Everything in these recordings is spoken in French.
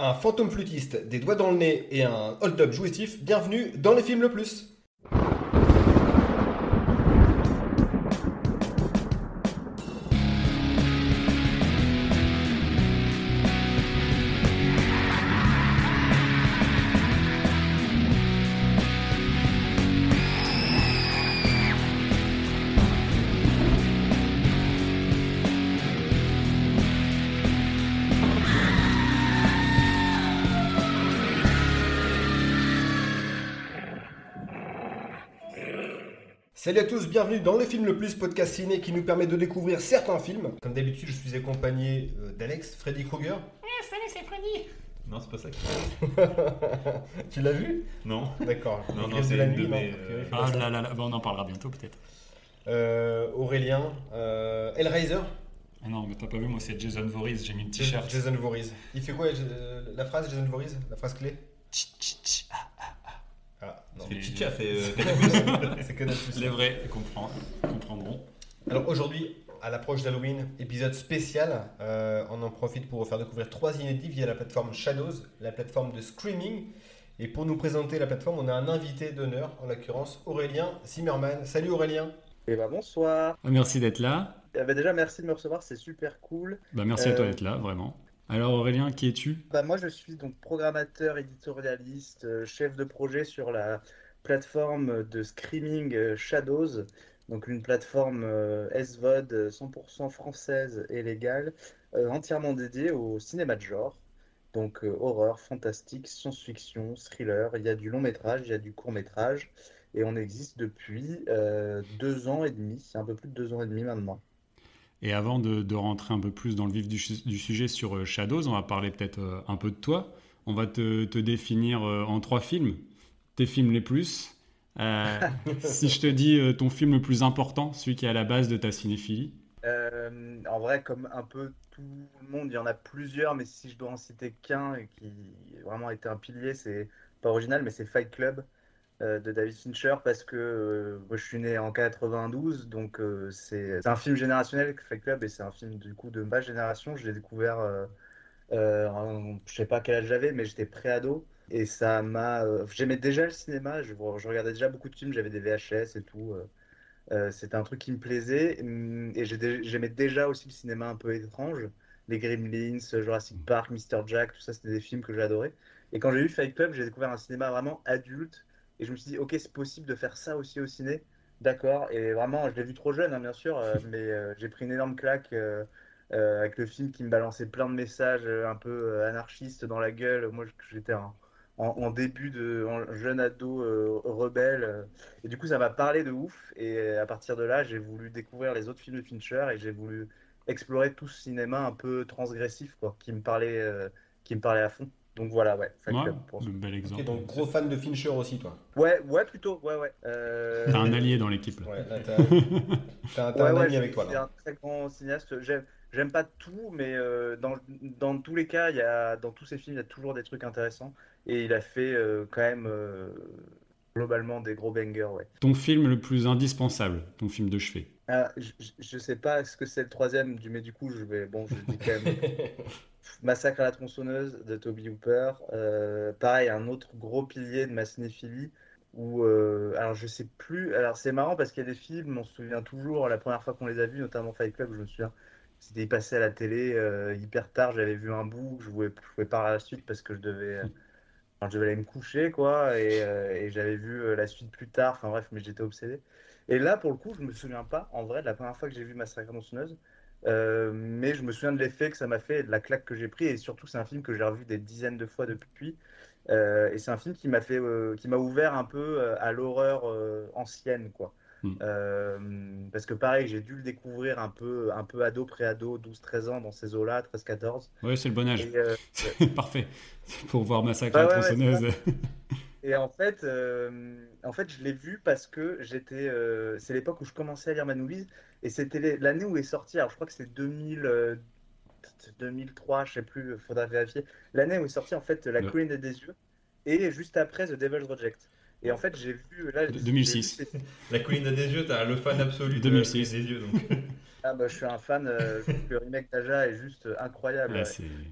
Un fantôme flûtiste, des doigts dans le nez et un hold-up jouissif, bienvenue dans les films le plus Salut à tous, bienvenue dans le film le plus podcast ciné qui nous permet de découvrir certains films. Comme d'habitude, je suis accompagné euh, d'Alex, Freddy Krueger. Eh, salut, c'est Freddy Non, c'est pas ça. tu l'as vu? Non. D'accord. Non, Les non, c'est la nuit, mes, priori, euh, pas Ah là là là, on en parlera bientôt peut-être. Euh, Aurélien, euh, Hellraiser, Ah non, mais t'as pas vu, moi c'est Jason Voorhees, j'ai mis une Jas- t-shirt. Jason Voorhees. Il fait quoi euh, la phrase Jason Voorhees La phrase clé? Tch, tch, tch. Ah. C'est Chicha euh. C'est que dalle Les vrais comprend- comprendront. Alors aujourd'hui, à l'approche d'Halloween, épisode spécial, euh, on en profite pour vous faire découvrir trois inédits via la plateforme Shadows, la plateforme de Screaming. Et pour nous présenter la plateforme, on a un invité d'honneur, en l'occurrence Aurélien Zimmerman. Salut Aurélien Eh ben bonsoir. Merci d'être là. Eh ben déjà merci de me recevoir, c'est super cool. Bah, merci à toi Euh, d'être là, vraiment. Alors Aurélien, qui es-tu? Bah moi je suis donc programmateur, éditorialiste, euh, chef de projet sur la plateforme de streaming euh, Shadows, donc une plateforme euh, SVOD euh, 100% française et légale, entièrement dédiée au cinéma de genre. Donc horreur, fantastique, science-fiction, thriller, il y a du long métrage, il y a du court métrage, et on existe depuis deux ans et demi, un peu plus de deux ans et demi maintenant. Et avant de, de rentrer un peu plus dans le vif du, su- du sujet sur euh, Shadows, on va parler peut-être euh, un peu de toi. On va te, te définir euh, en trois films. Tes films les plus. Euh, si je te dis ton film le plus important, celui qui est à la base de ta cinéphilie. Euh, en vrai, comme un peu tout le monde, il y en a plusieurs, mais si je dois en citer qu'un et qui a vraiment été un pilier, c'est pas original, mais c'est Fight Club de David Fincher, parce que euh, je suis né en 92, donc euh, c'est un film générationnel, Fight Club, et c'est un film du coup de ma génération. Je l'ai découvert, euh, euh, en- je sais pas quel âge j'avais, mais j'étais pré-ado. Et ça m'a. euh, J'aimais déjà le cinéma, je, je regardais déjà beaucoup de films, j'avais des VHS et tout. euh, euh, c'était un truc qui me plaisait hum, et j'aimais déjà aussi le cinéma un peu étrange. Les Gremlins, Jurassic Park, Mr. Jack, tout ça, c'était des films que j'adorais. Et quand j'ai vu Fight Club, j'ai découvert un cinéma vraiment adulte et je me suis dit, ok, c'est possible de faire ça aussi au ciné. D'accord. Et vraiment, je l'ai vu trop jeune, hein, bien sûr, euh, mais euh, j'ai pris une énorme claque euh, avec le film qui me balançait plein de messages un peu anarchistes dans la gueule. Moi, j'étais en, début de en jeune ado rebelle. et du coup, ça m'a parlé de ouf. Et à partir de là, j'ai voulu découvrir les autres films de Fincher et j'ai voulu explorer tout ce cinéma un peu transgressif, quoi, qui me parlait, qui me parlait à fond. Donc voilà, ouais. Fight Moi, Club pour un bel exemple. Ok, donc gros fan de Fincher aussi, toi. Ouais, ouais, plutôt, ouais, ouais. Euh, T'as un allié dans l'équipe. Ouais, t'as Ouais, un ouais, c'est- avec toi. C'est un très grand cinéaste. J'aime, j'aime pas tout, mais euh, dans, dans tous les cas, il y a, dans tous ses films, il y a toujours des trucs intéressants. Et il a fait euh, quand même euh, globalement des gros bangers, ouais. Ton film le plus indispensable, ton film de chevet? Ah, je, je- je sais pas ce que c'est le troisième, du mais du coup, je vais, bon, je dis quand même Massacre à la tronçonneuse de Toby Hooper. Euh, pareil, un autre gros pilier de ma cinéphilie. Euh, alors je sais plus, alors c'est marrant parce qu'il y a des films, on se souvient toujours, la première fois qu'on les a vus, notamment Fight Club, je me souviens, c'était passé à la télé euh, hyper tard, j'avais vu un bout, je je pouvais pas à la suite parce que je devais, je devais aller me coucher, quoi, et, et j'avais vu la suite plus tard, enfin bref, mais j'étais obsédé. Et là, pour le coup, je me souviens pas, en vrai, de la première fois que j'ai vu Massacre à la tronçonneuse, euh, mais je me souviens de l'effet que ça m'a fait, de la claque que j'ai pris, et surtout, c'est un film que j'ai revu des dizaines de fois depuis. Euh, et c'est un film qui m'a fait, euh, qui m'a ouvert un peu à l'horreur ancienne, quoi. Mm. Euh, parce que pareil, j'ai dû le découvrir un peu, un peu ado, pré-ado, 12-13 ans, dans ces eaux-là, 13-14. Ouais, c'est le bon âge. Et, Parfait. Pour voir Massacre Ouais, la ouais, ouais, tronçonneuse. Et en fait, euh, en fait, je l'ai vu parce que j'étais. euh, c'est l'époque où je commençais à lire Manoulis et c'était l'année où est sorti. Alors, je crois que c'est 2000, euh, 2003, je sais plus, faudra vérifier. L'année où est sorti en fait La Ouais. colline des yeux et juste après The Devil's Reject. Et en fait, j'ai vu là. j'ai- 2006. j'ai vu- La colline des yeux, t'as le fan absolu de 2006. La colline des yeux. Donc. Ah bah, je suis un fan. euh, je trouve que le remake d'Aja est juste euh, incroyable.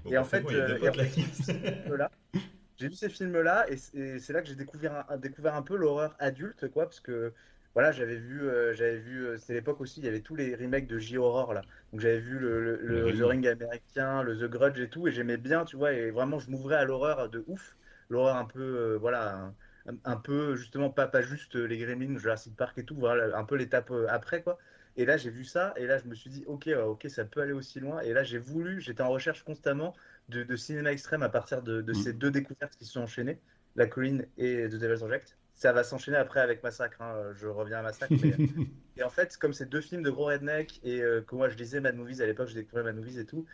Bon, Et en bah, c'est fait, bon, il y a euh, et en là. J'ai vu ces films-là et c'est là que j'ai découvert un, découvert un peu l'horreur adulte, quoi, parce que voilà, j'avais vu, euh, j'avais vu, euh, c'était l'époque aussi, il y avait tous les remakes de J-Horror là, donc j'avais vu le, le- le- Le Ring. The Ring américain, le The Grudge et tout, et j'aimais bien, tu vois, et vraiment je m'ouvrais à l'horreur de ouf, l'horreur un peu, euh, voilà, un, un peu justement pas pas juste les Gremlins, Jurassic Park et tout, voilà, un peu l'étape après quoi. Et là, j'ai vu ça, et là, je me suis dit, ok, ok, ça peut aller aussi loin. Et là, j'ai voulu, j'étais en recherche constamment de, de cinéma extrême à partir de, de Mm. ces deux découvertes qui se sont enchaînées, La Colline et The Devil's Reject. Ça va s'enchaîner après avec Massacre, hein, je reviens à Massacre. mais- et en fait, comme c'est deux films de gros redneck, et euh, que moi je lisais Mad Movies à l'époque, je découvrais Mad Movies et tout,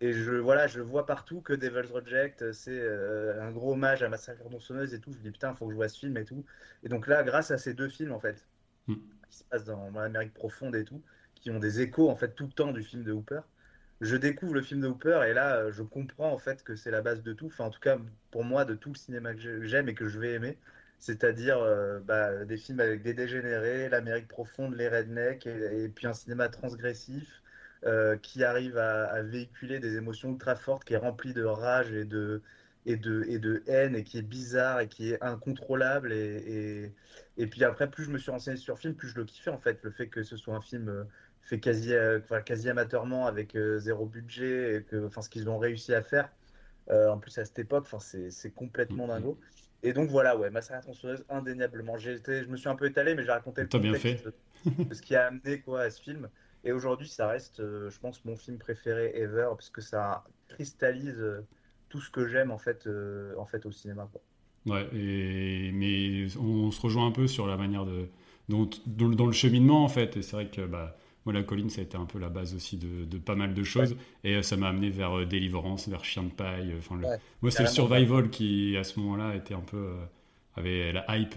et je, voilà, je vois partout que Devil's Reject, c'est euh, un gros hommage à Massacre tronçonneuse et tout. Je me dis putain, faut que je vois ce film et tout. Et donc là, grâce à ces deux films, en fait, Mm. qui se passent dans, dans l'Amérique profonde et tout, qui ont des échos en fait tout le temps du film de Hooper, je découvre le film de Hooper et là, euh, je comprends en fait que c'est la base de tout. Enfin, en tout cas, pour moi, de tout le cinéma que j'ai- j'aime et que je vais aimer. C'est-à-dire euh, bah, des films avec des dégénérés, l'Amérique profonde, les rednecks, et, puis un cinéma transgressif euh, qui arrive à, véhiculer des émotions ultra fortes, qui est rempli de rage et de, et de, et de haine, et qui est bizarre et qui est incontrôlable. Et, et, puis après, plus je me suis renseigné sur le film, plus je le kiffais en fait. Le fait que ce soit un film fait quasi, euh, enfin, quasi amateurement avec euh, zéro budget, et que, enfin, ce qu'ils ont réussi à faire. Euh, en plus, à cette époque, enfin, c'est complètement Mhm. dingo. Et donc voilà, ouais, Massacre à tronçonneuse, indéniablement. Été- je me suis un peu étalé, mais j'ai raconté le bien contexte de ce qui a amené quoi à ce film. Et aujourd'hui, ça reste, euh, je pense, mon film préféré ever, parce que ça cristallise euh, tout ce que j'aime en fait, euh, en fait au cinéma. quoi. Ouais, et, mais on, se rejoint un peu sur la manière de. Dans, dans, dans le cheminement, en fait. Et c'est vrai que bah, moi, la colline, ça a été un peu la base aussi de, de pas mal de choses. Et euh, ça m'a amené vers euh, Délivrance, vers Chien de paille. euh, Enfin, le- Ouais, moi, c'est le survival qui, à ce moment-là, était un peu. avait la hype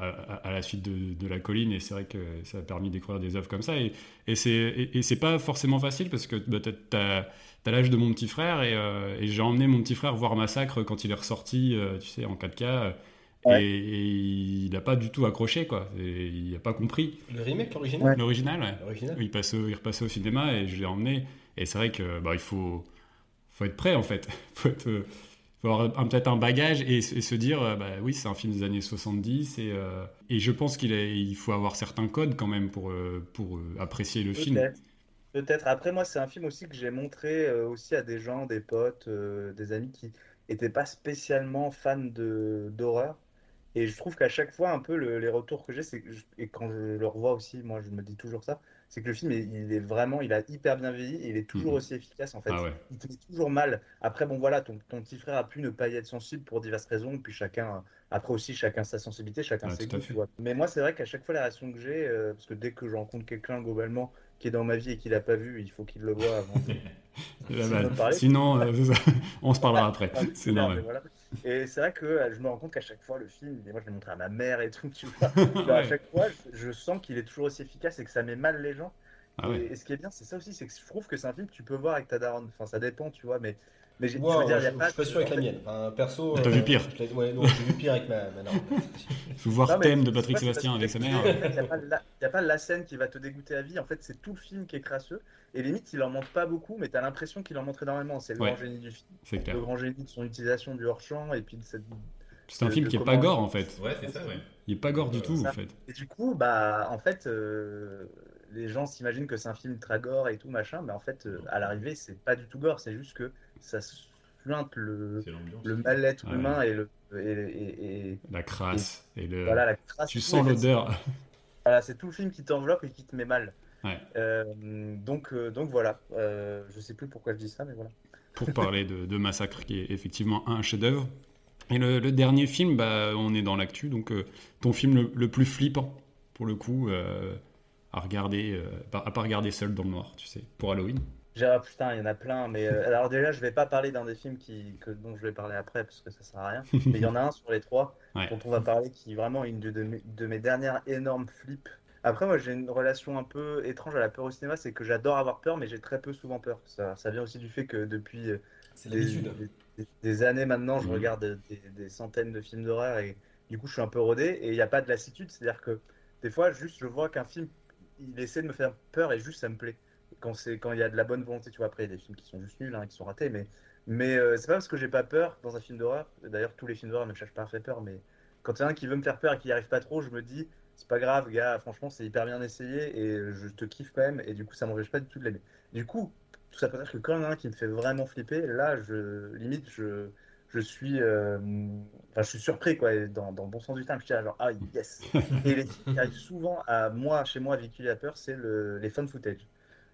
à, à- à la suite de, de la colline et c'est vrai que ça a permis de découvrir des œuvres comme ça et, et c'est et, pas forcément facile parce que bah, t'as- t'as l'âge de mon petit frère et, euh, et j'ai emmené mon petit frère voir Massacre quand il est ressorti euh, tu sais en 4K euh, Ouais. et, et il n'a pas du tout accroché quoi Et il n'a pas compris Le remake, l'original l'original ouais. L'original il passait au- il repassait au cinéma et je l'ai emmené et c'est vrai que bah, il faut faut être prêt en fait faut être faut avoir un- peut-être un bagage et, et se dire euh, bah oui c'est un film des années 70 et, euh, et je pense qu'il il faut avoir certains codes quand même pour, euh, pour apprécier le film Peut-être. Peut-être. Après, moi, c'est un film aussi que j'ai montré euh, aussi à des gens, des potes, euh, des amis qui n'étaient pas spécialement fans de d'horreur. Et je trouve qu'à chaque fois, un peu, le- les retours que j'ai, c'est et quand je le revois aussi, moi, je me dis toujours ça, c'est que le film, il, il est vraiment, il a hyper bien vieilli, et il est toujours Mhm. aussi efficace, en fait. ah ouais Il te toujours mal. Après, bon, voilà, ton, ton petit frère a pu ne pas y être sensible pour diverses raisons, puis chacun, après aussi, chacun sa sensibilité, chacun ses goûts, fait. tu vois. Mais moi, c'est vrai qu'à chaque fois, la réaction que j'ai, euh, parce que dès que je rencontre quelqu'un, globalement, qui est dans ma vie et qui l'a pas vu, il faut qu'il le voie avant. de- Sinon, sinon euh, on se parlera après c'est normal voilà. Et c'est vrai que euh, je me rends compte qu'à chaque fois, le film, et moi je l'ai montré à ma mère et tout, tu vois. Genre, à chaque fois, je, je sens qu'il est toujours aussi efficace et que ça met mal les gens. Ah et, ouais. et ce qui est bien, c'est ça aussi, c'est que je trouve que c'est un film que tu peux voir avec ta daronne. Enfin, ça dépend, tu vois, mais, mais j'ai- je Wow, veux dire, il y a je, pas. je suis pas sûr avec la mienne. Enfin, perso. T'as vu pire je Ouais, non, j'ai vu pire avec ma, ma faut voir Non, Thème de Patrick Sébastien avec sa mère Il n'y a, pas la- il y a pas la scène qui va te dégoûter à vie. En fait, c'est tout le film qui est crasseux. Et limite, il en montre pas beaucoup, mais tu as l'impression qu'il en montre énormément. C'est le Ouais. grand génie du film. c'est clair Le grand génie de son utilisation du hors-champ et puis de cette. c'est un de- film qui est pas gore en fait Ouais, c'est ça, ouais. il est pas gore du Euh, tout ça. en fait Et du coup, bah, en fait, euh, les gens s'imaginent que c'est un film très gore et tout machin, mais en fait, euh, à l'arrivée, c'est pas du tout gore. C'est juste que ça suinte le, le mal-être Ouais. humain et le et, et- et- la crasse et le voilà la crasse. tu sens l'odeur Voilà, c'est tout le film qui t'enveloppe et qui te met mal. Ouais. Euh, donc, euh, donc voilà. Euh, je sais plus pourquoi je dis ça, mais voilà. pour parler de, de Massacre, qui est effectivement un chef-d'œuvre. Et le, le dernier film, bah, on est dans l'actu, donc euh, ton film le, le plus flippant, pour le coup, euh, à regarder, euh, pas- à pas regarder seul dans le noir, tu sais, pour Halloween. J'ai- ah, putain, il y en a plein. Mais euh, alors déjà, je vais pas parler d'un des films qui, que, dont je vais parler après parce que ça sert à rien. Mais il y en a un sur les trois Ouais. dont on va parler qui est vraiment une de, de mes, de mes dernières énormes flips. Après, moi, j'ai une relation un peu étrange à la peur au cinéma, c'est que j'adore avoir peur, mais j'ai très peu souvent peur. Ça, ça vient aussi du fait que depuis euh, C'est des, l'habitude. des- des- des années maintenant, je Mhm. regarde des, des centaines de films d'horreur et du coup, je suis un peu rodé et il n'y a pas de lassitude. C'est-à-dire que des fois, juste, je vois qu'un film, il essaie de me faire peur et juste ça me plaît. quand c'est quand il y a de la bonne volonté, tu vois. Après, il y a des films qui sont juste nuls, hein, qui sont ratés, mais euh, c'est pas parce que j'ai pas peur dans un film d'horreur. D'ailleurs, tous les films d'horreur ne me cherchent pas à faire peur, mais quand il y en a un qui veut me faire peur et qui n'y arrive pas trop, je me dis c'est pas grave, gars. Franchement, c'est hyper bien essayé et je te kiffe quand même. Et du coup, ça m'empêche pas du tout de l'aimer. Du coup, tout ça pour dire que quand il y en a un qui me fait vraiment flipper, là, je limite, je je suis, euh, enfin, je suis surpris quoi, dans, dans le bon sens du terme. Je dis genre ah yes. et les qui arrivent souvent à moi, chez moi, à véhiculer la peur, c'est le, les fun footage.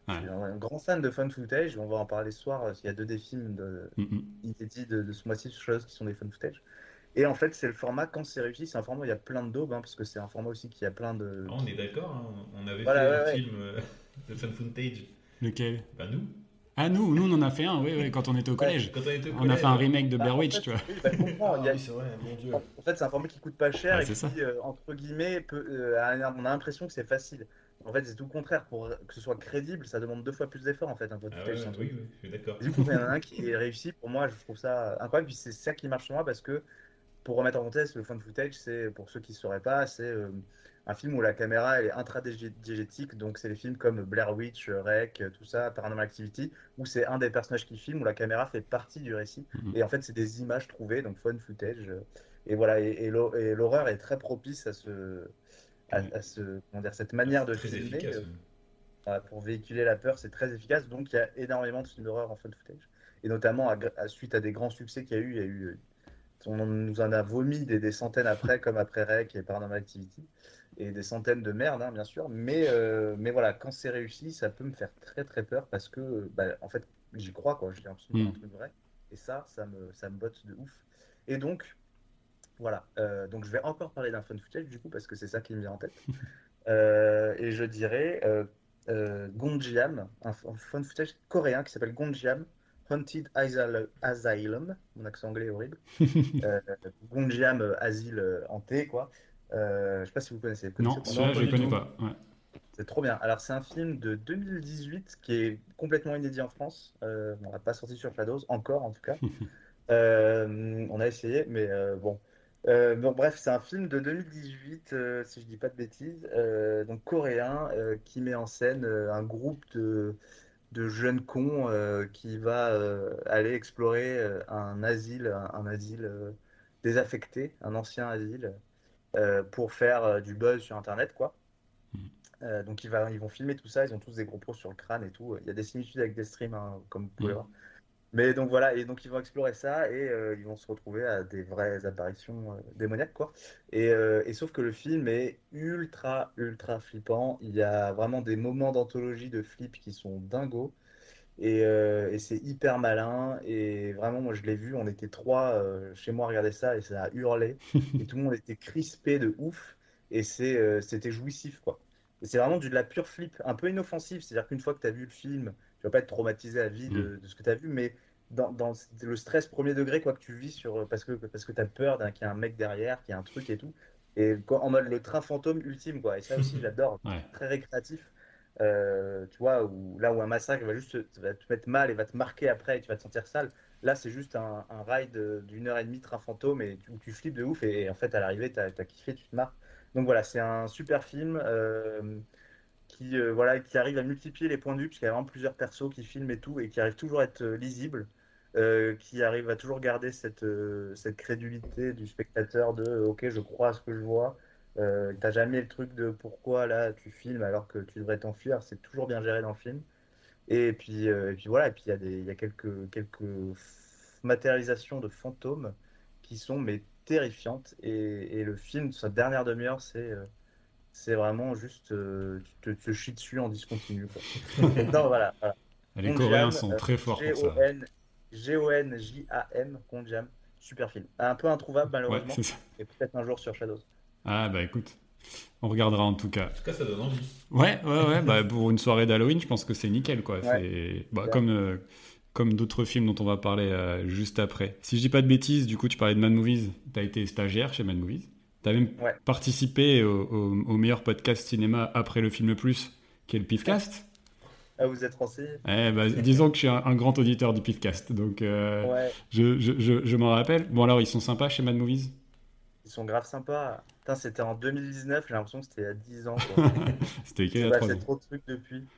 Ouais. Je suis un grand fan de fun footage. On va en parler ce soir. Il y a deux des films de, Mm, mm. inédits de, de ce mois-ci sur choses qui sont des fun footage. Et en fait, c'est le format quand c'est réussi. C'est un format où il y a plein de daubes, hein, parce que c'est un format aussi qui a plein de. Ah, on est d'accord, hein, on avait Voilà, fait ouais, un ouais. film euh, de fan footage. Lequel? Bah nous. Ah, nous, nous, on en a fait un, oui, oui, quand on était au collège. Quand on était au On a fait un remake de Bah, Blair en Witch, fait, tu vois. oui, bah, je comprends. Ah Il y a- oui, c'est vrai, mon dieu. En fait, c'est un format qui coûte pas cher Ouais, et qui, euh, entre guillemets, peut, euh, on a l'impression que c'est facile. En fait, c'est tout le contraire. Pour que ce soit crédible, ça demande deux fois plus d'efforts en fait. Un Ah ouais, un oui, truc. oui, je suis d'accord. Du coup, il y en a un qui est réussi. Pour moi, je trouve ça incroyable. Puis c'est ça qui marche sur moi parce que, pour remettre en contexte, le fun footage, c'est, pour ceux qui ne sauraient pas, c'est euh, un film où la caméra elle est intradiégétique. Donc, c'est les films comme Blair Witch, Rec, tout ça, Paranormal Activity, où c'est un des personnages qui filme, où la caméra fait partie du récit. Mhm. Et en fait, c'est des images trouvées, donc fun footage. Et voilà, et, et l'hor- et l'horreur est très propice à ce. À, à ce, comment dire, cette manière de filmer efficace. euh, pour véhiculer la peur, c'est très efficace. Donc il y a énormément de films d'horreur en fun footage. Et notamment à, à- suite à des grands succès qu'il y a eu, il y a eu euh, on nous en a vomi des, des centaines après, comme après Rec et Paranormal Activity, et des centaines de merdes, hein, bien sûr. Mais, euh, mais voilà, quand c'est réussi, ça peut me faire très très peur parce que, bah, en fait, j'y crois, quoi. J'ai l'impression que c'est Mm. un truc vrai. Et ça, ça me, ça me botte de ouf. Et donc, voilà. Euh, donc je vais encore parler d'un fun footage, du coup, parce que c'est ça qui me vient en tête. Euh, et je dirais Gonjiam, un, un fun footage coréen qui s'appelle Gonjiam, Haunted Asylum, mon accent anglais est horrible. Gonjiam, asile hanté, quoi. Euh, je sais pas si vous connaissez. Vous Non, celui-là, je ne connais pas. Ouais. c'est trop bien. Alors, c'est un film de 2018 qui est complètement inédit en France. Euh, on n'a pas sorti sur Shadows, encore en tout cas. Euh, on a essayé, mais euh, bon. Bon, bref, c'est un film de 2018, euh, si je dis pas de bêtises, donc coréen, qui met en scène un groupe de, de jeunes cons qui va aller explorer un asile, un, un asile désaffecté, un ancien asile, pour faire euh, du buzz sur Internet, quoi. Euh, donc ils, va- ils vont filmer tout ça, ils ont tous des gros pros sur le crâne et tout. Il y a des similitudes avec des streams, hein, comme vous pouvez Mhm. voir. Mais donc voilà, et donc ils vont explorer ça et euh, ils vont se retrouver à des vraies apparitions euh, démoniaques, quoi. Et, euh, et sauf que le film est ultra, ultra flippant. Il y a vraiment des moments d'anthologie de flip qui sont dingos. Et, euh, et c'est hyper malin. Et vraiment, moi je l'ai vu, on était trois euh, chez moi à regarder ça et ça a hurlé. Et tout le monde était crispé de ouf. Et c'est, euh, c'était jouissif, quoi. Et c'est vraiment du, de la pure flip, un peu inoffensive. C'est-à-dire qu'une fois que tu as vu le film, tu vas pas être traumatisé à vie de, de ce que tu as vu, mais dans, dans le stress premier degré, quoi que tu vis sur, parce que, parce que tu as peur d'un- qu'il y a un mec derrière, qu'il y a un truc et tout. Et quoi, en mode le train fantôme ultime, quoi. Et ça aussi, j'adore. Ouais. Très récréatif. Euh, tu vois, là où un massacre va juste te, mettre mal et va te marquer après et tu vas te sentir sale. Là, c'est juste un, ride d'une heure et demie train fantôme et où tu flippes de ouf. Et, en fait, à l'arrivée, tu as, kiffé, tu te marres. Donc voilà, c'est un super film euh, qui, euh, voilà, qui arrive à multiplier les points de vue, puisqu'il y a vraiment plusieurs persos qui filment et tout, et qui arrive toujours à être euh, lisible, euh, qui arrive à toujours garder cette, euh, cette crédulité du spectateur de euh, ok, je crois à ce que je vois. Euh, T'as jamais le truc de pourquoi là tu filmes alors que tu devrais t'enfuir, c'est toujours bien géré dans le film. Et puis, euh, et puis voilà, et puis il y a, des, il y a quelques, quelques matérialisations de fantômes qui sont mais terrifiantes. Et, et le film, sa dernière demi-heure, c'est euh, c'est vraiment juste euh, tu te, te chies dessus en discontinu. Quoi. non, voilà. voilà. Les Coréens sont très forts pour ça. G-O-N- G-O-N-J-A-M, Gonjiam, super film. Un peu introuvable Ouais, malheureusement, ça. et peut-être un jour sur Shadows. Ah, bah écoute, on regardera en tout cas. En tout cas, ça donne envie. Ouais, ouais, ouais. bah, pour une soirée d'Halloween, je pense que c'est nickel, quoi. C'est bah, Ouais. comme, euh, comme d'autres films dont on va parler euh, juste après. Si je dis pas de bêtises, du coup, tu parlais de Mad Movies. Tu as été stagiaire chez Mad Movies. Tu as même Ouais. participé au, au- au meilleur podcast cinéma après le film le plus, qui est le Pifcast. Ah, vous êtes renseigné Eh bah, disons que je suis un, un grand auditeur du Pifcast, donc euh, Ouais, je, je, je, je m'en rappelle. Bon, alors, ils sont sympas chez Mad Movies? Ils sont grave sympas. C'était en 2019, j'ai l'impression que c'était il y a 10 ans. C'était Il y a ans trop de trucs depuis.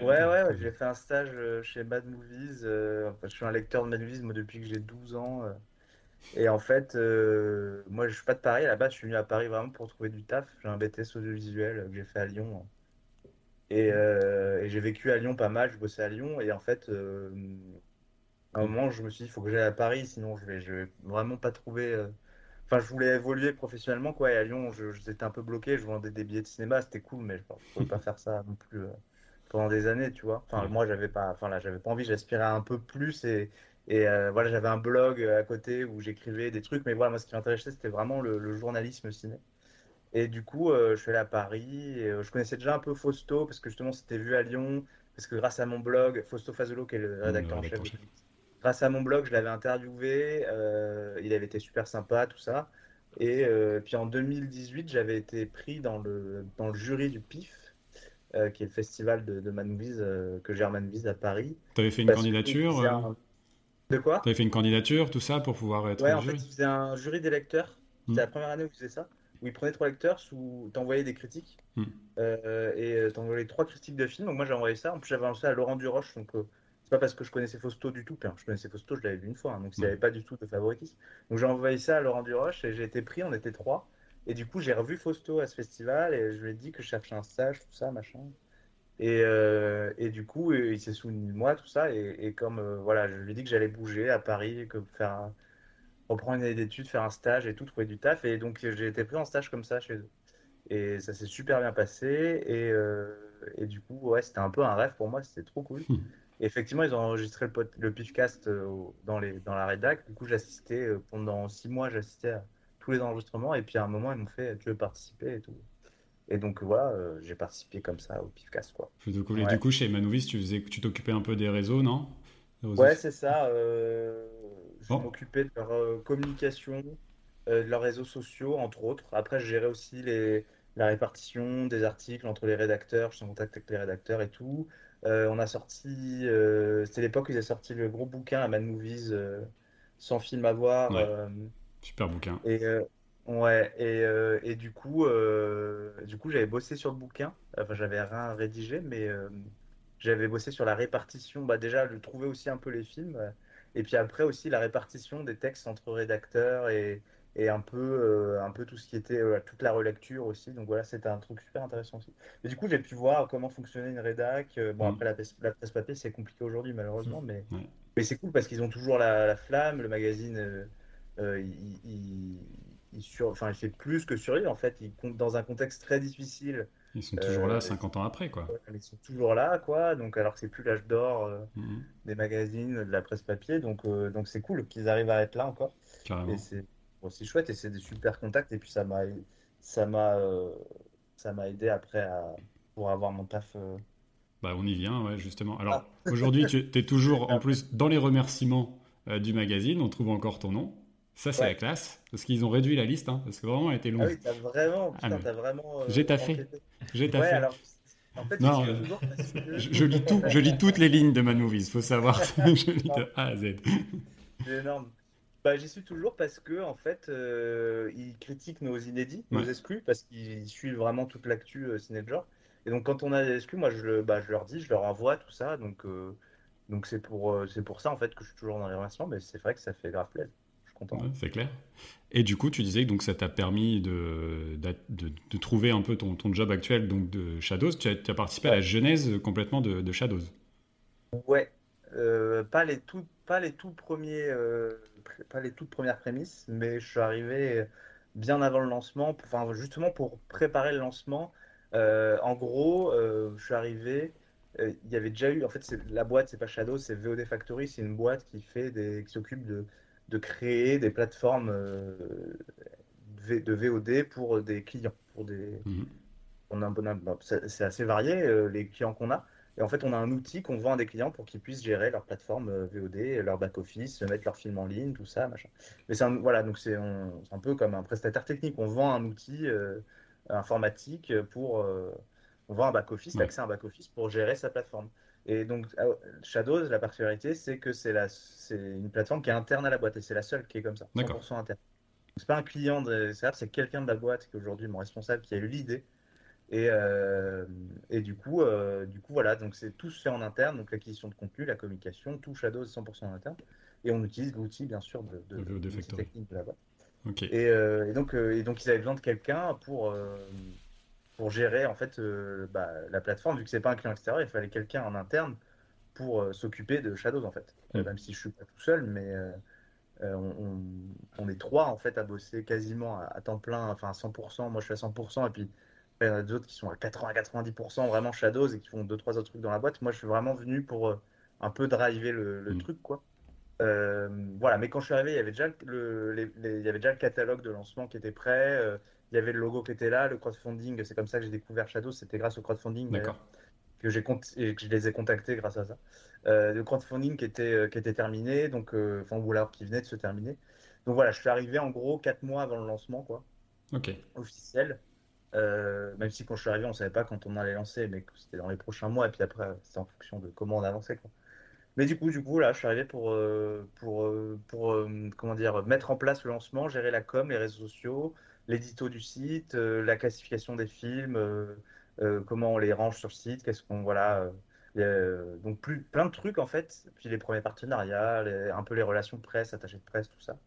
Ouais, ouais, ouais, j'ai fait un stage euh, chez Mad Movies. euh, enfin, je suis un lecteur de Mad Movies moi, depuis que j'ai 12 ans. euh. et en fait, euh, moi, je suis pas de Paris. Base, je suis venu à Paris vraiment pour trouver du taf. J'ai un BTS audiovisuel que j'ai fait à Lyon. Et, et j'ai vécu à Lyon pas mal. Je bossais à Lyon. Et en fait, à un moment, je me suis dit, il faut que j'aille à Paris, sinon je vais, je vais vraiment pas trouver. Enfin, je voulais évoluer professionnellement, quoi. Et à Lyon, je, j'étais un peu bloqué. Je vendais des billets de cinéma, c'était cool, mais je ne pouvais pas faire ça non plus euh, pendant des années, tu vois. Enfin, moi, j'avais pas, enfin là, j'avais pas envie. J'aspirais un peu plus et, et euh, voilà, j'avais un blog euh, à côté où j'écrivais des trucs. Mais voilà, moi, ce qui m'intéressait, c'était vraiment le, le journalisme ciné. Et du coup, euh, je suis allé à Paris. Et, je connaissais déjà un peu Fausto parce que justement, c'était vu à Lyon. Parce que grâce à mon blog, Fausto Fazolo, qui est le rédacteur en chef, rédacteur en chef. Grâce à mon blog, je l'avais interviewé. euh, il avait été super sympa, tout ça. Et euh, puis en 2018, j'avais été pris dans le, dans le jury du PIF, euh, qui est le festival de, de que gère Manmovies à Paris. T'avais fait une candidature un- De quoi? T'avais fait une candidature, tout ça, pour pouvoir être Ouais, en fait, jury il faisait un jury des lecteurs. C'était la première année où il faisait ça, où il prenait trois lecteurs, sous... t'envoyais des critiques, Mm. euh, et t'envoyais trois critiques de films. Donc moi, j'ai envoyé ça. En plus, j'avais ça à Laurent Duroche, donc c'est pas parce que je connaissais Fausto du tout. hein, je connaissais Fausto, je l'avais vu une fois, hein, donc il n'y Mm. avait pas du tout de favoritisme. Donc j'ai envoyé ça à Laurent Duroche, et j'ai été pris, on était trois. Et du coup, j'ai revu Fausto à ce festival, et je lui ai dit que je cherchais un stage, tout ça, machin. Et, euh, et du coup, euh, il s'est souvenu de moi, tout ça. Et, et comme euh, voilà, je lui ai dit que j'allais bouger à Paris, que faire un- reprendre une année d'études, faire un stage et tout, trouver du taf. Et donc, j'ai été pris en stage comme ça chez eux. Et ça s'est super bien passé. Et, euh, et du coup, ouais, c'était un peu un rêve pour moi, c'était trop cool. Et effectivement, ils ont enregistré le, pod- le Pifcast euh, dans, les, dans la rédac. Du coup, j'assistais euh, pendant six mois, j'assistais à tous les enregistrements. Et puis à un moment, ils m'ont fait Tu veux participer et tout. Et donc voilà, euh, j'ai participé comme ça au Pifcast, quoi. Et Ouais. du coup, chez Manouvis, tu faisais, tu t'occupais un peu des réseaux, non? Réseaux Ouais, c'est ça. euh, je m'occupais de leur euh, communication, de leurs réseaux sociaux, entre autres. Après, je gérais aussi les, la répartition des articles entre les rédacteurs. Je suis en contact avec les rédacteurs et tout. Euh, on a sorti, euh, c'était l'époque où ils avaient sorti le gros bouquin à Mad Movies, euh, 100 films à voir. Ouais. Super bouquin. et ouais, et, et du coup, du coup, j'avais bossé sur le bouquin. Enfin, j'avais rien rédigé, mais j'avais bossé sur la répartition. Bah, déjà, de trouver aussi un peu les films, et puis après aussi la répartition des textes entre rédacteurs et, et un peu, euh, un peu tout ce qui était euh, toute la relecture aussi. Donc voilà, c'était un truc super intéressant aussi. Et du coup, j'ai pu voir comment fonctionnait une rédac. Euh, Bon, Mm. après la, presse- la presse papier, c'est compliqué aujourd'hui malheureusement, mais Ouais. mais c'est cool parce qu'ils ont toujours la, la flamme, le magazine, euh, il, il- il sur, enfin, il fait plus que survivre en fait. Il compte dans un contexte très difficile, Ils sont toujours là 50 ans après, quoi. mais ils sont toujours là, quoi. Donc alors que c'est plus l'âge d'or Mhm. des magazines, de la presse papier, donc donc c'est cool qu'ils arrivent à être là encore. Carrément. Et c'est chouette et c'est des super contacts et puis ça m'a ça m'a euh, ça m'a aidé après à pour avoir mon taf. euh. Bah, on y vient, ouais, justement. Alors, Ah. aujourd'hui, tu es toujours, en plus, dans les remerciements euh, du magazine, on trouve encore ton nom. Ça, c'est Ouais. la classe, parce qu'ils ont réduit la liste, hein, parce que vraiment, elle était longue. Ah oui, t'as vraiment, Ah, putain, t'as vraiment. j'ai taffé. J'ai ta Ouais, fait. alors en fait, Non, toujours que- Je, je lis tout, je lis toutes les lignes de Man Movies, faut savoir. je lis de A à Z. C'est énorme. Bah, j'y suis toujours parce que en fait, euh, ils critiquent nos inédits, nos Ouais. exclus, parce qu'ils suivent vraiment toute l'actu euh, ciné de genre. Et donc quand on a des exclus, moi je, le- bah, je leur dis, je leur envoie tout ça. Donc euh, donc c'est pour euh, c'est pour ça en fait que je suis toujours dans les remerciements, mais c'est vrai que ça fait grave plaisir. Je suis content. Ouais, c'est clair. Et du coup, tu disais que donc, ça t'a permis de, de, de- de trouver un peu ton, ton job actuel donc de Shadows. Tu as, tu as participé à la genèse complètement de, Shadows. Ouais, pas les tout, pas les tout premiers, euh, pas les toutes premières prémices, mais je suis arrivé bien avant le lancement, pour- enfin justement pour préparer le lancement. Euh, en gros, euh, je suis arrivé, il y avait déjà eu, en fait, la boîte, c'est pas Shadow, c'est VOD Factory, c'est une boîte qui fait des, qui s'occupe de, de créer des plateformes de VOD pour des clients, pour des, Mhm. on a un bon, bon, c'est assez varié les clients qu'on a. Et en fait, on a un outil qu'on vend à des clients pour qu'ils puissent gérer leur plateforme euh, VOD, leur back-office, mettre leurs films en ligne, tout ça, machin. Mais c'est un, voilà, donc c'est un peu comme un prestataire technique. On vend un outil euh, informatique pour. euh, on vend un back-office, Ouais. l'accès à un back-office pour gérer sa plateforme. Et donc, euh, Shadows, la particularité, c'est que c'est la- c'est une plateforme qui est interne à la boîte et c'est la seule qui est comme ça, D'accord. 100% interne. C'est pas un client de c'est quelqu'un de la boîte qui est aujourd'hui mon responsable qui a eu l'idée Et, euh, et du coup, euh, du coup, voilà, donc c'est tout se fait en interne, donc l'acquisition de contenu, la communication, tout Shadow est 100% en interne. Et on utilise l'outil, bien sûr, de, de, technique de la boîte. Et, euh, et donc, et donc, ils avaient besoin de quelqu'un pour, pour gérer en fait bah, la plateforme, vu que c'est pas un client extérieur, il fallait quelqu'un en interne pour s'occuper de Shadows en fait. Même si je suis pas tout seul, mais euh, on, on- on est trois en fait à bosser quasiment à, à temps plein, enfin à 100%. Moi je suis à 100% et puis il y en a d'autres qui sont à 80-90% vraiment Shadows et qui font deux trois autres trucs dans la boîte. Moi je suis vraiment venu pour euh, un peu driver le, le Mm. truc quoi. Euh, voilà, mais quand je suis arrivé, il y avait déjà le, les- les- il y avait déjà le catalogue de lancement qui était prêt. euh, il y avait le logo qui était là, le crowdfunding. C'est comme ça que j'ai découvert Shadows. C'était grâce au crowdfunding que j'ai que je les ai contactés grâce à ça. Euh, le crowdfunding qui était, euh, qui était terminé, donc euh, enfin ou alors qui venait de se terminer. Donc voilà, je suis arrivé en gros quatre mois avant le lancement, quoi, Ok. officiel. Euh, même si quand je suis arrivé, on savait pas quand on allait lancer, mais c'était dans les prochains mois. Et puis après, c'est en fonction de comment on avançait. Mais du coup, du coup, là, je suis arrivé pour, euh, pour, euh, pour comment dire, mettre en place le lancement, gérer la com, les réseaux sociaux, l'édito du site, la classification des films, comment on les range sur le site, qu'est-ce qu'on, voilà. donc plein de trucs en fait, puis les premiers partenariats, un peu les relations presse, attachés de presse, tout ça.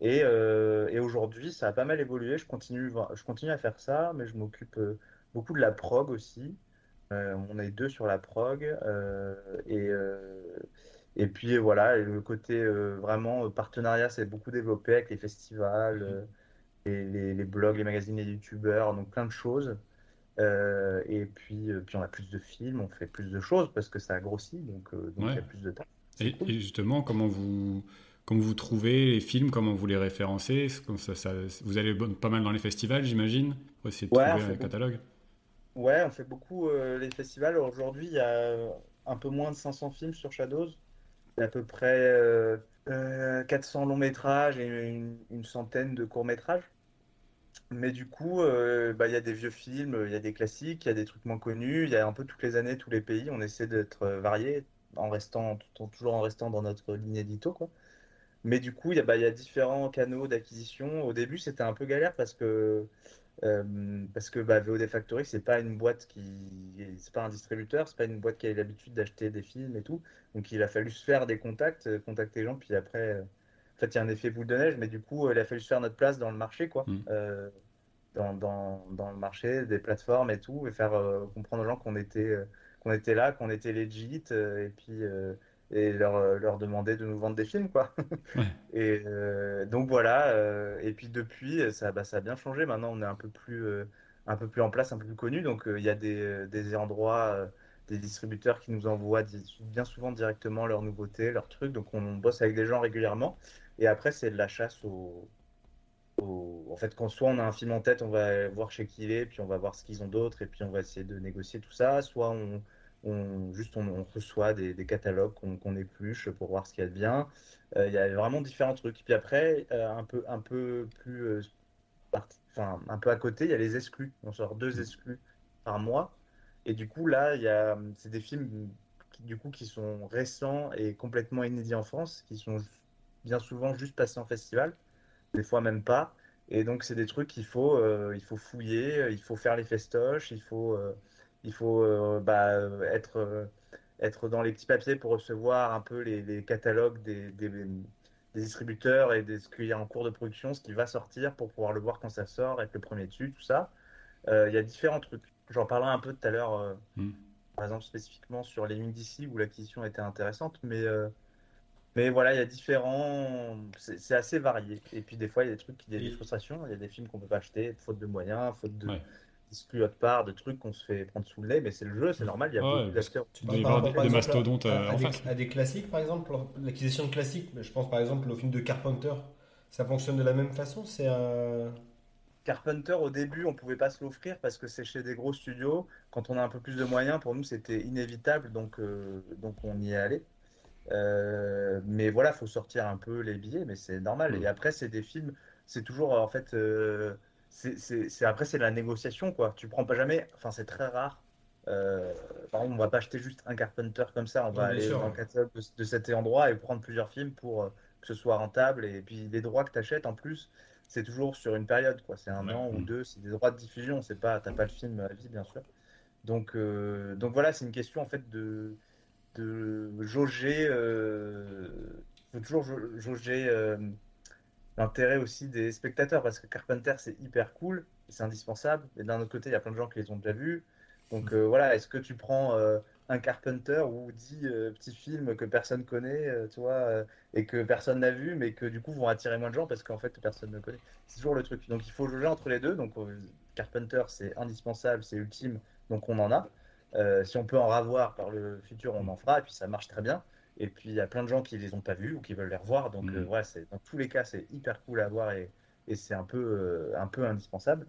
Et, euh, et aujourd'hui, ça a pas mal évolué. Je continue, je continue à faire ça, mais je m'occupe euh, beaucoup de la prog aussi. Euh, on est deux sur la prog. euh, et, et puis voilà, le côté vraiment partenariat, c'est beaucoup développé avec les festivals, et les, les blogs, les magazines, les youtubeurs, donc plein de choses. Et puis, puis on a plus de films, on fait plus de choses parce que ça a grossi, donc donc il y a plus de temps. C'est Et, cool. et justement, comment vous, comment vous trouvez les films, comment vous les référencez Comme ça, ça- Vous allez pas mal dans les festivals, j'imagine, pour essayer de Ouais, trouver un beaucoup. catalogue. Ouais, on fait beaucoup euh, les festivals. Aujourd'hui, il y a un peu moins de 500 films sur Shadows. Il y a à peu près euh, euh, 400 longs métrages et une, une centaine de courts métrages. Mais du coup, euh, bah, il y a des vieux films, il y a des classiques, il y a des trucs moins connus. Il y a un peu toutes les années, tous les pays. On essaie d'être euh, varié en restant, tout en- toujours en restant dans notre ligne édito, quoi. Mais du coup, il y a, bah, il y a différents canaux d'acquisition. Au début, c'était un peu galère parce que euh, parce que bah, VOD Factory, c'est pas une boîte qui, c'est pas un distributeur, c'est pas une boîte qui a l'habitude d'acheter des films et tout. Donc il a fallu se faire des contacts, euh, contacter les gens, puis après, euh, en fait, il y a un effet boule de neige, mais du coup, il a fallu se faire notre place dans le marché, quoi, Mm. Euh, dans, dans, dans le marché des plateformes et tout, et faire euh, comprendre aux gens qu'on était, qu'on était là, qu'on était legit, et puis et leur, euh, leur demander de nous vendre des films, quoi. Ouais. Et euh, donc voilà, euh, et puis depuis, ça, bah, ça a bien changé. Maintenant, on est un peu plus, euh, un peu plus en place, un peu plus connu. Donc il y a des, des endroits, des distributeurs qui nous envoient bien souvent directement leurs nouveautés, leurs trucs. Donc on bosse avec des gens régulièrement. Et après, c'est de la chasse au, au- En fait, quand soit on a un film en tête, on va voir chez qui il est, puis on va voir ce qu'ils ont d'autre, et puis on va essayer de négocier tout ça. Soit on, on juste on, on reçoit des, des catalogues qu'on épluche pour voir ce qu'il y a de bien. Euh, Il y a vraiment différents trucs. Puis après, euh, un peu, un peu plus, euh, enfin, un peu à côté, il y a les exclus. On sort deux exclus par mois. Et du coup, là, a, c'est des films qui, du coup, qui sont récents et complètement inédits en France, qui sont bien souvent juste passés en festival, des fois même pas. Et donc, c'est des trucs qu'il faut, il faut fouiller, il faut faire les festoches, il faut, il faut euh, bah, être, euh, être dans les petits papiers pour recevoir un peu les, les catalogues des, des, des distributeurs et de ce qu'il y a en cours de production, ce qui va sortir pour pouvoir le voir quand ça sort, être le premier dessus, tout ça. Euh, Il y a différents trucs. J'en parlerai un peu tout à l'heure, Mm. par exemple spécifiquement sur les lignes d'ici où l'acquisition était intéressante, mais, mais voilà, il y a différents. C'est assez varié. Et puis des fois, il y a des trucs, il y a des frustrations, il y a des films qu'on peut pas acheter, faute de moyens, faute de Ouais. D'exclus autre part, de trucs qu'on se fait prendre sous le nez, mais c'est le jeu, c'est normal, il y a Ouais, beaucoup d'acteurs. Tu par des- mastodontes, à, à en des, face. à des classiques, par exemple, l'acquisition de classiques. Je pense par exemple au film de Carpenter. Ça fonctionne de la même façon. C'est un. Carpenter, au début, on pouvait pas se l'offrir parce que c'est chez des gros studios. Quand on a un peu plus de moyens, pour nous, c'était inévitable, donc, euh, donc on y est allé. Euh, mais voilà, faut sortir un peu les billets, mais c'est normal. Mm. Et après, c'est des films, c'est toujours en fait, euh, c'est après c'est la négociation quoi. Tu prends pas jamais, enfin c'est très rare. Euh, par exemple, on va pas acheter juste un Carpenter comme ça. On va aller sûr. dans le catalogue de, de cet endroit et prendre plusieurs films pour euh, que ce soit rentable. Et puis les droits que tu achètes en plus, c'est toujours sur une période, quoi. C'est un Ouais. an ou Mm. deux, c'est des droits de diffusion, c'est pas, t'as pas le film à vie, bien sûr. Donc, euh, donc voilà, c'est une question en fait de, de jauger, euh, faut toujours jau- jauger l'intérêt aussi des spectateurs parce que Carpenter c'est hyper cool, c'est indispensable. Et d'un autre côté, il y a plein de gens qui les ont déjà vus. Donc euh, voilà, est-ce que tu prends euh, un Carpenter ou dix euh, petits films que personne connaît, tu vois, et que personne n'a vu, mais que du coup vont attirer moins de gens parce qu'en fait personne ne connaît? C'est toujours le truc. Donc il faut jauger entre les deux. Donc Carpenter c'est indispensable, c'est ultime, donc on en a. Si on peut en ravoir par le futur, on en fera, et puis ça marche très bien. Et puis il y a plein de gens qui les ont pas vus ou qui veulent les revoir. Donc euh, voilà, c'est dans tous les cas c'est hyper cool à voir et, et c'est un peu euh, un peu indispensable.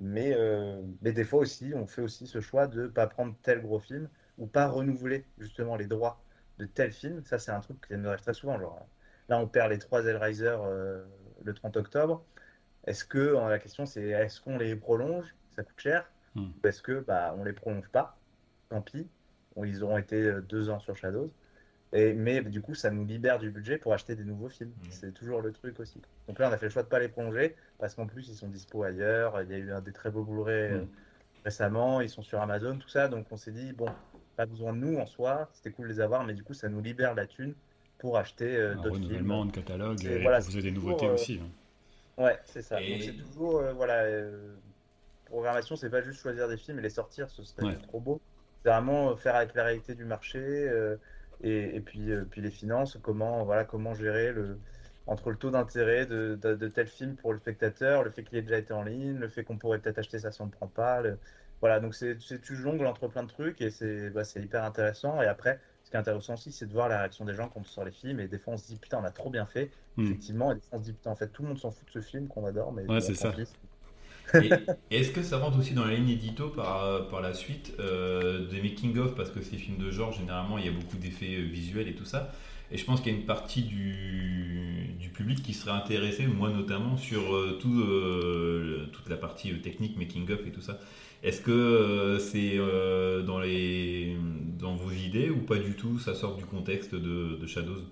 Mais, euh, mais des fois aussi, on fait aussi ce choix de pas prendre tel gros film ou pas renouveler justement les droits de tel film. Ça, c'est un truc qui me arrive très souvent. Genre, là, on perd les trois Hellraiser le 30 octobre. Est-ce que la question c'est est-ce qu'on les prolonge? Ça coûte cher. Hmm. Ou est-ce que bah on les prolonge pas? Tant pis. Ils auront été deux ans sur Shadows. Et, mais du coup, ça nous libère du budget pour acheter des nouveaux films. Hmm. C'est toujours le truc aussi. Donc là, on a fait le choix de pas les prolonger parce qu'en plus, ils sont dispo ailleurs. Il y a eu un des très beaux Blu-ray euh, Mm. récemment. Ils sont sur Amazon, tout ça. Donc on s'est dit, bon, pas besoin de nous en soi. C'était cool de les avoir, mais du coup, ça nous libère la thune pour acheter euh, Un d'autres films. renouvellement de catalogue C'est- et voilà, proposer des nouveautés euh, aussi. hein. Ouais, c'est ça. Et- Donc c'est toujours, euh, voilà, euh, programmation, c'est pas juste choisir des films et les sortir, ce serait Ouais. trop beau. C'est vraiment faire avec la réalité du marché euh, et, et puis, euh, puis les finances, comment, voilà, comment gérer le, entre le taux d'intérêt de, de, de tel film pour le spectateur, le fait qu'il ait déjà été en ligne, le fait qu'on pourrait peut-être acheter ça si on ne prend pas. le- Voilà, donc c'est, tu jongles entre plein de trucs et c'est, bah, hyper intéressant. Et après, ce qui est intéressant aussi, c'est de voir la réaction des gens quand on sort les films. Et des fois, on se dit, putain, on a trop bien fait. Hmm. Effectivement, et des fois, on se dit, putain, en fait, tout le monde s'en fout de ce film qu'on adore. Mais Ouais, c'est ça. pis. Est-ce que ça rentre aussi dans la ligne édito par, par la suite euh, des making-of Parce que ces films de genre, généralement, il y a beaucoup d'effets euh, visuels et tout ça. Et je pense qu'il y a une partie du, du public qui serait intéressée, moi notamment, sur euh, tout, euh, toute la partie euh, technique, making-of et tout ça. Est-ce que euh, c'est euh, dans, dans vos idées ou pas du tout? Ça sort du contexte de Shadows?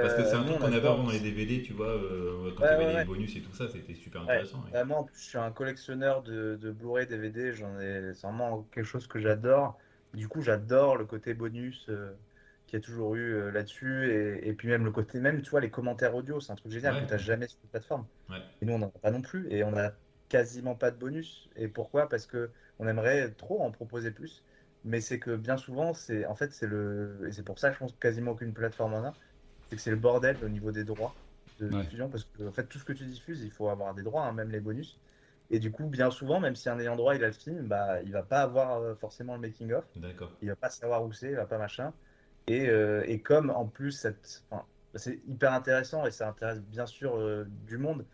Parce que c'est un Euh, truc on qu'on avait avant dans les DVD, tu vois, euh, quand il y avait les bonus et tout ça, c'était super intéressant. ouais. Vraiment, en plus, je suis un collectionneur de, de Blu-ray, DVD. J'en ai, c'est vraiment quelque chose que j'adore. Du coup, j'adore le côté bonus euh, qu'il y a toujours eu euh, là-dessus. Et, et puis même le côté, même, tu vois, les commentaires audio, c'est un truc génial Ouais. que tu n'as jamais sur une plateforme. Ouais. Et nous, on n'en a pas non plus. Et on a quasiment pas de bonus. Et pourquoi? Parce que on aimerait trop en proposer plus. Mais c'est que bien souvent, c'est en fait, c'est le. Et c'est pour ça, je pense, que quasiment aucune plateforme en a. C'est que c'est le bordel au niveau des droits de Ouais. diffusion. Parce que, en fait, tout ce que tu diffuses, il faut avoir des droits, hein, même les bonus. Et du coup, bien souvent, même si un ayant droit il a le film, bah, il va pas avoir euh, forcément le making of, D'accord. il va pas savoir où c'est, il va pas machin. Et, euh, et comme en plus cette, enfin, c'est hyper intéressant et ça intéresse bien sûr euh, du monde,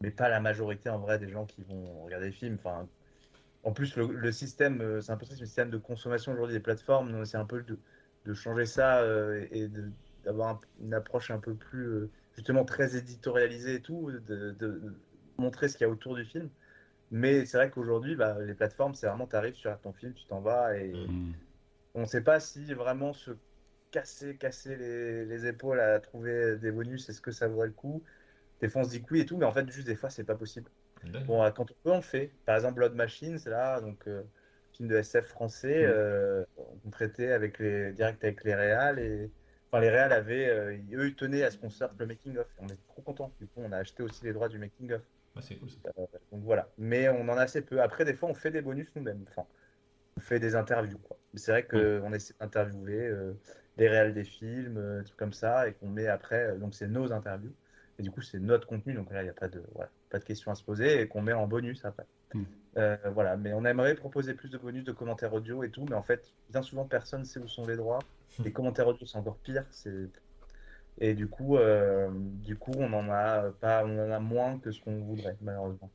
mais pas la majorité en vrai des gens qui vont regarder les films. Enfin, en plus le, le système, c'est un peu le système de consommation aujourd'hui des plateformes, on essaie un peu de, de changer ça euh, et de- d'avoir un- une approche un peu plus euh, justement très éditorialisée et tout, de, de- de montrer ce qu'il y a autour du film. Mais c'est vrai qu'aujourd'hui, bah, les plateformes, c'est vraiment, tu arrives sur ton film, tu t'en vas et Hmm. on ne sait pas si vraiment se casser, casser les, les épaules à trouver des bonus, est-ce que ça vaut le coup? Des fois, on se dit que oui et tout, mais en fait, juste des fois, c'est pas possible. Bon, quand on peut, on le fait. Par exemple, Blood Machine, c'est là, donc euh, film de SF français, Mm. euh, on traitait avec les, direct avec les réals et enfin les réals avaient, euh, eux, ils tenaient à ce qu'on sorte le making of. On est trop contents. Du coup, on a acheté aussi les droits du making of. Ouais, c'est cool ça. Donc voilà. Mais on en a assez peu. Après, des fois, on fait des bonus nous-mêmes. Enfin, on fait des interviews, quoi. C'est vrai qu'on essaie d'interviewer euh, les réels des films, euh, des trucs comme ça, et qu'on met après. euh, donc, c'est nos interviews. Et du coup, c'est notre contenu. Donc là, il n'y a pas de, voilà, pas de questions à se poser et qu'on met en bonus après. Mm. Euh, voilà. Mais on aimerait proposer plus de bonus, de commentaires audio et tout. Mais en fait, bien souvent, personne ne sait où sont les droits. Les commentaires audio, c'est encore pire. Et du coup, euh, du coup, on en a pas, on en a moins que ce qu'on voudrait, malheureusement.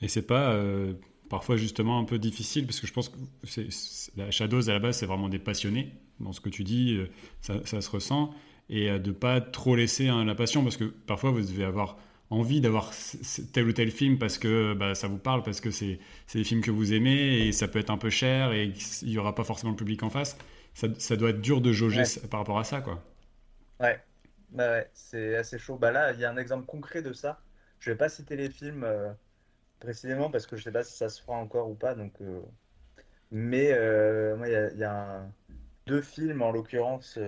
Et c'est pas euh, parfois justement un peu difficile parce que je pense que c'est, la Shadows à la base c'est vraiment des passionnés dans ce que tu dis, euh, ça, se ressent et de pas trop laisser hein, la passion parce que parfois vous devez avoir envie d'avoir tel ou tel film parce que bah, ça vous parle parce que c'est, des films que vous aimez et ça peut être un peu cher et il y aura pas forcément le public en face. Ça, ça doit être dur de jauger Ouais. par rapport à ça quoi. Ouais. Bah ouais, c'est assez chaud. Bah là, il y a un exemple concret de ça. Je vais pas citer les films euh, précisément parce que je sais pas si ça se fera encore ou pas. Donc, euh, mais euh, moi, il y a, il y a un- deux films en l'occurrence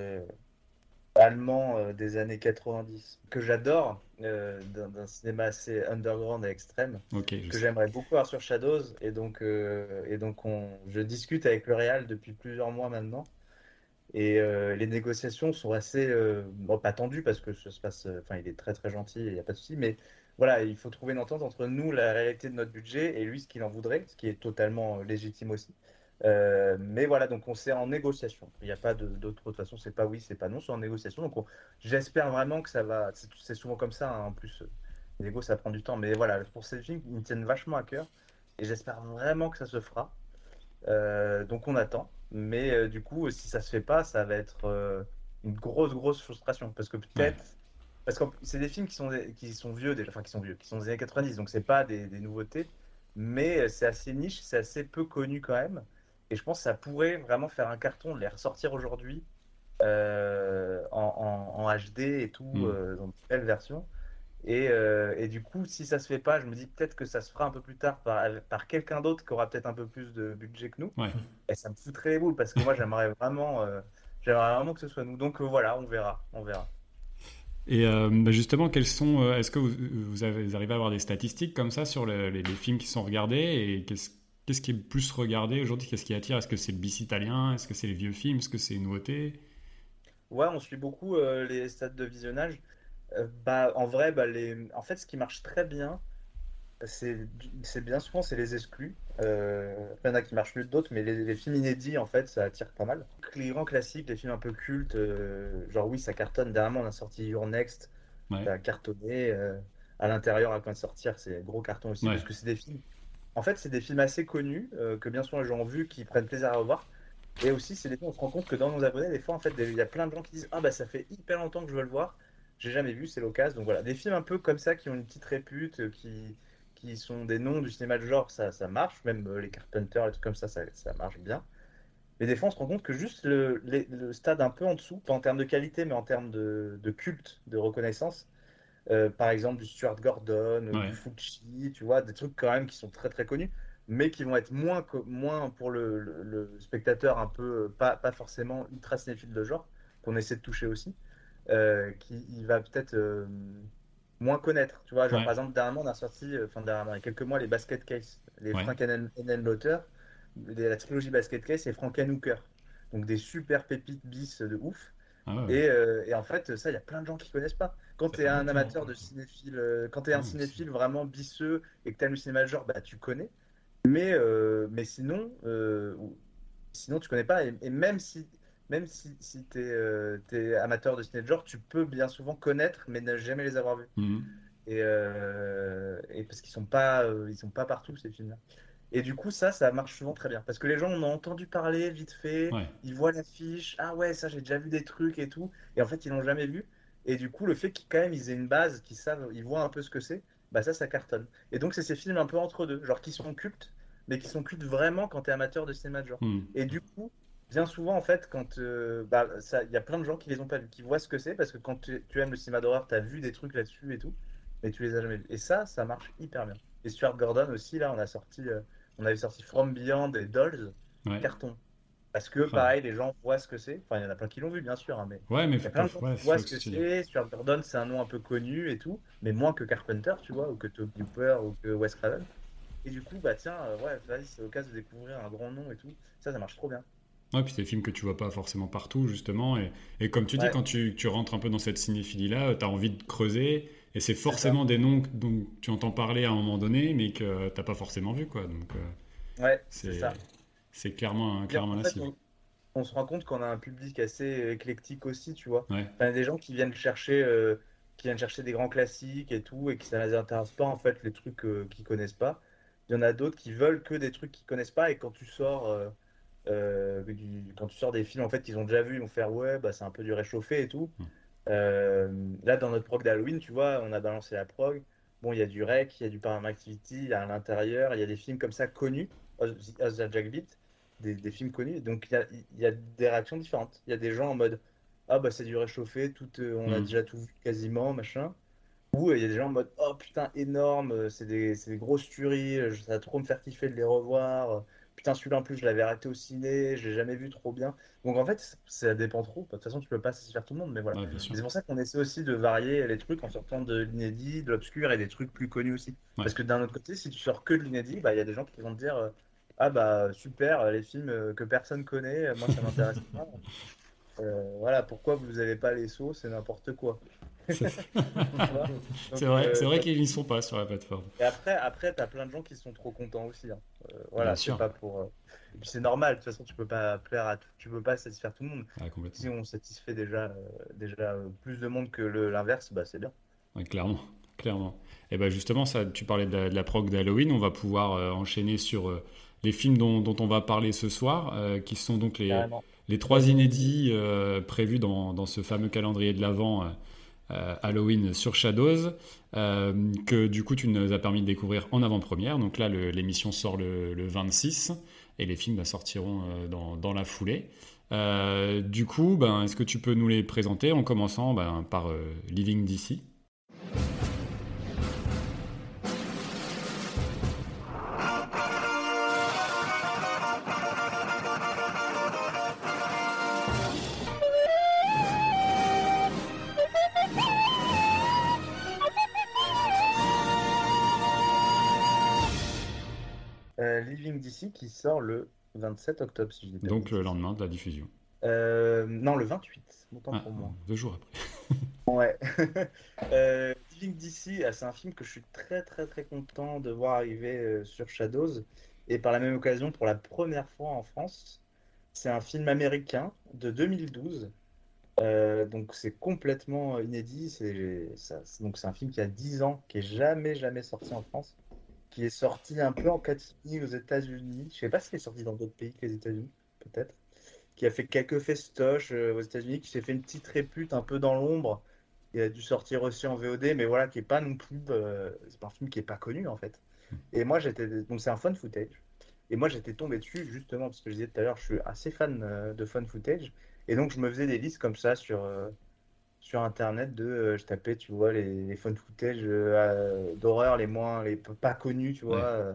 allemands des années 90 que j'adore, d'un cinéma assez underground et extrême que j'aimerais beaucoup voir sur Shadows et donc et donc on, je discute avec le Real depuis plusieurs mois maintenant et euh, les négociations sont assez euh, bon, pas tendues parce que ça se passe euh, enfin il est très très gentil il n'y a pas de souci mais voilà il faut trouver une entente entre nous la réalité de notre budget et lui ce qu'il en voudrait ce qui est totalement légitime aussi. Mais voilà donc on s'est en négociation. Il n'y a pas d'autre façon c'est pas oui c'est pas non c'est en négociation. Donc on- j'espère vraiment que ça va c'est souvent comme ça hein, en plus Lego, ça prend du temps, mais voilà, pour ces films, ils me tiennent vachement à cœur et j'espère vraiment que ça se fera. Donc on attend, mais euh, du coup, si ça se fait pas, ça va être euh, une grosse, grosse frustration parce que peut-être, parce que c'est des films qui sont, qui sont vieux déjà, enfin qui sont vieux, qui sont des années 90, donc c'est pas des, des nouveautés, mais c'est assez niche, c'est assez peu connu quand même, et je pense que ça pourrait vraiment faire un carton de les ressortir aujourd'hui euh, en, en- en HD et tout, Mm. euh, dans de belles versions. Et, euh, et du coup, si ça se fait pas, je me dis peut-être que ça se fera un peu plus tard par, par quelqu'un d'autre qui aura peut-être un peu plus de budget que nous. Ouais. Et ça me foutrait les boules parce que moi, j'aimerais vraiment, euh, j'aimerais vraiment que ce soit nous. Donc euh, voilà, on verra, on verra. Et bah, justement, quels sont, est-ce que vous, vous avez- vous arrivez à avoir des statistiques comme ça sur le- les, les films qui sont regardés et qu'est-ce qu'est-ce qui est le plus regardé aujourd'hui? Qu'est-ce qui attire? Est-ce que c'est le bis italien? Est-ce que c'est les vieux films? Est-ce que c'est une nouveauté? Ouais, on suit beaucoup les stades de visionnage. Euh, bah, en vrai, bah, les... en fait, ce qui marche très bien, c'est bien souvent, c'est les exclus. Euh, il y en a qui marchent mieux que d'autres, mais les, les films inédits, en fait, ça attire pas mal. Les grands classiques, les films un peu cultes, euh, genre oui, ça cartonne. Dernièrement, on a sorti Your Next, Ouais. ça a cartonné. euh, à l'intérieur, à quand de sortir, c'est gros carton aussi, Ouais. parce que c'est des films. En fait, c'est des films assez connus, que bien souvent les gens ont vus, qui prennent plaisir à revoir. Et aussi, c'est des films, on se rend compte que dans nos abonnés, des fois, en fait, il y a plein de gens qui disent Ah, bah, ça fait hyper longtemps que je veux le voir, j'ai jamais vu, c'est l'occasion. Donc voilà, des films un peu comme ça qui ont une petite répute, euh, qui, qui sont des noms du cinéma de genre, ça, ça marche, même euh, les Carpenters, les trucs comme ça, ça, ça marche bien. Mais des fois, on se rend compte que juste le, les- le stade un peu en dessous, pas en termes de qualité, mais en termes de, de culte, de reconnaissance, euh, par exemple du Stuart Gordon, ou Ouais. du Fucci, tu vois, des trucs quand même qui sont très très connus, mais qui vont être moins, co- moins pour le, le- le spectateur un peu, pas, pas forcément ultra cinéphile de genre, qu'on essaie de toucher aussi, euh, qui il va peut-être euh, moins connaître. Tu vois, genre Ouais. par exemple, dernièrement, on a sorti, euh, enfin dernièrement, il y a quelques mois, les Basket Case, les Ouais. Frank Henenlotter, la trilogie Basket Case et Frankenhooker. Donc des super pépites bis de ouf. Ah ouais. Et, euh, et en fait, ça, il y a plein de gens qui connaissent pas. Quand tu es un amateur de cinéphile, euh, quand tu es un Ah, cinéphile vraiment bisseux et que tu aimes le cinéma de genre, bah tu connais. Mais, euh, mais sinon, sinon tu connais pas. Et, et même si, même si, si tu es, amateur de ciné de genre, tu peux bien souvent connaître, mais ne jamais les avoir vus. Mhm. Et, euh, et parce qu'ils sont pas, euh, ils sont pas partout ces films-là. Et du coup, ça, ça marche souvent très bien. Parce que les gens en ont entendu parler vite fait, Ouais. ils voient l'affiche, ah ouais, ça j'ai déjà vu des trucs et tout. Et en fait, ils l'ont jamais vu. Et du coup, le fait qu'ils quand même ils aient une base, qu'ils savent, ils voient un peu ce que c'est, bah ça, ça cartonne. Et donc, c'est ces films un peu entre deux, genre qui sont cultes, mais qui sont cultes vraiment quand tu es amateur de cinéma de genre. Mhm. Et du coup, bien souvent, en fait, quand euh, bah, il y a plein de gens qui les ont pas vus, qui voient ce que c'est, parce que quand tu, tu aimes le cinéma d'horreur, tu as vu des trucs là-dessus et tout, mais tu les as jamais vus. Et ça, ça marche hyper bien. Et Stuart Gordon aussi, là, on a sorti, euh, on avait sorti From Beyond et Dolls, Ouais. carton. Parce que, pareil, les gens voient ce que c'est. Enfin, il y en a plein qui l'ont vu, bien sûr, hein, mais Ouais, mais il y a faut, plein de gens ouais, qui faut voient ce que c'est. Stuart Gordon, c'est un nom un peu connu et tout, mais moins que Carpenter, tu vois, ou que Tobe Hooper, ou que Wes Craven. Et du coup, bah tiens, euh, ouais, vas-y, c'est l'occasion de découvrir un grand nom et tout. Ça, ça marche trop bien. Ouais, puis c'est des films que tu vois pas forcément partout, justement. Et, et comme tu dis, Ouais. quand tu, tu rentres un peu dans cette cinéphilie-là, tu as envie de creuser. Et c'est forcément des noms dont tu entends parler à un moment donné, mais que t'as pas forcément vu, quoi. Donc, euh, Ouais, c'est c'est ça. c'est clairement, clairement En la cible. on, on se rend compte qu'on a un public assez éclectique aussi, tu vois. Ouais. Enfin, des gens qui viennent chercher, euh, qui viennent chercher des grands classiques et tout, et qui ça les intéresse pas en fait les trucs euh, qu'ils connaissent pas. Il y en a d'autres qui veulent que des trucs qu'ils connaissent pas, et quand tu sors, euh, euh, quand tu sors des films en fait qu'ils ont déjà vus, ils vont faire ouais, bah c'est un peu du réchauffé et tout. Mm. Euh, là, dans notre prog d'Halloween, tu vois, on a balancé la prog. Bon, il y a du rec, il y a du Paramount Activity, il y a à l'intérieur, il y a des films comme ça connus, As the Jack Beat, des, des films connus. Donc il y a, il y a des réactions différentes. Il y a des gens en mode ah bah c'est du réchauffé, tout, euh, on a Mm. déjà tout vu quasiment, machin. Ou il y a des gens en mode oh putain énorme, c'est des, des grosses tueries, ça va trop me faire kiffer de les revoir. Putain celui-là en plus je l'avais raté au ciné, je l'ai jamais vu trop bien. Donc en fait ça dépend trop. De toute façon tu peux pas satisfaire tout le monde, mais voilà. Ouais, C'est pour ça qu'on essaie aussi de varier les trucs en sortant de l'inédit, de l'obscur et des trucs plus connus aussi. Ouais. Parce que d'un autre côté, si tu sors que de l'inédit, bah il y a des gens qui vont te dire euh, ah bah super, euh, les films euh, que personne connaît, moi ça m'intéresse pas. Euh, voilà, pourquoi vous n'avez pas les sauts, c'est n'importe quoi. C'est vrai, euh, vrai qu'ils n'y sont pas sur la plateforme. Et après, après t'as plein de gens qui sont trop contents aussi. hein. Euh, voilà, c'est pas pour. euh, c'est normal, de toute façon, tu peux pas plaire à tout, tu peux pas satisfaire tout le monde. Ah. Si on satisfait déjà, euh, déjà plus de monde que l'inverse, bah c'est bien. Ouais, clairement, clairement. Et ben justement, ça, tu parlais de la, de la prog d'Halloween, on va pouvoir enchaîner sur les films dont, dont on va parler ce soir, qui sont donc les, trois inédits prévus dans, dans ce fameux calendrier de l'Avent Halloween sur Shadows, euh, que du coup tu nous as permis de découvrir en avant-première. Donc là, l'émission sort le, le 26 et les films bah, sortiront euh, dans, la foulée. Euh, du coup, ben, est-ce que tu peux nous les présenter en commençant ben, par euh, Living DC qui sort le 27 octobre, si je dis pas Donc le lendemain de la diffusion. Euh, non, le 28, autant Ah, pour moi. deux jours après. Ouais. euh, Living DC, ah, c'est un film que je suis très très très content de voir arriver euh, sur Shadows. Et par la même occasion, pour la première fois en France, c'est un film américain de 2012. Euh, donc c'est complètement inédit. C'est ça- c'est- donc c'est un film qui a 10 ans, qui est jamais jamais sorti en France, qui est sorti un peu en catimini aux États-Unis. Je sais pas s'il est sorti dans d'autres pays que les États-Unis, peut-être. Qui a fait quelques festoches euh, aux États-Unis, qui s'est fait une petite répute un peu dans l'ombre. Il a dû sortir aussi en VOD, mais voilà, qui est pas non plus. euh, c'est un film qui est pas connu en fait. Et moi j'étais. Donc c'est un fun footage. Et moi j'étais tombé dessus justement parce que je disais tout à l'heure, je suis assez fan euh, de fun footage. Et donc je me faisais des listes comme ça sur, sur internet de. euh, je tapais, tu vois, les, les fun footage euh, d'horreur les moins. les pas connus, tu vois. Ouais. euh,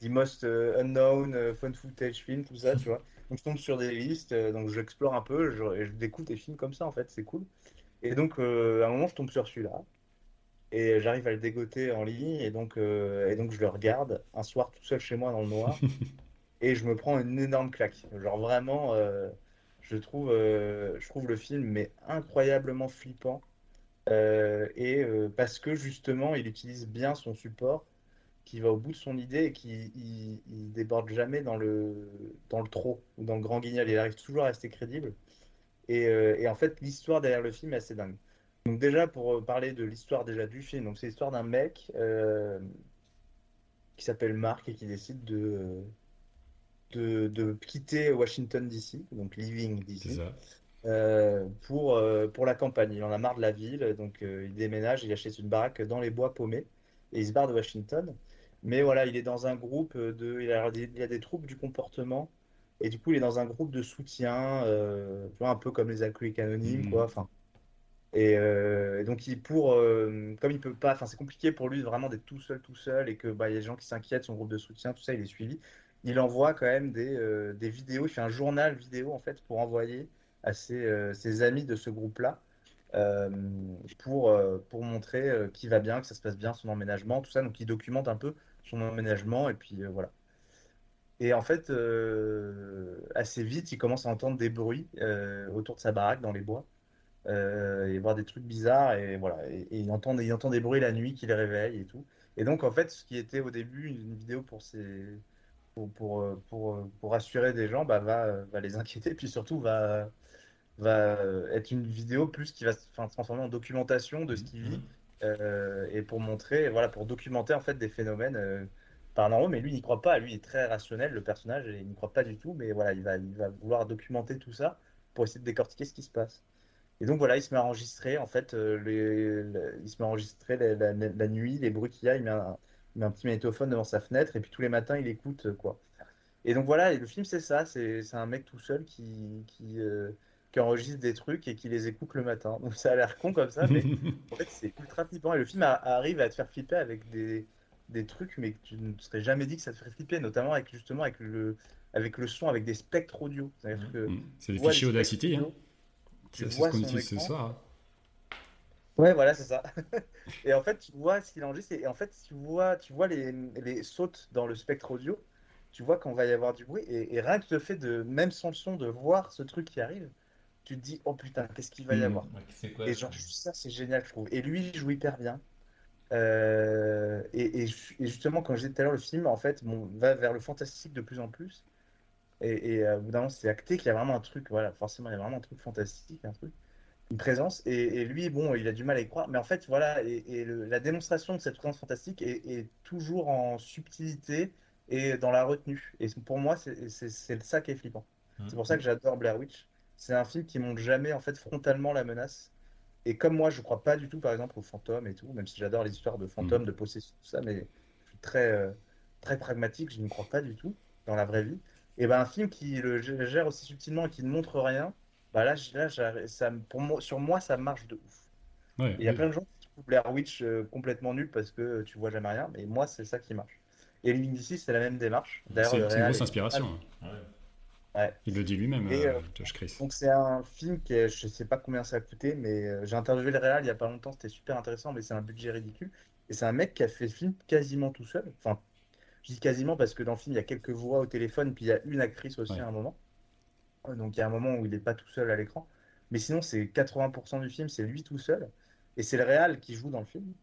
The Most Unknown Fun Footage Film, tout ça, tu vois. Donc je tombe sur des listes, donc j'explore un peu, je, et je découvre des films comme ça en fait, c'est cool. Et donc à un moment je tombe sur celui-là et j'arrive à le dégoter en ligne et donc et donc je le regarde un soir tout seul chez moi dans le noir et je me prends une énorme claque. Genre vraiment, je trouve euh, je trouve le film mais incroyablement flippant euh, et euh, parce que justement il utilise bien son support qui va au bout de son idée et qui il, déborde jamais dans le dans le trop ou dans le grand guignol. Il arrive toujours à rester crédible. Et, en fait, l'histoire derrière le film est assez dingue. Donc déjà, pour parler de l'histoire déjà du film, donc c'est l'histoire d'un mec qui s'appelle Mark et qui décide de, de, de quitter Washington DC, donc Living C'est DC, euh, pour, euh, pour la campagne. Il en a marre de la ville, donc euh, il déménage, il achète une baraque dans les bois paumés et il se barre de Washington. Mais voilà, il est dans un groupe de, il a, des- il a des troubles du comportement et du coup il est dans un groupe de soutien, tu vois, un peu comme les alcooliques anonymes, Mhm. quoi. Enfin, et, euh, et donc il pour, euh, comme il peut pas, enfin c'est compliqué pour lui vraiment d'être tout seul, tout seul et que bah il y a des gens qui s'inquiètent, son groupe de soutien, tout ça, il est suivi. Il envoie quand même des, euh, des vidéos, il fait un journal vidéo en fait pour envoyer à ses, euh, amis de ce groupe-là euh, pour, pour montrer qu'il va bien, que ça se passe bien, son emménagement, tout ça. Donc il documente un peu son emménagement et puis voilà. Et en fait, assez vite, il commence à entendre des bruits autour de sa baraque dans les bois et voir des trucs bizarres et voilà. Et, et il entend, il entend des bruits la nuit qui les réveillent et tout. Et donc en fait, ce qui était au début une vidéo pour ses, pour, pour, euh, pour, euh, pour rassurer des gens, bah, va, va les inquiéter, puis surtout va, va être une vidéo plus qui va se transformer en documentation de ce qu'il vit euh, et pour montrer, voilà, pour documenter en fait des phénomènes euh, paranormaux. Mais lui, il n'y croit pas. Lui, il est très rationnel, le personnage, et il n'y croit pas du tout. Mais voilà, il va, il va vouloir documenter tout ça pour essayer de décortiquer ce qui se passe. Et donc voilà, il se met à enregistrer en fait, euh, les- il se met à enregistrer la, la- la nuit, les bruits qu'il y a. Il met un, il met un petit magnétophone devant sa fenêtre et puis tous les matins, il écoute euh, quoi. Et donc voilà, le film c'est ça, c'est un mec tout seul qui, qui, euh, qui enregistre des trucs et qui les écoute le matin. Donc ça a l'air con comme ça, mais en fait c'est ultra flippant. Et le film a- arrive à te faire flipper avec des, des trucs, mais que tu ne serais jamais dit que ça te ferait flipper, notamment avec justement avec le, avec le son, avec des spectres audio. Mm. C'est les tu vois fichiers les Audacity. Hein. C'est ce qu'on utilise ce soir. hein. Ouais, voilà, c'est ça. et en fait, tu vois ce qu'il enregistre, et en fait, tu vois, tu vois les, les sautes dans le spectre audio, tu vois qu'on va y avoir du bruit, et, et rien que le fait de, même sans le son, de voir ce truc qui arrive, tu te dis, oh putain, qu'est-ce qu'il va y Mhm. avoir? Quoi Et genre, ça, c'est génial, je trouve. Et lui, il joue hyper bien. Euh, et, et ju- et justement, quand je disais tout à l'heure, le film, en fait, bon, va vers le fantastique de plus en plus. Et, et euh, au bout d'un moment, c'est acté qu'il y a vraiment un truc, voilà, forcément, il y a vraiment un truc fantastique, un truc, une présence. Et, et lui, bon, il a du mal à y croire. Mais en fait, voilà, et, et le- la démonstration de cette présence fantastique est, est toujours en subtilité et dans la retenue. Et pour moi, c'est ça qui est flippant. C'est pour ça que j'adore Blair Witch. C'est un film qui montre jamais en fait frontalement la menace. Et comme moi, je crois pas du tout, par exemple, aux fantômes et tout, même si j'adore les histoires de fantômes, de possession, tout ça, mais je suis très, euh, très pragmatique, je n'y crois pas du tout dans la vraie vie. Et ben un film qui le gère aussi subtilement et qui ne montre rien, bah là, là ça, pour moi, sur moi, ça marche de ouf. Ouais, Il y a oui. plein de gens qui trouvent Blair Witch euh, complètement nul parce que tu vois jamais rien, mais moi, c'est ça qui marche. Et Living d'ici, c'est la même démarche. D'ailleurs, C'est une grosse est- inspiration. hein. Ouais. Ouais. Il le dit lui-même, euh, euh, Josh Chris. Donc c'est un film qui est, je sais pas combien ça a coûté, mais euh, j'ai interviewé le réal il y a pas longtemps, c'était super intéressant, mais c'est un budget ridicule. Et c'est un mec qui a fait le film quasiment tout seul. Enfin, je dis quasiment parce que dans le film il y a quelques voix au téléphone, puis il y a une actrice aussi Ouais. à un moment. Donc il y a un moment où il n'est pas tout seul à l'écran. Mais sinon c'est 80% du film, c'est lui tout seul. Et c'est le réal qui joue dans le film.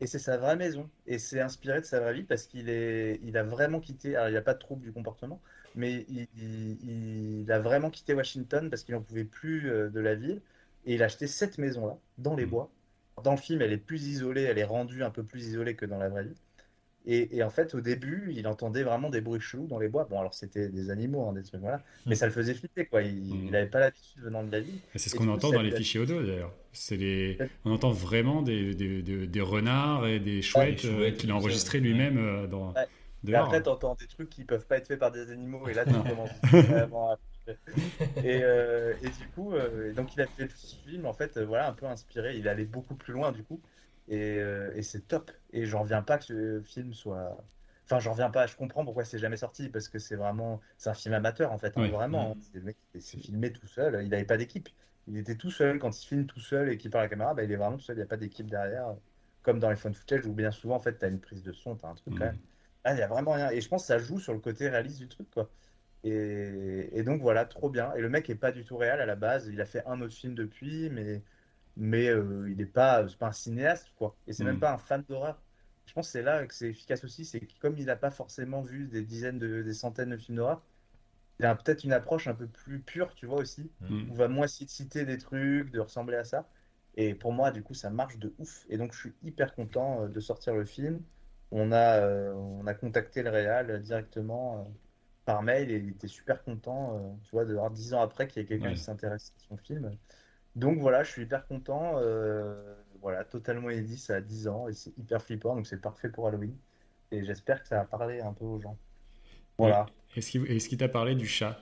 Et c'est sa vraie maison. Et c'est inspiré de sa vraie vie parce qu'il est, il a vraiment quitté. Alors il n'y a pas de trouble du comportement, mais il, il- il a vraiment quitté Washington parce qu'il n'en pouvait plus euh, de la ville. Et il a acheté cette maison-là, dans les Mhm. bois. Dans le film, elle est plus isolée, elle est rendue un peu plus isolée que dans la vraie vie. Et, et en fait, au début, il entendait vraiment des bruits chelous dans les bois. Bon, alors c'était des animaux, hein, des trucs, voilà. Mais Mhm. ça le faisait flipper, quoi. Il n'avait pas l'habitude venant de la ville. C'est ce qu'on entend dans les fichiers audio d'ailleurs. Les... On entend vraiment des, des, des- des renards et des chouettes, euh, chouettes, qu'il a enregistrés lui-même euh, dans... Ouais. Et après, t'entends des trucs qui peuvent pas être faits par des animaux, et là, tu commences vraiment à flipper. Et, euh, et du coup, euh, donc il a fait le film, en fait, euh, voilà, un peu inspiré. Il allait beaucoup plus loin, du coup. Et, euh, et c'est top. Et j'en reviens pas que ce film soit. Enfin, j'en reviens pas. Je comprends pourquoi c'est jamais sorti, parce que c'est vraiment. C'est un film amateur, en fait, hein, vraiment. Mhm. C'est le mec qui s'est filmé tout seul. Il n'avait pas d'équipe. Il était tout seul. Quand il filme tout seul et qu'il parle à la caméra, bah, il est vraiment tout seul. Il n'y a pas d'équipe derrière. Comme dans les phone footage, où bien souvent, en fait, tu as une prise de son, tu as un truc Mhm. quand même. Là, il n'y a vraiment rien. Et je pense que ça joue sur le côté réaliste du truc, quoi. Et, et donc voilà, trop bien. Et le mec est pas du tout réel à la base. Il a fait un autre film depuis, mais, mais euh, il n'est pas, pas un cinéaste, quoi. Et c'est Mhm. même pas un fan d'horreur. Je pense que c'est là que c'est efficace aussi. C'est que comme il n'a pas forcément vu des dizaines, de, des centaines de films d'horreur, il a peut-être une approche un peu plus pure, tu vois aussi. Mm. On va moins citer des trucs, de ressembler à ça. Et pour moi, du coup, ça marche de ouf. Et donc, je suis hyper content euh, de sortir le film. On a, euh, on a contacté le réal directement euh, par mail et il était super content, tu vois, de voir dix ans après qu'il y ait quelqu'un Ouais. qui s'intéresse à son film. Donc voilà, je suis hyper content. euh, voilà, totalement inédit, ça a 10 ans et c'est hyper flippant, donc c'est parfait pour Halloween. Et j'espère que ça va parler un peu aux gens. Voilà. Est-ce qu'il t'a parlé du chat?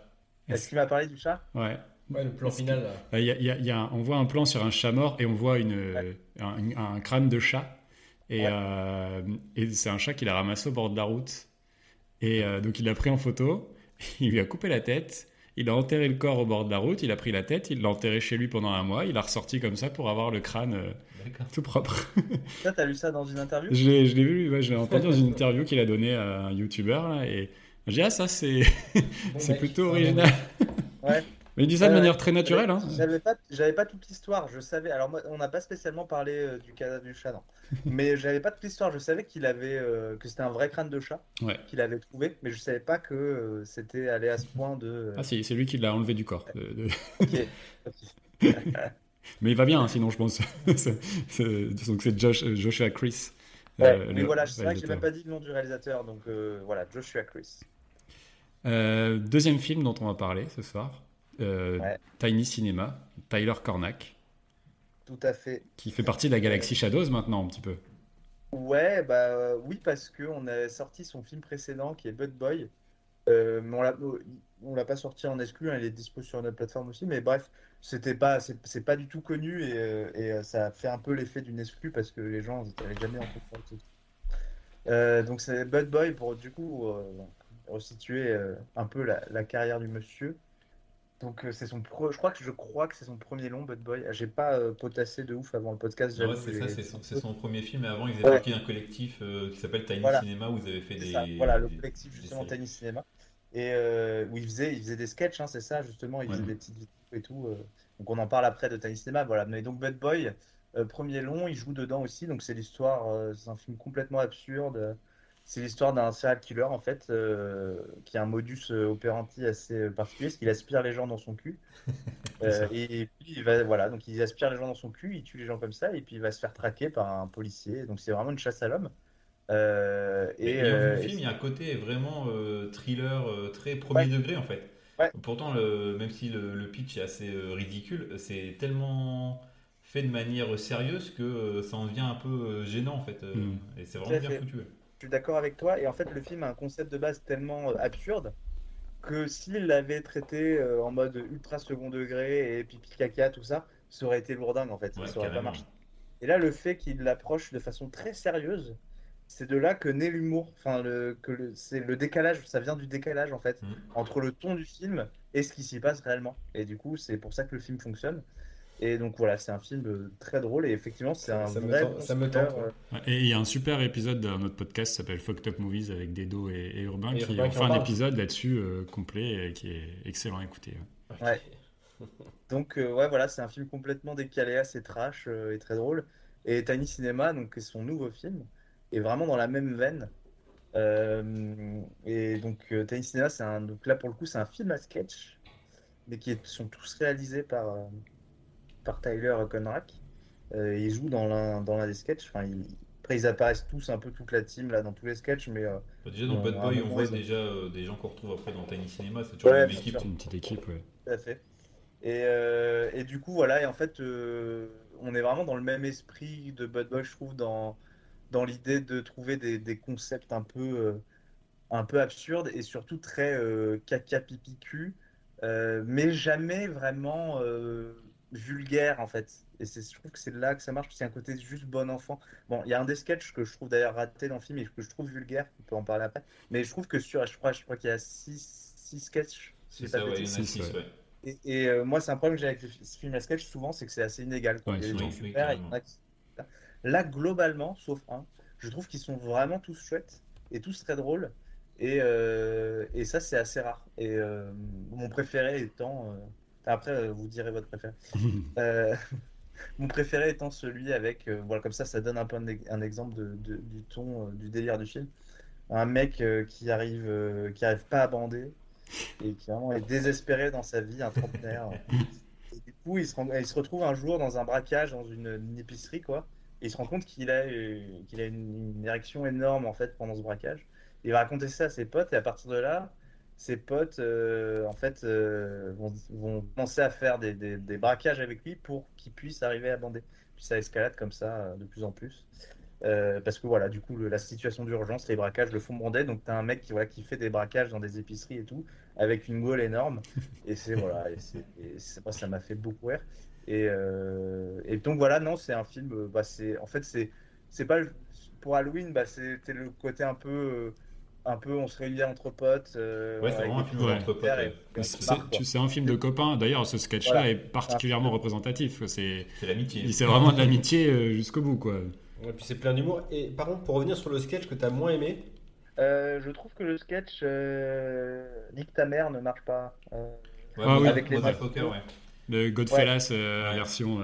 Est-ce qu'il m'a parlé du chat? Ouais. Ouais, le plan final là. Euh, il y a- il y a- il y a un- on voit un plan sur un chat mort et on voit une, euh, un, un crâne de chat. Et, Ouais. euh, et c'est un chat qu'il a ramassé au bord de la route. Et euh, donc il l'a pris en photo, il lui a coupé la tête, il a enterré le corps au bord de la route, il a pris la tête, il l'a enterré chez lui pendant un mois, il l'a ressorti comme ça pour avoir le crâne euh, tout propre. Ça, t'as lu ça dans une interview? je l'ai je l'ai vu, ouais, je l'ai entendu dans une interview qu'il a donnée à un youtubeur. et j'ai dit, ah, ça c'est c'est mec, plutôt original. Ouais. Mais il dit ça de Ouais, manière très naturelle. Hein. J'avais pas, pas toute l'histoire, je savais. Alors moi, on n'a pas spécialement parlé euh, du cadavre du chat, non. Mais j'avais pas toute l'histoire. Je savais qu'il avait, euh, que c'était un vrai crâne de chat Ouais. qu'il avait trouvé, mais je savais pas que euh, c'était allé à ce point de. euh, Ah si, c'est lui qui l'a enlevé du corps. de-. Mais il va bien, hein, sinon je pense. Donc c'est Josh, euh, Joshua Chris. Ouais, euh, mais le voilà, c'est vrai que j'ai même pas dit le nom du réalisateur, donc euh, voilà, Joshua Chris. Euh, deuxième film dont on va parler ce soir, euh, Ouais. Tiny Cinema, Tyler Cornack, Tout à fait. qui fait partie de la galaxie Shadows maintenant un petit peu. Ouais, bah euh, oui, parce que on a sorti son film précédent qui est Bud Boy. Euh, on l'a- pas sorti en exclu, hein, il est dispo sur notre plateforme aussi, mais bref, c'était pas, c'est pas du tout connu et, euh, et, euh, ça fait un peu l'effet d'une exclu parce que les gens n'avaient jamais entendu euh, donc c'est Bud Boy pour du coup euh, resituer un peu la, la, carrière du monsieur. Donc c'est son pro... je crois que je crois que c'est son premier long Bud Boy. J'ai pas potassé de ouf avant le podcast. Ouais, c'est ça, c'est son, son, premier film. Et avant, ils avaient ouais. d'un collectif qui s'appelle Tiny voilà. Cinema où ils avaient fait des. Ça. Voilà, le collectif justement Tiny Cinema et euh, où il faisait, il faisait des sketchs, hein, c'est ça justement, il faisait ouais. des petites vidéos et tout. Euh, donc on en parle après de Tiny Cinema, voilà. Mais donc Bad Boy, euh, premier long, il joue dedans aussi, donc c'est l'histoire, c'est un film complètement absurde. C'est l'histoire d'un serial killer en fait, qui a un modus operandi assez particulier, parce qu'il aspire les gens dans son cul. et, et, puis il va, voilà, donc il aspire les gens dans son cul, il tue les gens comme ça, et puis il va se faire traquer par un policier. Donc c'est vraiment une chasse à l'homme. Euh, et, et euh, le film, il y a un côté vraiment euh, thriller très premier Ouais. degré en fait. Ouais. Pourtant, le, même si le, le pitch est assez ridicule, c'est tellement fait de manière sérieuse que ça en devient un peu gênant en fait. Mm. Et c'est vraiment bien fait. foutu. Suis d'accord avec toi. Et en fait, le film a un concept de base tellement euh, absurde que s'il l'avait traité euh, en mode ultra second degré et pipi caca, tout ça, ça aurait été lourdingue en fait. Ouais, ça aurait pas marché. Et là, le fait qu'il l'approche de façon très sérieuse, c'est de là que naît l'humour. Enfin, le, que le, c'est le décalage, ça vient du décalage en fait Mm. entre le ton du film et ce qui s'y passe réellement. Et du coup, c'est pour ça que le film fonctionne. Et donc voilà, c'est un film euh, très drôle et effectivement, c'est un ça me vrai tente- bon ça me tente, euh, Et il y a un super épisode d'un autre podcast qui s'appelle Fucked Up Movies avec Dedo et, et Urbain Et qui Urbain ont fait un épisode là-dessus euh, complet et qui est excellent à écouter. Ouais. Donc euh, ouais voilà, c'est un film complètement décalé, assez trash euh, et très drôle. Et Tiny Cinema, donc c'est son nouveau film, est vraiment dans la même veine. Euh, et donc euh, Tiny Cinema, c'est un donc là pour le coup c'est un film à sketch, mais qui est- sont tous réalisés par euh, par Tyler Conrack. Euh, ils jouent dans l'un dans l'un des sketchs. Enfin, ils- après ils apparaissent tous un peu toute la team là dans tous les sketchs, mais euh, Bah, déjà dans Bad Boy, on voit ils déjà euh, des gens qu'on retrouve après dans Tiny Cinema, c'est toujours Ouais, équipe. une petite équipe, ouais. Tout à fait. Et, euh, et du coup, voilà, et en fait, euh, on est vraiment dans le même esprit de Bud Boy, je trouve, dans, dans l'idée de trouver des, des concepts un peu, euh, un peu absurdes et surtout très euh, caca pipi cul, euh, mais jamais vraiment euh, vulgaire, en fait. Et c'est, je trouve que c'est là que ça marche, a un côté juste bon enfant. Bon, il y a un des sketchs que je trouve d'ailleurs raté dans le film et que je trouve vulgaire, on peut en parler après, mais je trouve que sur, je crois, je crois qu'il y a six, six sketchs. C'est ça, ouais, il y en a ouais. Et, et, euh, moi, c'est un problème que j'ai avec ce film à sketch souvent, c'est que c'est assez inégal. quoi. Ouais, il y a des oui, a Là, globalement, sauf un, je trouve qu'ils sont vraiment tous chouettes et tous très drôles. Et, euh, et ça, c'est assez rare. Et euh, mon préféré étant. Euh, Après, euh, vous direz votre préféré. Euh, mon préféré étant celui avec. euh, voilà, comme ça, ça donne un peu un, ex- un exemple de, de- du ton, euh, du délire du film. Un mec euh, qui arrive, euh, qui arrive pas à bander et qui vraiment est désespéré dans sa vie, un trentenaire. Et du coup, il se, rend- il se retrouve un jour dans un braquage dans une, une épicerie, quoi. Et il se rend compte qu'il a, euh, qu'il a une, une érection énorme, en fait, pendant ce braquage. Il va raconter ça à ses potes, et à partir de là, ses potes, euh, en fait, euh, vont, vont commencer à faire des, des- braquages avec lui pour qu'il puisse arriver à bander. Puis ça escalade comme ça, euh, de plus en plus. Parce que voilà, du coup, la situation d'urgence, les braquages le font bander. Donc, t'as un mec qui, voilà, qui fait des braquages dans des épiceries et tout, avec une gaule énorme. Et c'est voilà, et c'est, ça m'a fait beaucoup rire. Et, et donc voilà, non, c'est un film. Bah, en fait, c'est, pas pour Halloween, bah, c'était le côté un peu, un peu, on se réunit entre potes. euh, Ouais, c'est un film entre potes. ouais. C'est un film de copains. D'ailleurs, ce sketch-là Voilà. est particulièrement représentatif. C'est C'est l'amitié. c'est vraiment de l'amitié euh, jusqu'au bout, quoi. Et puis c'est plein d'humour. Et par contre, pour revenir sur le sketch que tu as moins aimé, Euh, je trouve que le sketch euh, Nique ta mère ne marche pas. Euh, Ouais, Ah oui. avec les Motherfucker, ouais. Le Godfellas euh, version.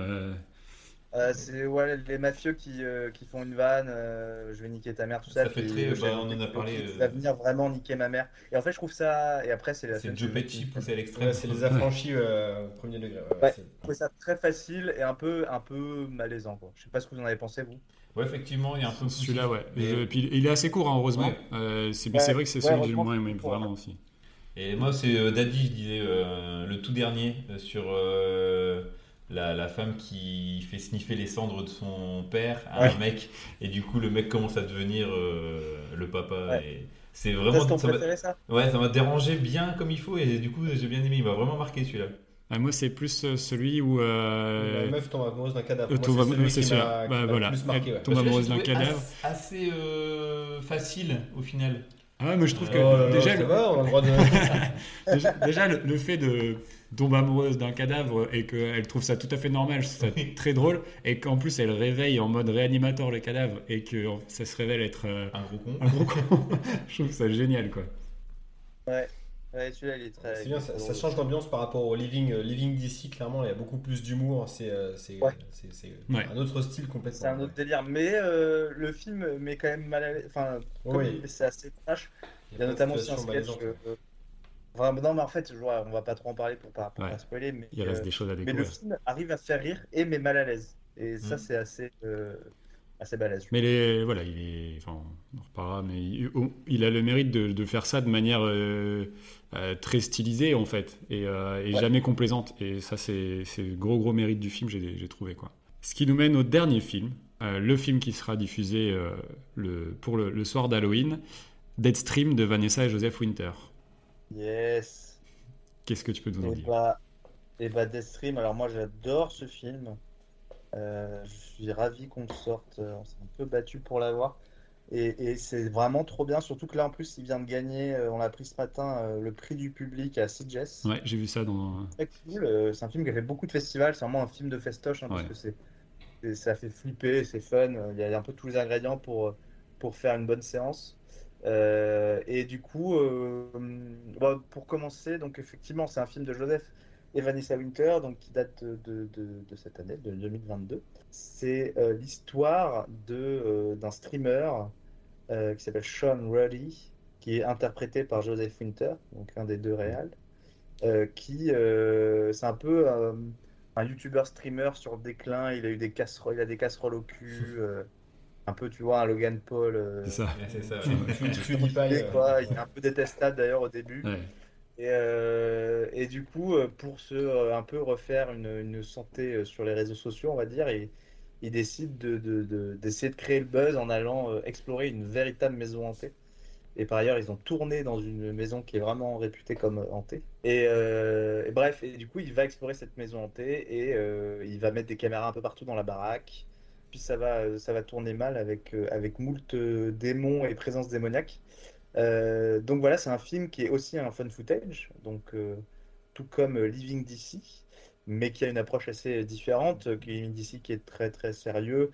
Euh, c'est ouais, les mafieux qui, euh, qui font une vanne, euh, je vais niquer ta mère, tout ça. Ça fait très- bah, on en a parlé, euh, va venir vraiment niquer ma mère. Et en fait, je trouve ça. Et après, c'est la C'est Joe Pesci poussé à l'extrême. ouais, c'est les affranchis euh, premier degré. ouais, Je trouvais ça très facile et un peu, un peu malaisant. Quoi. Je sais pas ce que vous en avez pensé, vous. Ouais, effectivement, il y a un peu Celui-là, ouais. Mais- Et puis, il est assez court, hein, heureusement. Ouais. Euh, c'est vrai que c'est Ouais, celui que j'ai le moins aimé, vraiment ouais. aussi. Et moi, c'est euh, Daddy, je disais, euh, le tout dernier, euh, sur euh, la, la femme qui fait sniffer les cendres de son père à un mec, et du coup le mec commence à devenir euh, le papa. Et c'est vraiment. ça préféré, ça? Ouais, ça m'a dérangé bien comme il faut, et du coup j'ai bien aimé. Il m'a vraiment marqué celui-là. Ah, moi, c'est plus euh, celui où. euh, La meuf tombe amoureuse d'un cadavre. euh, tombe c'est celui c'est qui celui-là. Bah, voilà. plus marqué. Ouais. tombe amoureuse d'un cadavre. Assez, assez, euh, facile au final. Ah ouais, mais je trouve que Oh déjà, ça le, va, on a le droit de. déjà, déjà, le, le fait de tomber amoureuse d'un cadavre et qu'elle trouve ça tout à fait normal, je trouve ça Oui. très drôle, et qu'en plus elle réveille en mode réanimateur le cadavre et que ça se révèle être euh, Un gros con. un gros con, je trouve ça génial quoi. Ouais, ouais celui-là, il est très. C'est bien, ça, il change d'ambiance par rapport au Living, euh, Living DC, clairement, il y a beaucoup plus d'humour, c'est euh, c'est- Ouais. un autre style complètement. C'est un autre délire. Mais euh, le film met quand même mal à l'aise. Enfin, il- c'est assez trash. Il y a plein de notamment aussi un sketch. Non, mais en fait, je vois, on va pas trop en parler pour pas, pour Ouais. pas spoiler. Mais, Il reste euh, des choses à mais le découvrir. film arrive à faire rire et met mal à l'aise. Et ça, Mm. c'est assez, euh, assez balèze. Mais les, voilà, il est, enfin, on en reparlera, mais il, il a le mérite de, de faire ça de manière euh, euh, très stylisée en fait, et, et Ouais. jamais complaisante. Et ça, c'est le gros gros mérite du film, j'ai trouvé quoi. Ce qui nous mène au dernier film, le film qui sera diffusé le, pour le, le soir d'Halloween, Deadstream de Vanessa et Joseph Winter. Yes. Qu'est-ce que tu peux nous en Et dire? bah, et bah, Deathstream, alors moi j'adore ce film. Euh, je suis ravi qu'on le sorte. euh, On s'est un peu battu pour l'avoir. Et, et c'est vraiment trop bien. Surtout que là en plus, il vient de gagner, euh, on l'a pris ce matin, le prix du public à CJS. Ouais, j'ai vu ça dans. Cool. C'est un film qui a fait beaucoup de festivals. C'est vraiment un film de festoche hein, parce que c'est, ça fait flipper, c'est fun. Il y a un peu tous les ingrédients pour, pour faire une bonne séance. Euh, et du coup, euh, bon, pour commencer, donc effectivement, c'est un film de Joseph et Vanessa Winter, donc qui date de, de, de cette année, de 2022. C'est euh, l'histoire de, d'un streamer qui s'appelle Sean Ruddy, qui est interprété par Joseph Winter, donc un des deux réals, qui c'est un peu un YouTuber streamer sur le déclin. Il a eu des casseroles, il a des casseroles au cul, un peu, tu vois, un Logan Paul. euh, C'est ça. Ouais, c'est ça. Quoi, il est un peu détestable d'ailleurs au début. Ouais. Et, euh, et du coup, euh, pour se un peu refaire une, une santé sur les réseaux sociaux, on va dire, il, il décide de, de- de- d'essayer de créer le buzz en allant explorer une véritable maison hantée. Et par ailleurs, ils ont tourné dans une maison qui est vraiment réputée comme hantée. Et, euh, et bref, et du coup, il va explorer cette maison hantée et euh, il va mettre des caméras un peu partout dans la baraque. Puis ça va, ça va tourner mal avec, euh, avec moult euh, démons et présences démoniaques. Euh, donc voilà, c'est un film qui est aussi un fun footage, donc euh, tout comme euh, Living DC, mais qui a une approche assez différente. euh, Living DC qui est très très sérieux.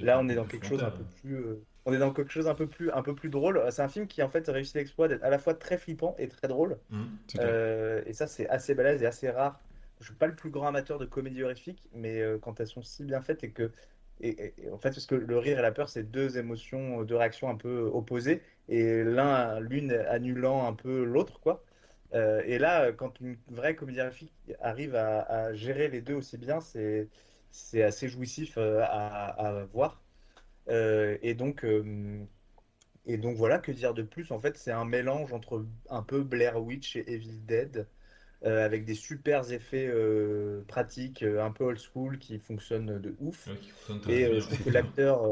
Là, on est dans quelque chose un peu plus, euh, on est dans quelque chose un peu plus, un peu plus drôle. C'est un film qui en fait réussit l'exploit d'être à la fois très flippant et très drôle. Euh, et ça, c'est assez balèze et assez rare. Je suis pas le plus grand amateur de comédie horrifique, mais euh, quand elles sont si bien faites et que, en fait, parce que le rire et la peur, c'est deux émotions, deux réactions un peu opposées, et l'un, l'une annulant un peu l'autre, quoi. Euh, et là, quand une vraie comédie horrifique arrive à, gérer les deux aussi bien, c'est, c'est assez jouissif euh, à, voir. Euh, et donc, euh, et donc voilà, que dire de plus? En fait, c'est un mélange entre un peu Blair Witch et Evil Dead, euh, avec des super effets euh, pratiques, euh, un peu old school, qui fonctionnent de ouf. Ouais, Et euh, je trouve que l'acteur,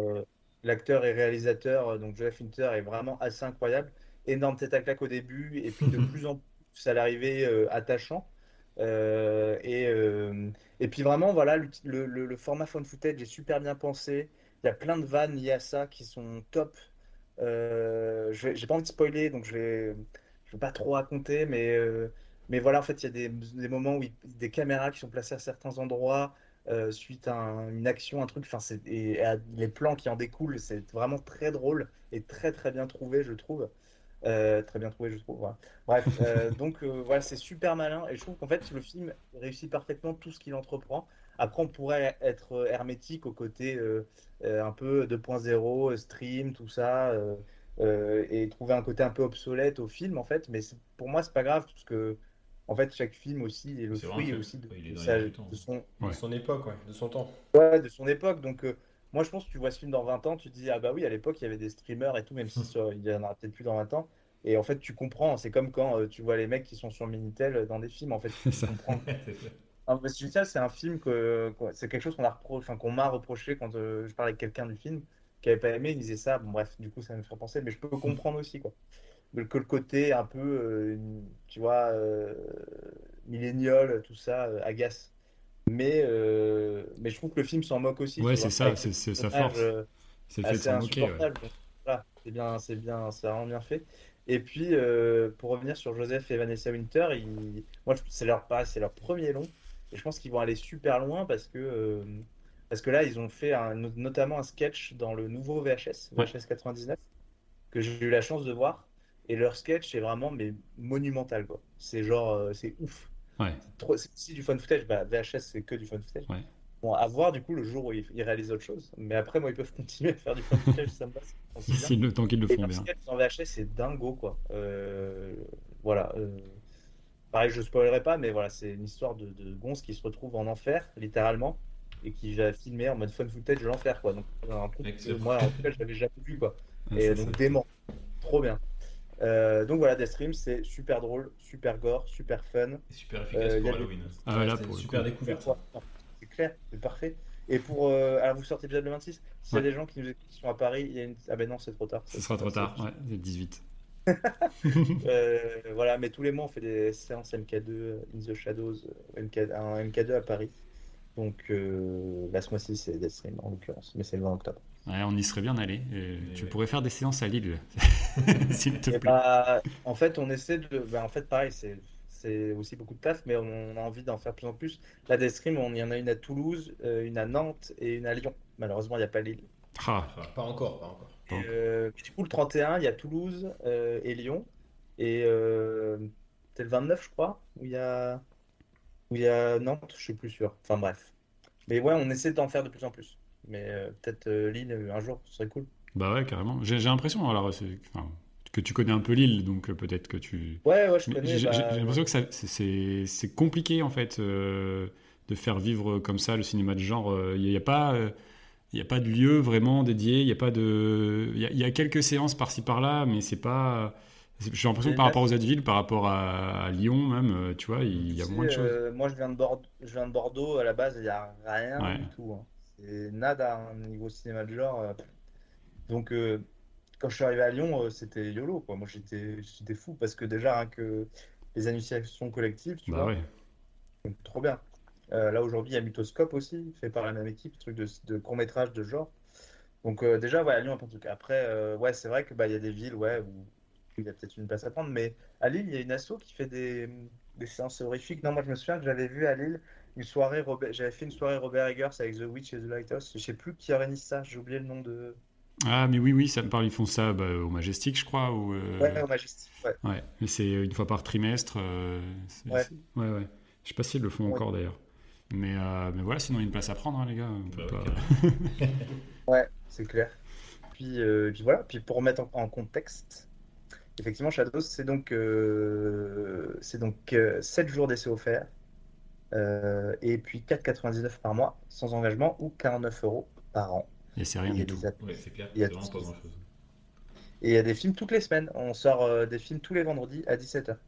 l'acteur et réalisateur, donc Jeff Winter, est vraiment assez incroyable. Énorme tête à claque au début, et puis de plus en plus à l'arrivée attachant. Et, et puis vraiment, voilà, le, le- le- le format phone footage est super bien pensé. Il y a plein de vannes liées à ça qui sont top. Je j'ai pas envie de spoiler, donc je vais, je vais pas trop raconter, mais, mais voilà, en fait, il y a des, des moments où il- des caméras qui sont placées à certains endroits euh, suite à un- une action, un truc, enfin, c'est, et les plans qui en découlent, c'est vraiment très drôle et très très bien trouvé, je trouve. Euh, très bien trouvé, je trouve. Bref, euh, donc voilà, c'est super malin et je trouve qu'en fait le film réussit parfaitement tout ce qu'il entreprend. Après, on pourrait être hermétique au côté un peu 2.0, euh, stream, tout ça, euh, et trouver un côté un peu obsolète au film en fait. Mais pour moi, c'est pas grave parce que en fait, chaque film aussi est le fruit aussi de, sa- son, Ouais. De son époque, ouais, de son temps. Ouais, de son époque. Donc, euh, moi, je pense que tu vois ce film dans 20 ans, tu te dis, ah bah oui, à l'époque, il y avait des streamers et tout, même si ça, il y en aura peut-être plus dans 20 ans. Et en fait, tu comprends. C'est comme quand euh, tu vois les mecs qui sont sur Minitel euh, dans des films. En fait, tu C'est ça. comprends. Ah, c'est un film que, c'est quelque chose qu'on repro- enfin, m'a reproché quand euh, je parlais avec quelqu'un du film qui avait pas aimé, il disait ça. Bon, bref, du coup, ça me fait penser, mais je peux comprendre aussi, quoi. Mais Que le côté un peu, euh, tu vois, euh, millénial, tout ça, euh, agace. Mais, euh, mais je trouve que le film s'en moque aussi. Ouais, c'est ça, c'est c'est sa force. C'est le fait de s'en moquer. ouais. voilà, c'est bien, c'est bien, c'est vraiment bien fait. Et puis, euh, pour revenir sur Joseph et Vanessa Winter, ils- moi, c'est leur, pareil, c'est leur premier long. Et je pense qu'ils vont aller super loin parce que, euh, parce que là, ils ont fait un- notamment un sketch dans le nouveau VHS, Ouais. VHS 99, que j'ai eu la chance de voir. Et leur sketch est vraiment mais, monumental, quoi. C'est genre, euh, c'est ouf. Ouais. C'est trop- c'est aussi du fun footage. Bah, VHS, c'est que du fun footage. Ouais. Bon, à voir du coup le jour où ils, ils réalisent autre chose. Mais après, moi, ils peuvent continuer à faire du fun footage, ça me passe. Si le temps qu'ils le Et font leur bien. sketch en VHS, c'est dingo, quoi. Euh, voilà. euh, pareil, je spoilerai pas, mais voilà, c'est une histoire de, de gonze qui se retrouve en enfer, littéralement, et qui va filmer en mode fun footage de l'enfer, quoi. Donc, un truc que moi, en tout cas, je l'avais jamais vu, quoi. Ouais, Et c'est donc, ça. dément. Trop bien. Euh, donc voilà, Deathstream, c'est super drôle, super gore, super fun. C'est super efficace Euh, pour a des- Halloween. Ah, ouais, là, pour super découverte. Ouais, C'est clair, c'est parfait. Et pour. euh, alors, vous sortez déjà le 26 S'il y a Ouais. des gens qui nous qui sont à Paris, il y a une. Ah ben non, c'est trop tard. Ce sera trop tard. Ouais, c'est 18. Euh, voilà, mais tous les mois, on fait des séances MK2, euh, In the Shadows, MK, un MK2 à Paris. Donc euh, là, ce mois-ci, c'est Deathstream en l'occurrence, mais c'est le 20 octobre. Ouais, on y serait bien allé. Et tu ouais. pourrais faire des séances à Lille, s'il te Et plaît. bah, en fait, on essaie de. bah, en fait, pareil, c'est c'est aussi beaucoup de taf, mais on a envie d'en faire de plus en plus. La Deathstream, on il y en a une à Toulouse, euh, une à Nantes et une à Lyon. Malheureusement, il n'y a pas Lille. Ah, Pas encore, pas encore. Bon. Et, euh, du coup, le 31, il y a Toulouse euh, et Lyon. Et euh, c'est le 29, je crois, où il y a, où il y a Nantes, je suis plus sûr. Enfin bref. Mais ouais, on essaie d'en faire de plus en plus. Mais euh, peut-être euh, Lille un jour, ce serait cool. Bah ouais, carrément. J'ai l'impression alors, c'est- enfin, que tu connais un peu Lille, donc euh, peut-être que tu. Ouais, ouais, je connais. J'ai bah, j'ai l'impression que c'est- compliqué en fait euh, de faire vivre comme ça le cinéma de genre. Il n'y a, pas. euh, il a pas de lieu vraiment dédié, il y a pas de, il y a, il y a quelques séances par-ci par-là, mais c'est pas. J'ai l'impression que par rapport aux autres villes, par rapport à, Lyon même, euh, tu vois, il y a moins de choses. euh, moi, je viens de Bordeaux, je viens de Bordeaux à la base, il n'y a rien Ouais. du tout. hein. C'est nada un niveau cinéma de genre. euh. Donc, euh, quand je suis arrivé à Lyon, euh, c'était YOLO, quoi. Moi, j'étais j'étais fou parce que déjà, rien que les initiations collectives, tu Bah vois, ouais. donc, trop bien. Euh, là, aujourd'hui, il y a Mythoscope aussi, fait par la même équipe, truc de, de court-métrage de genre. Donc, déjà, ouais, à Lyon, en tout cas. Après, ouais, c'est vrai que bah, y a des villes ouais, où il y a peut-être une place à prendre, mais à Lille, il y a une asso qui fait des, des séances horrifiques. Non, moi, je me souviens que j'avais vu à Lille une soirée, Robert- j'avais fait une soirée Robert Eggers avec The Witch et The Lighthouse. Je sais plus qui organise ça, j'ai oublié le nom de. Ah, mais oui, oui, ça me parle. Ils font ça bah, au Majestic, je crois. Ou, euh, Ouais, au Majestic, ouais. ouais. Mais c'est une fois par trimestre. euh, Ouais. ouais, ouais. Je sais pas s'ils le font Ouais. encore d'ailleurs. Mais, euh, mais voilà, sinon il y a une place à prendre, hein, les gars. On peut Bah, pas-. Ouais, c'est clair. Puis, euh, puis voilà, puis pour remettre en, en contexte, effectivement, Shadows, c'est donc, euh, c'est donc 7 jours d'essai offert, euh, et puis 4,99 par mois, sans engagement, ou 49 euros par an. Et c'est rien il y a du tout. des app- Ouais, c'est clair, Il y a vraiment pas. Et il y a des films toutes les semaines. On sort euh, des films tous les vendredis à 17h.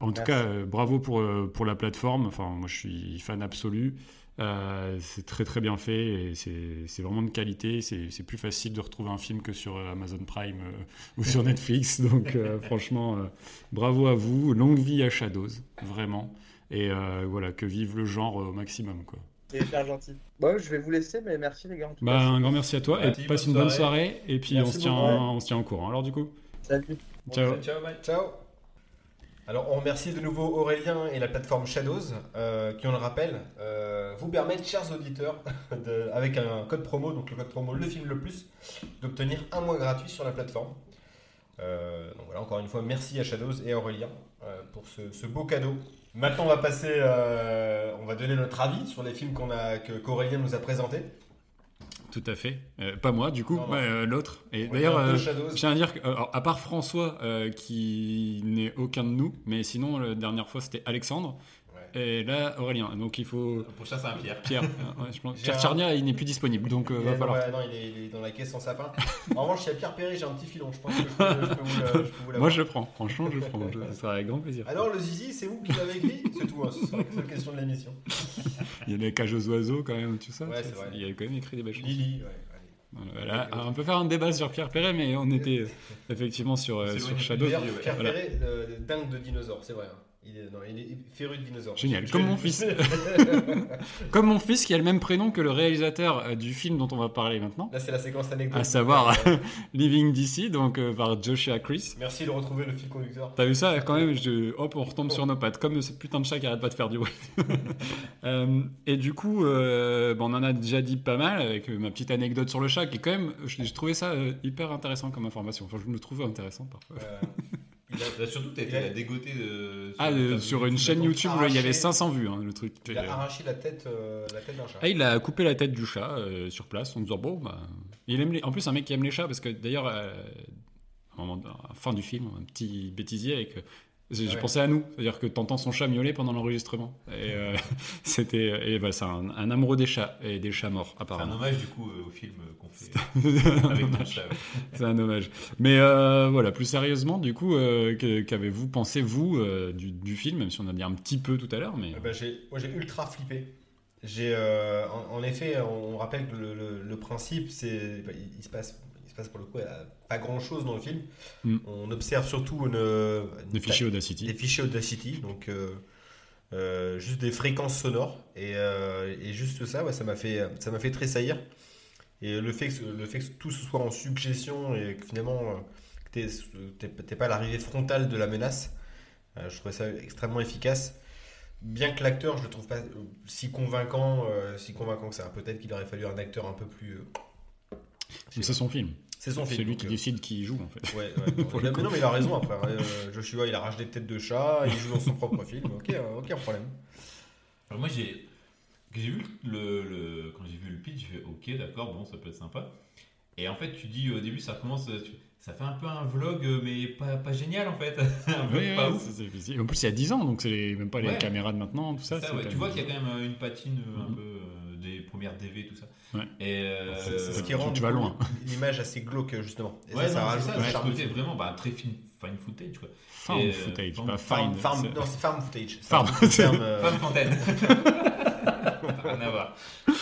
En tout cas, euh, bravo pour, euh, pour la plateforme. Enfin, moi, je suis fan absolu. Euh, c'est très très bien fait et c'est c'est vraiment de qualité. C'est c'est plus facile de retrouver un film que sur euh, Amazon Prime euh, ou sur Netflix. Donc, euh, franchement, euh, bravo à vous. Longue vie à Shadows, vraiment. Et euh, voilà, que vive le genre au maximum. Quoi. C'est hyper gentil. Bon, je vais vous laisser, mais merci les gars. En tout Bah, cas. un grand merci à toi Merci, et passe bonne une bonne soirée. soirée. Et puis, Merci on se, tient, beaucoup. on se tient au courant. Alors, du coup, Salut. ciao. Ciao, bye. Ciao Alors, on remercie de nouveau Aurélien et la plateforme Shadows euh, qui, on le rappelle, euh, vous permettent, chers auditeurs, de- avec un code promo, donc le code promo Le Film Le Plus, d'obtenir un mois gratuit sur la plateforme. Euh, donc voilà, encore une fois, merci à Shadows et à Aurélien euh, pour ce, ce beau cadeau. Maintenant, on va passer, euh, on va donner notre avis sur les films qu'on a, que qu'Aurélien nous a présentés. Tout à fait. Euh, pas moi, du coup, euh, l'autre. Et On d'ailleurs, euh, je tiens à dire que, alors, à part François, qui n'est aucun de nous, mais sinon, la dernière fois, c'était Alexandre. Et là Aurélien. Donc il faut Le prochain, c'est un Pierre. Pierre. euh, ouais, je pense- J'ai Pierre un- Charnia, il n'est plus disponible, donc euh, Il va falloir. ouais, non, il est, il est dans la caisse sans sapin. En revanche, il y a Pierre Perret, j'ai un petit filon. Je pense que je peux, je peux vous, le- je peux vous l'avoir. Moi je le prends. Franchement, je le prends. Je- Ce sera avec grand plaisir. Alors, le zizi, c'est vous qui l'avez écrit C'est tout, hein, ce sera la seule question de l'émission. Il y a les cages aux oiseaux quand même, tout ça. Ouais, c'est vrai. Il a quand même écrit des belles choses. Lily, ouais. Voilà. Alors, on peut faire un débat sur Pierre Perret, mais on était euh, effectivement sur, euh, C'est sur Shadow. Pierre Voilà. Perret, euh, dingue de dinosaures, c'est vrai. hein. Il est, non, il est féru de dinosaures. Génial, comme mon fils. Comme mon fils qui a le même prénom que le réalisateur euh, du film dont on va parler maintenant, Là, c'est la séquence anecdote. à savoir Living DC, donc euh, par Joshua Chris. Merci de retrouver le fil conducteur. T'as vu ça? Quand même je... Hop, on retombe sur nos pattes, comme ce putain de chat qui arrête pas de faire du bruit. Euh, et du coup, euh, bah, on en a déjà dit pas mal avec ma petite anecdote sur le chat, qui est quand même, j'ai trouvé ça hyper intéressant comme information. Enfin, je me trouve intéressant parfois. Euh, il a, Là, surtout, t'as été Il a- la dégoter de. Ah, euh, sur une chaîne YouTube, arraché- il y avait 500 vues, hein, le truc. il a arraché la tête, euh, la tête d'un chat. Ah, il a coupé la tête du chat euh, sur place en disant bon, bah, il aime les... En plus, un mec qui aime les chats parce que d'ailleurs, euh, à la fin du film, un petit bêtisier avec. J'ai Ouais. pensé à nous, c'est-à-dire que t'entends son chat miauler pendant l'enregistrement. Et euh, c'était, et bah, c'est un, un amoureux des chats et des chats morts C'est un apparemment. hommage du coup euh, au film c'est un hommage. Mais euh, voilà, plus sérieusement, du coup, euh, qu'avez-vous pensé vous euh, du, du film, même si on a dit un petit peu tout à l'heure, mais ben, j'ai- moi, j'ai ultra flippé. J'ai, euh, en, en effet, on, rappelle que le, le- le principe, c'est, bah, il, il se passe, il se passe pour le coup il y a pas grand chose dans le film. Mm. On observe surtout une, une des fichiers Audacity. des fichiers Audacity, donc euh, euh, juste des fréquences sonores et, euh, et juste ça, ouais, ça m'a fait, ça m'a fait tressaillir. Et le fait que, le fait que tout ce soit en suggestion et que finalement euh, que t'aies pas l'arrivée frontale de la menace, euh, je trouvais ça extrêmement efficace. Bien que l'acteur, je le trouve pas euh, si convaincant, euh, si convaincant que ça. Peut-être qu'il aurait fallu un acteur un peu plus. euh, Mais c'est son film. c'est son C'est film. lui donc, qui euh, décide qui joue en fait. Ouais, ouais. Pour Il le a- coup. mais non, mais il a raison après. Euh, Joshua, il arrache des têtes de chat, il joue dans son propre film. Ok, aucun problème. Alors moi j'ai j'ai vu le, le- quand j'ai vu le pitch, j'ai fait ok d'accord bon ça peut être sympa. Et en fait tu dis au début ça commence tu- ça fait un peu un vlog euh, mais pas, pas génial en fait. un Oui, pas ouf. En plus, il y a 10 ans, donc c'est même pas les Ouais. caméras de maintenant, tout ça. Ouais, tu vois qu'il y a quand même euh, une patine euh, un Mhm. peu euh, des premières DV tout ça. Ouais. Et euh, C'est- Ce qui Euh, rend tu vas loin. l'image assez glauque, justement. Et ouais, ça, non, c'est rajoute ça, charme. côté vraiment bah, très fine, fine footage quoi. Farm Et, euh, footage, farm- pas Farm, fine. farm, c'est- non, c'est farm footage. Farm. euh, Femme fontaine. Rien à voir.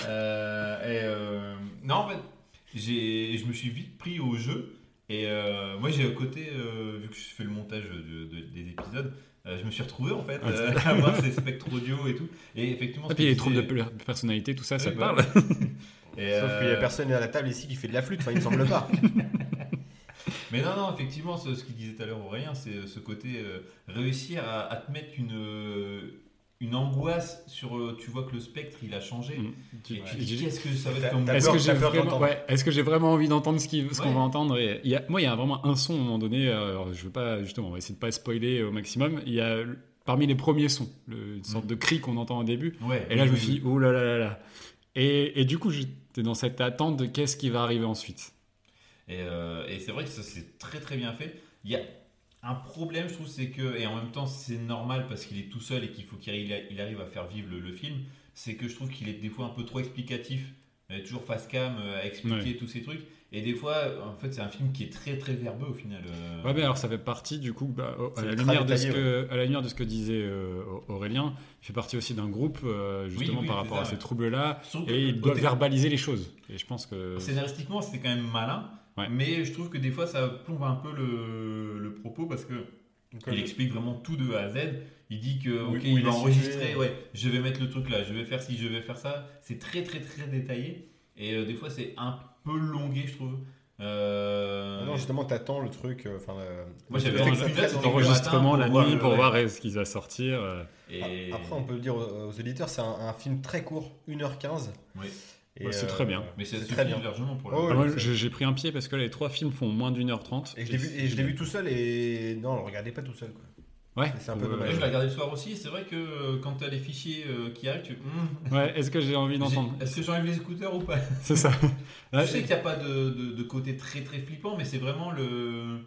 Euh, et, euh, non, en fait, j'ai, je me suis vite pris au jeu. Et euh, moi, j'ai à côté, euh, vu que je fais le montage de- de- des épisodes, euh, je me suis retrouvé en fait à voir ces spectres audio et tout. Et effectivement, Et puis que les troubles de personnalité, tout ça, ça Ouais, bah, parle. Et, Sauf qu'il n'y a personne à la table ici qui fait de la flûte, enfin, il me semble pas. Mais non, non, effectivement, ce, ce qu'il disait tout à l'heure Aurélien, c'est ce côté euh, réussir à, à te mettre une, une angoisse sur. euh, tu vois que le spectre il a changé. Mm. Tu- Et tu dis qu'est-ce que ça va être comme Est-ce que j'ai vraiment, d'entendre. ouais, est-ce que j'ai vraiment envie d'entendre ce qu'on Ouais. va entendre et il y a, Moi, il y a vraiment un son à un moment donné. euh, Alors, je veux pas justement, on va essayer de pas spoiler au maximum. Il y a parmi les premiers sons, le- une sorte Mm. de cri qu'on entend au début. Ouais, Et là, je me oui, suis dit, oh là là là là. Et, et du coup, j'étais dans cette attente de qu'est-ce qui va arriver ensuite. Et, euh, et c'est vrai que ça c'est très très bien fait. Il y a un problème, je trouve, c'est que, et en même temps c'est normal parce qu'il est tout seul et qu'il faut qu'il arrive, à faire vivre le, le film, c'est que je trouve qu'il est des fois un peu trop explicatif, euh, toujours face cam euh, à expliquer tous ces trucs. Et des fois, en fait, c'est un film qui est très très verbeux au final. euh. Ouais, mais alors ça fait partie du coup, bah, à, la lumière de ce que, à la lumière de ce que disait euh, Aurélien, il fait partie aussi d'un groupe euh, justement oui, par rapport ça, à ces troubles-là. Et il doit verbaliser les choses. Et je pense que. Scénaristiquement, c'est quand même malin, Ouais. mais je trouve que des fois ça plombe un peu le, le propos parce que il explique vraiment tout de A à Z. Il dit que ok, il il va enregistrer, ouais, je vais mettre le truc là, je vais faire ci, je vais faire ça. C'est très très très détaillé et euh, des fois c'est un peu longué, je trouve. Euh, Ah Non, justement, t'attends le truc. euh, Enfin, euh, Moi, j'avais enregistrement la nuit pour voir euh, ce qui va sortir. euh. et- Après, on peut le dire aux, aux auditeurs, c'est un, un film très court, 1h15. Oui. Ouais, c'est euh, très bien. Mais ça c'est très bien. largement pour. Oh, ouais, j'ai pris un pied parce que les trois films font moins d'une heure trente. Et je l'ai vu, et je l'ai vu tout seul et non, le regardez pas tout seul. Quoi. Ouais. C'est un peu Ouais, dommage. Je l'ai regardé le soir aussi. C'est vrai que euh, quand tu as les fichiers euh, qui arrivent, tu. Hum, Ouais, est-ce que j'ai envie d'entendre Est-ce que j'enlève les écouteurs ou pas? C'est ça. Je sais qu'il n'y a pas de, de- de côté très très flippant, mais c'est vraiment le.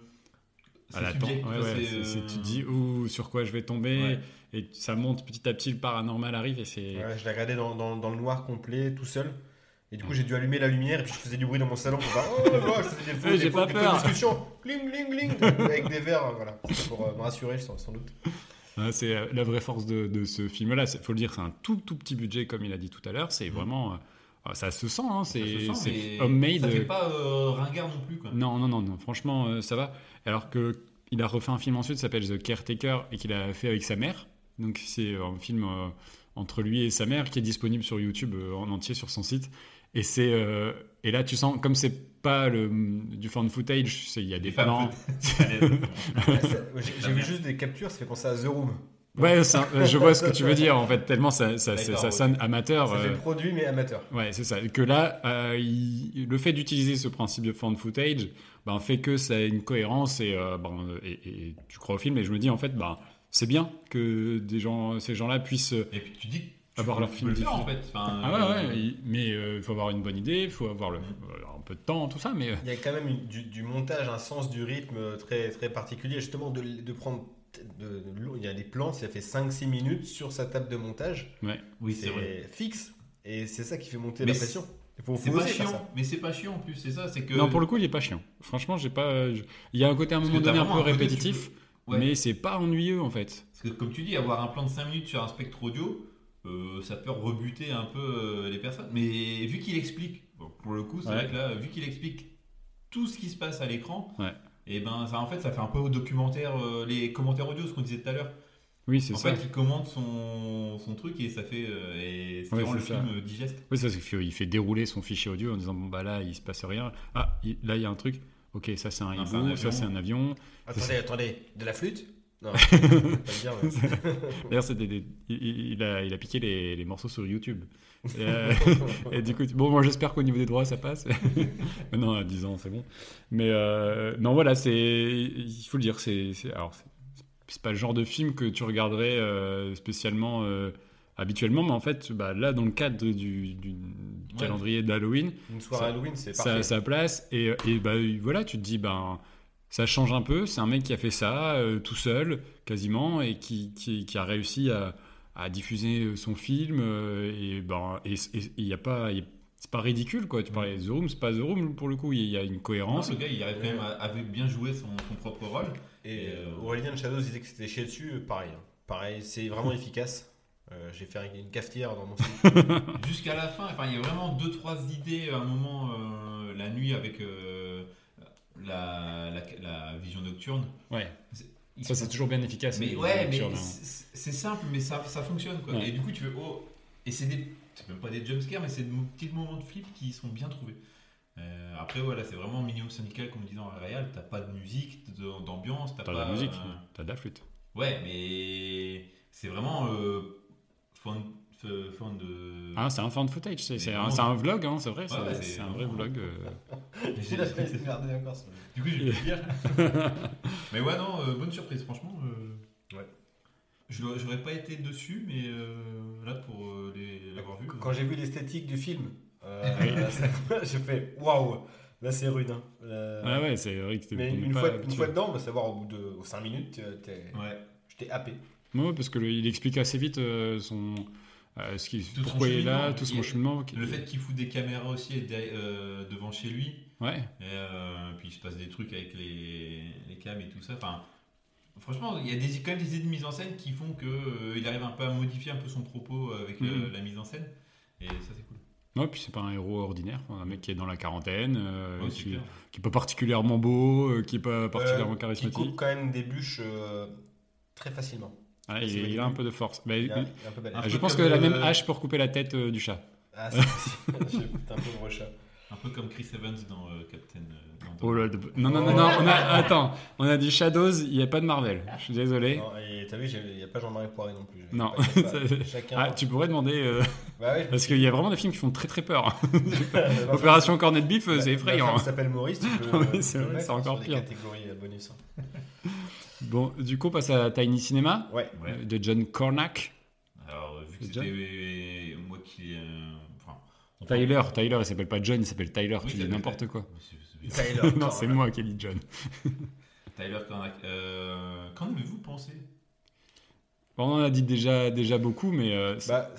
C'est à subjectif, Ouais, ouais, euh, tu te dis où, sur quoi je vais tomber, Ouais. et ça monte petit à petit, le paranormal arrive, et c'est. Ouais, je l'ai regardé dans, dans- dans le noir complet, tout seul. Et du coup, j'ai dû allumer la lumière et puis je faisais du bruit dans mon salon pour voir. Oh, je faisais des faux, Ouais, des j'ai faux- pas des discussions. Cling, cling, cling. Avec des verres, voilà. Pour euh, me rassurer, sans, sans doute. Ouais, c'est euh, la vraie force de, de ce film-là. Il faut le dire, c'est un tout tout petit budget, comme il a dit tout à l'heure. C'est vraiment. euh, ça se sent, hein, c'est homemade. Ça fait pas euh, ringard non plus, quoi. Non, non, non, non. franchement, euh, ça va. Alors que il a refait un film ensuite qui s'appelle The Caretaker et qu'il a fait avec sa mère. Donc c'est un film euh, entre lui et sa mère qui est disponible sur YouTube euh, en entier sur son site. Et c'est euh, et là tu sens comme c'est pas le du fan footage, il y a des plans. J'ai vu juste des captures, ça fait penser à The Room. Ouais, ça- je vois ce que tu veux dire en fait. Tellement ça, ça, ça, sonne amateur. Ça fait euh, produit, mais amateur. Ouais, c'est ça. Que là, euh, il- le fait d'utiliser ce principe de fan footage ben, fait que ça a une cohérence et, euh, ben, et, et tu crois au film. Et je me dis, en fait, ben, c'est bien que des gens, ces gens-là puissent. Et puis tu dis Avoir leur film le faire, en diffusé. fait. Enfin, Ah ouais, ouais, euh, mais il faut avoir une bonne idée, il faut avoir le, euh, un peu de temps, tout ça. Mais euh, Il y a quand même une- du, du montage, un sens du rythme euh, très, très particulier. Justement, de, de prendre. de- de l'eau. il y a des plans, ça fait 5-6 minutes sur sa table de montage. Oui, c'est vrai. Fixe. Et c'est ça qui fait monter Mais la pression. C'est pas chiant, mais c'est pas chiant en plus, c'est ça, c'est que. non, pour le coup, il est pas chiant. Franchement, j'ai pas. je- Il y a un côté à un Parce moment donné un peu répétitif, peux- Ouais. mais c'est pas ennuyeux en fait. Parce que comme tu dis, avoir un plan de 5 minutes sur un spectre audio, euh, ça peut rebuter un peu euh, les personnes. Mais vu qu'il explique, bon, pour le coup, c'est Ouais. vrai que là, vu qu'il explique tout ce qui se passe à l'écran, Ouais. et ben ça en fait ça fait un peu au documentaire, euh, les commentaires audio, ce qu'on disait tout à l'heure. Oui, c'est En ça. fait, il commente son, son truc et ça fait euh, et Ouais, rend le ça. film digeste. Oui, ça, c'est qu'il il fait dérouler son fichier audio en disant bon bah là il se passe rien. Ah il- là il y a un truc. Ok ça c'est un hibou, ça avion. c'est un avion. Attendez, attendez. De la flûte? Non, je peux pas le dire, mais- D'ailleurs c'était des- il, il a, il a piqué les, les morceaux sur YouTube. Et, euh, et du coup bon moi j'espère qu'au niveau des droits ça passe. non à 10 ans c'est bon. Mais euh, non voilà c'est il faut le dire c'est c'est- alors c'est- c'est pas le genre de film que tu regarderais euh, spécialement. Habituellement, mais en fait, bah, là, dans le cadre du, du calendrier d'Halloween, Une soirée Ça- Halloween, c'est ça a sa place et, et bah, voilà tu te dis ben ça change un peu c'est un mec qui a fait ça euh, tout seul quasiment et qui, qui, qui a réussi à, à diffuser son film euh, et ben et il a pas y- c'est pas ridicule quoi tu parlais de The Room c'est pas The Room pour le coup il y a une Non, cohérence le gars, il arrive quand même à, avait bien joué son, son propre rôle. Et euh, euh, Aurélien Shadows disait que c'était chié dessus, euh, pareil. hein. Pareil, c'est vraiment efficace. Euh, J'ai fait une cafetière dans mon style. Jusqu'à la fin, enfin, il y a vraiment deux trois idées à un moment euh, la nuit avec euh, la, la, la vision nocturne. ouais Il ça c'est toujours bien efficace Mais ouais, mais hein. c'est simple, mais ça, ça fonctionne quoi. Ouais. Et du coup, tu veux oh, et c'est des, c'est même pas des jumpscares, mais c'est des petits moments de flip qui sont bien trouvés. Euh, après voilà, c'est vraiment minimum syndical comme disait dans la réal. T'as pas de musique, d'ambiance, t'as t'as de pas la musique euh, t'as de la flûte Ouais, mais c'est vraiment euh, fun, de. ah c'est un fan footage c'est un, un vlog hein, c'est vrai Ouais, c'est ouais, c'est c'est un vrai vlog euh. Mais j'ai- Il a fait regarder encore. Du coup, je vais le dire. mais ouais, non, euh, bonne surprise, franchement. euh, Ouais. Je J'aurais pas été dessus, mais euh, là, pour euh, les- l'avoir vu. Quand euh, j'ai vu l'esthétique du film, euh, j'ai fait waouh, là c'est rude. hein. Euh, ouais ouais c'est vrai que t'es- mais une pas fois, une fois dedans, on va savoir au bout de 5 minutes, euh, t'es- Ouais. j'étais happé. Ouais, parce que le- il explique assez vite euh, son, euh, ce qui, Tout son pourquoi il est là, cheminement. tout son Il- cheminement. Le fait qu'il fout des caméras aussi euh, devant chez lui, Ouais, et euh, puis il se passe des trucs avec les, les cams et tout ça. Enfin, franchement, il y a des, quand même des idées de mise en scène qui font qu'il arrive un peu à modifier un peu son propos avec euh, Mhm. la mise en scène. Et ça, c'est cool. ouais, puis c'est pas un héros ordinaire, un mec qui est dans la quarantaine, euh, Ouais, qui, qui est pas particulièrement beau, euh, qui est pas particulièrement Euh, qui charismatique. coupe quand même des bûches euh, très facilement. Ah, il, a un peu de force. Bah, Il peu. Un Ah, je pense que la même hache pour couper la tête euh, du chat. Ah, c'est possible. Un peu de rechat. Un peu comme Chris Evans dans euh, Captain. euh, dans- Oh là, de- non, non, non, non, on a, attends, on a dit Shadows, il n'y a pas de Marvel. Je suis désolé. Non, et t'as vu, il n'y a pas Jean-Marie Poiré non plus. Non. Pas- a Ça- Chacun. Ah, tu pourrais demander, euh, Bah ouais, parce qu'il y a vraiment des films qui font très très peur. femme- Opération Cornet de Bif, c'est effrayant. hein. s'appelle Maurice, tu peux. Oui, tu c'est encore pire. Des catégories bonus. hein. Bon, du coup, on passe à Tiny Cinema Ouais. Euh, de John Cornack. Alors, euh, vu que C'est c'était moi qui. euh, enfin, Tyler, Tyler, il s'appelle pas John, il s'appelle Tyler. Oui, tu dis n'importe quoi. Tyler. non, c'est moi qui ai dit John. Tyler Cornac. Euh, Qu'en avez-vous pensé? Bon, on en a dit déjà, déjà beaucoup, mais euh, Bah,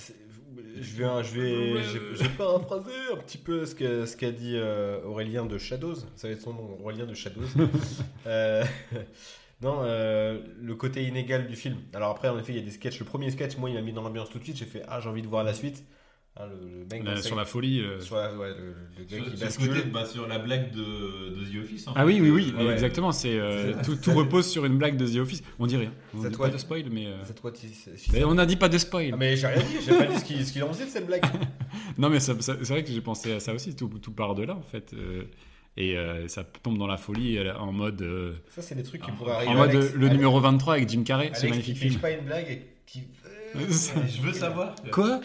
je vais, je vais, je vais- je vais paraphraser un petit peu ce qu'a ce qu'a dit euh, Aurélien de Shadows. Ça va être son nom, Aurélien de Shadows. Euh, non, euh, le côté inégal du film. Alors après, en effet, il y a des sketchs. Le premier sketch, moi, il m'a mis dans l'ambiance tout de suite. J'ai fait, ah, j'ai envie de voir la suite. Ah, le, le mec la- dans sur la folie. euh, sur la- ouais, le, le gars sur, qui bascule. côté, bah, sur la blague de, de The Office. en Ah fait, oui, oui, oui, ouais. exactement. C'est euh, tout, tout repose sur une blague de The Office. On dit rien. On dit toi- pas de spoil, mais. euh, Cette fois, tu- c'est- mais on n'a dit pas de spoil. Ah, mais j'ai rien dit. J'ai pas dit ce qu'il ce qu'il en faisait de cette blague. Non, mais c'est vrai que j'ai pensé à ça aussi. Tout, tout part de là, en fait. Euh, et euh, ça tombe dans la folie euh, en mode, euh, Ça, c'est des trucs qui En pourraient arriver. en mode Alex- euh, le Alex- numéro 23 avec Jim Carrey, ce magnifique film. pas une blague et qui. Je veux savoir. Quoi?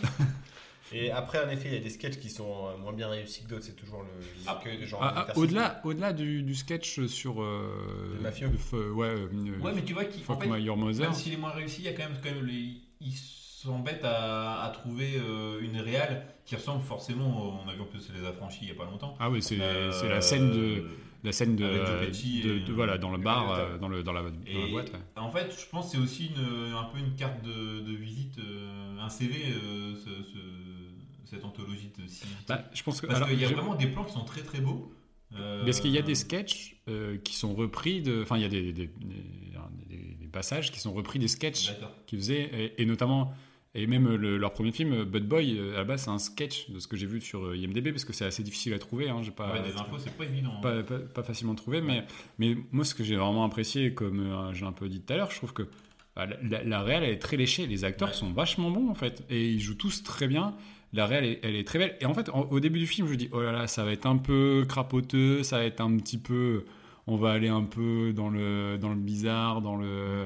Et après, en effet, il y a des sketchs qui sont euh, moins bien réussis que d'autres. C'est toujours le Ah, que genre. Ah, de ah. Au-delà au du, du sketch sur. Euh, Le mafieux. f- ouais, euh, Ouais, mais tu vois qu'il en Fuck fait, My Your Mother. même s'il est moins réussi, il y a quand même, quand même les- ils s'embêtent à, à trouver euh, une réale qui ressemble forcément. On a vu en plus les affranchis il y a pas longtemps. Ah oui, c'est Euh, c'est la scène de la scène de, voilà dans le bar euh, dans le dans la, dans la Et boîte. ouais. en fait, je pense que c'est aussi une, un peu une carte de, visite, euh, un CV, ce- ce- cette anthologie de cinéma. Bah, je pense que Parce qu'il y a vraiment des plans qui sont très très beaux. Euh, Parce qu'il y a des sketchs euh, qui sont repris de. Enfin, il y a des, des, des- des- des passages qui sont repris des sketchs qu'ils faisaient, et, et notamment. Et même le- leur premier film, Bud Boy, euh, à la base, c'est un sketch de ce que j'ai vu sur euh, IMDb, parce que c'est assez difficile à trouver. Hein, j'ai pas, Ouais, des infos, c'est pas évident. pas, pas- pas facilement trouvé, mais, mais moi, ce que j'ai vraiment apprécié, comme euh, j'ai un peu dit tout à l'heure, je trouve que bah, la, la, réal, elle est très léchée. Les acteurs Ouais. sont vachement bons, en fait, et ils jouent tous très bien. La réal, elle, elle est très belle. Et en fait, en- au début du film, je me dis, oh là là, ça va être un peu crapoteux, ça va être un petit peu. On va aller un peu dans le, dans le bizarre, dans le.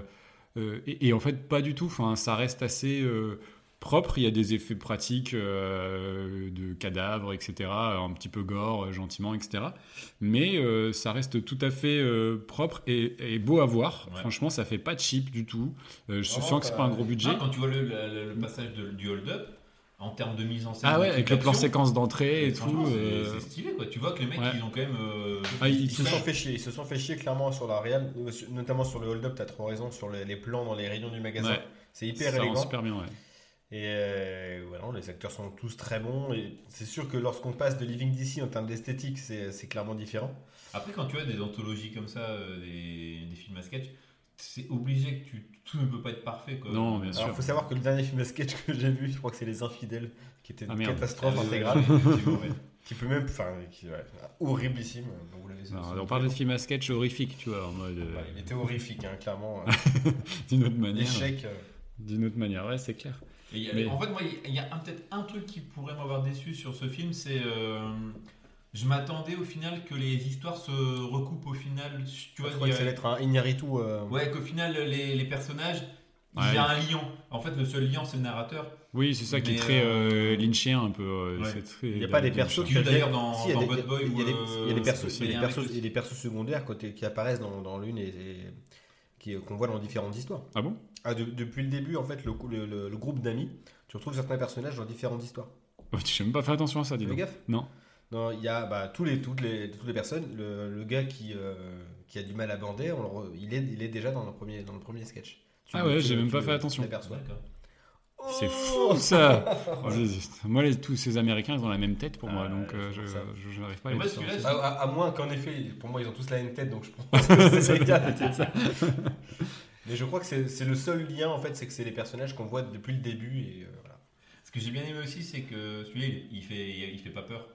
Euh, et, et en fait, pas du tout. Enfin, ça reste assez. euh, propre, il y a des effets pratiques euh, de cadavres, etc., un petit peu gore, euh, gentiment, etc. Mais euh, ça reste tout à fait propre et, et beau à voir. Ouais. Franchement, ça fait pas cheap du tout. Je sens que c'est pas un gros budget. Non, quand tu vois le, le- le passage de- du hold-up, en termes de mise en scène, Ah ouais, avec le plan séquence d'entrée et franchement, tout. c'est- euh, C'est stylé quoi. Tu vois que les mecs Ouais. ils ont quand même. euh, Ah, ils- Ils se Ils sont sont- fait chier, ils se sont fait chier clairement sur la réal, notamment sur le hold-up, t'as trop raison, sur les, les plans dans les rayons du magasin. Ouais. C'est hyper ça rend élégant. super bien, ouais. Et euh, voilà, les acteurs sont tous très bons. Et c'est sûr que lorsqu'on passe de Living DC en termes d'esthétique, c'est c'est clairement différent. Après, quand tu as des anthologies comme ça, euh, des, des films à sketch, c'est obligé que tu, tout ne peut pas être parfait. Quoi. Non, bien Alors, sûr. il faut savoir que le dernier film à sketch que j'ai vu, je crois que c'est Les Infidèles, qui était une Ah, catastrophe Ah, intégrale, qui peut même, enfin, qui, ouais, horriblissime. Donc, vous l'avez- Non, on parle de films à sketch horrifiques, tu vois, en mode. euh, Ouais, il était horrifique, hein, clairement. d'une autre manière. L'échec. euh, D'une autre manière, ouais, c'est clair. Et il y a- Mais- En fait, moi, il y a un- peut-être un truc qui pourrait m'avoir déçu sur ce film, c'est. Euh, je m'attendais au final que les histoires se recoupent au final. Tu vois, je crois que ça a- allait être un Iñárritu. euh, Ouais, qu'au final, les, les personnages, il Ouais. y a un lion. En fait, le seul lion, c'est le narrateur. Oui, c'est ça qui est très euh, euh, lynchien un peu. euh, Ouais. c'est très- Il n'y a pas des de- persos qui qui joue d'ailleurs dans- Si, il y a dans des- Bad Boy il y a des- ou, il y a des euh, persos- il y a des persos- mec il y a des persos secondaires côté- qui apparaissent dans, dans l'une et, et qui- qu'on voit dans différentes histoires. Ah bon? Ah, de- depuis le début, en fait, le, le- le- le groupe d'amis, tu retrouves certains personnages dans différentes histoires. Oh, Tu n'as même pas fait attention à ça, dis Fais donc. gaffe. Non. Non, il y a bah, tous les, toutes, les, toutes les personnes. Le, le gars qui, euh, qui a du mal à bander, on le re- il, est, il est déjà dans le premier, dans le premier sketch. Tu Ah ouais, tu j'ai même pas fait attention. C'est Oh fou ça Oh. Moi, les- tous ces Américains, ils ont la même tête pour Ah, moi, donc ouais, euh, je ça. je- je n'arrive pas à les différencier. À, à- à moins qu'en effet, pour moi, ils ont tous la même tête, donc je pense que c'est le. Mais je crois que c'est c'est le seul lien, en fait, c'est que c'est les personnages qu'on voit depuis le début. Et, euh, voilà. Ce que j'ai bien aimé aussi, c'est que celui-là, il, il fait, il fait pas peur.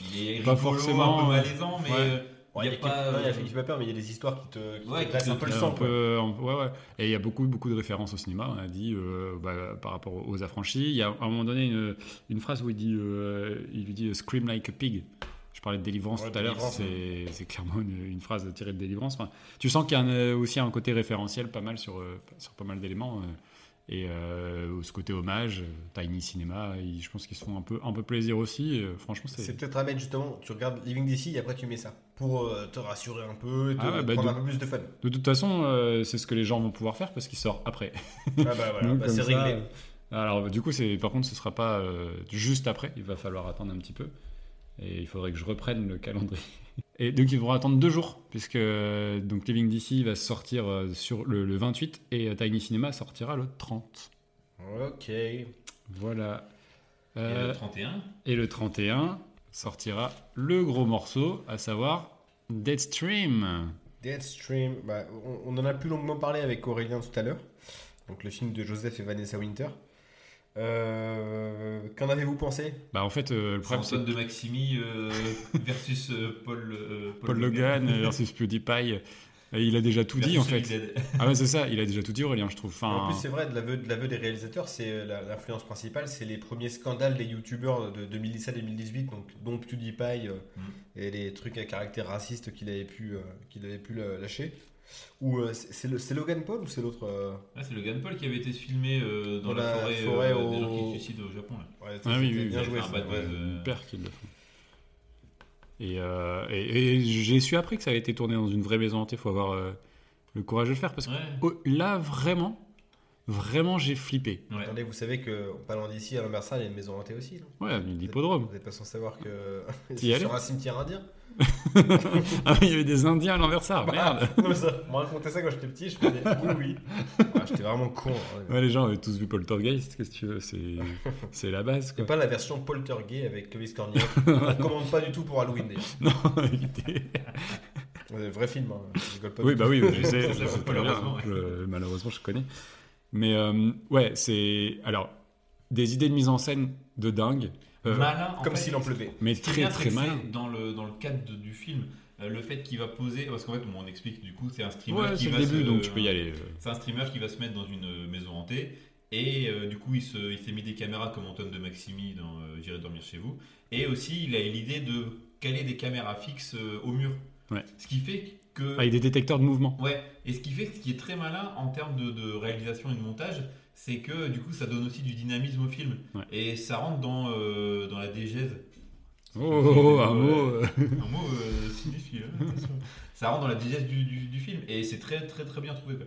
Il est Pas rigolo, forcément, un peu euh, malaisant, mais ouais. euh, Ouais, il y a pas. non, il y a- euh, pas peur, mais il y a des histoires qui te, qui Ouais, te qui un peu le sang. peu, ouais, ouais. Et il y a beaucoup, beaucoup de références au cinéma. On a dit euh, bah, par rapport aux affranchis. Il y a à un moment donné une, une phrase où il dit, euh, il lui dit "scream like a pig". Je parlais de délivrance Ouais, tout à l'heure. C'est c'est clairement une, une phrase tirée de délivrance. Enfin, tu sens qu'il y a un, aussi un côté référentiel pas mal sur, euh, sur pas mal d'éléments. Et euh, ce côté hommage, Tiny Cinema, ils- je pense qu'ils se font un peu, un peu plaisir aussi. euh, franchement, c'est. Peut-être à mettre justement, tu regardes Living DC et après tu mets ça pour euh, te rassurer un peu, et te Ah ouais, bah, prendre de- un peu plus de fun. De toute façon, c'est ce que les gens vont pouvoir faire parce qu'il sort après. Ah bah voilà, bah, c'est réglé. Alors, du coup, par contre, ce sera pas juste après. Il va falloir attendre un petit peu. Et il faudrait que je reprenne le calendrier. Et donc ils devront attendre deux jours, puisque euh, donc Living DC va sortir euh, sur le, le 28 et euh, Tiny Cinema sortira le 30. Ok. Voilà. Et le 31 et le 31 sortira le gros morceau, à savoir Deadstream. Deadstream, bah, on, on en a plus longuement parlé avec Aurélien tout à l'heure. Donc le film de Joseph et Vanessa Winter. Euh, Qu'en avez-vous pensé? Bah en fait, euh, le problème Samson de Maximi euh, versus euh, Paul, euh, Paul Logan versus PewDiePie. Il a déjà tout dit en fait. Ah ouais c'est ça, il a déjà tout dit Aurélien je trouve. Enfin, En plus, c'est vrai, de l'aveu de, l'aveu des réalisateurs, c'est l'influence principale, c'est les premiers scandales des youtubeurs de 2017-2018, donc dont PewDiePie Mm. et les trucs à caractère raciste qu'il avait pu, qu'il avait pu lâcher. Ou euh, c'est c'est le- c'est Logan Paul ou c'est l'autre euh, Ah, c'est Logan Paul qui avait été filmé euh, dans, Dans la, la forêt, forêt euh, au- des gens qui se suicident au Japon. Là. ouais, Ah oui, c'était oui, bien oui, joué. un ça, bad ouais. père qui le font. Et, euh, et, et j'ai su après que ça avait été tourné dans une vraie maison hantée. Faut avoir euh, le courage de le faire parce que Ouais. oh, là vraiment, vraiment j'ai flippé. Ouais. Attendez, vous savez que en parlant d'ici, à Lambersal, il y a une maison hantée aussi. non? Ouais, l'hippodrome. Vous n'êtes pas sans savoir que T'y allé sur un cimetière indien ah oui, il y avait des Indiens à l'envers ça. Merde. non, ça, on m'a raconté ça quand j'étais petit, je faisais oui, oui. Ah, j'étais vraiment con. hein. Ouais, les gens avaient tous vu Poltergeist. Qu'est-ce que tu veux C'est c'est la base C'est quoi. pas la version Poltergeist avec Clovis Cornillac. On ne recommande pas du tout pour Halloween d'ailleurs. non, évitez. Ouais, Vrai film, hein. je rigole pas Oui, du bah tout. oui, je sais, je malheureusement. Je- malheureusement, je connais. Mais euh, ouais, c'est. Alors, des idées de mise en scène de dingue. Euh, Malin, Comme s'il en pleuvait. mais très bien, très malin. Dans le, dans le cadre de- du film, euh, le fait qu'il va poser. Parce qu'en fait, on explique du coup, c'est un streamer Ouais, qui c'est le va début, se- donc tu peux y aller. euh. C'est un streamer qui va se mettre dans une maison hantée. Et euh, du coup, il se- il s'est mis des caméras comme Antoine de Maximi dans euh, J'irai dormir chez vous. Et aussi, il a eu l'idée de caler des caméras fixes euh, au mur. Ouais. Ce qui fait que. Avec des détecteurs de mouvement. Ouais, et ce qui fait ce qui est très malin en termes de, de réalisation et de montage, c'est que du coup ça donne aussi du dynamisme au film. Ouais. Et ça rentre dans, euh, dans la dégèse. Oh, oh, oh, un mot. euh. Un mot euh, cinéphile, hein, attention. Ça rentre dans la digeste du, du- du film et c'est très très très bien trouvé. quoi.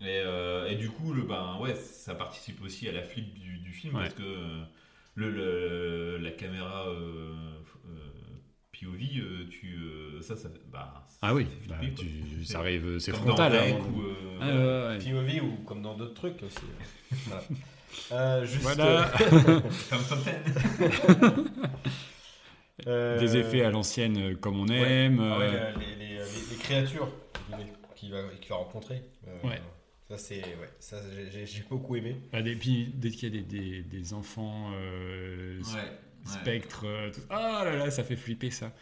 Et, euh, et du coup, le, ben, ouais, ça participe aussi à la flip du, du film Ouais. parce que euh, le, le- la caméra POV, euh, tu, euh, ça, ça, bah, ça Ah oui, fait bah, flipper, tu- C'est ça arrive, c'est comme frontal. dans hein. Ou, euh, Ah, ouais, ouais. POV ou comme dans d'autres trucs aussi. voilà. Euh, juste, Voilà. Euh, Des effets à l'ancienne euh, comme on ouais. aime. Ah ouais, euh, les, les- les- les créatures qu'il va, qu'il va rencontrer. Euh, Ouais. Ça, c'est, ouais, ça j'ai- j'ai beaucoup aimé. bah, des- puis dès qu'il y a des, des- des enfants euh, Ouais. Spectres, euh, tout- ah là là, ça fait flipper ça.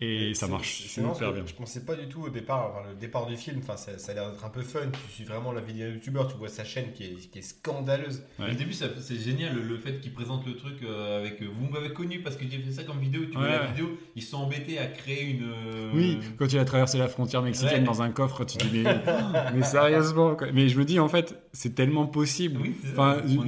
Et ça marche super bien. Je pensais pas du tout au départ, enfin, le départ du film, enfin, ça, ça a l'air d'être un peu fun. Tu suis vraiment la vidéo youtubeur, tu vois sa chaîne qui est, qui est scandaleuse. Ouais. Au début, c'est génial le, le fait qu'ils présentent le truc euh, avec. euh, Vous m'avez connu parce que j'ai fait ça comme vidéo. Tu vois la vidéo, ils sont embêtés à créer une. euh, Oui, quand il a traversé la frontière mexicaine Ouais. dans un coffre, tu te dis mais, mais sérieusement quoi. Mais je me dis en fait, c'est tellement possible. Oui,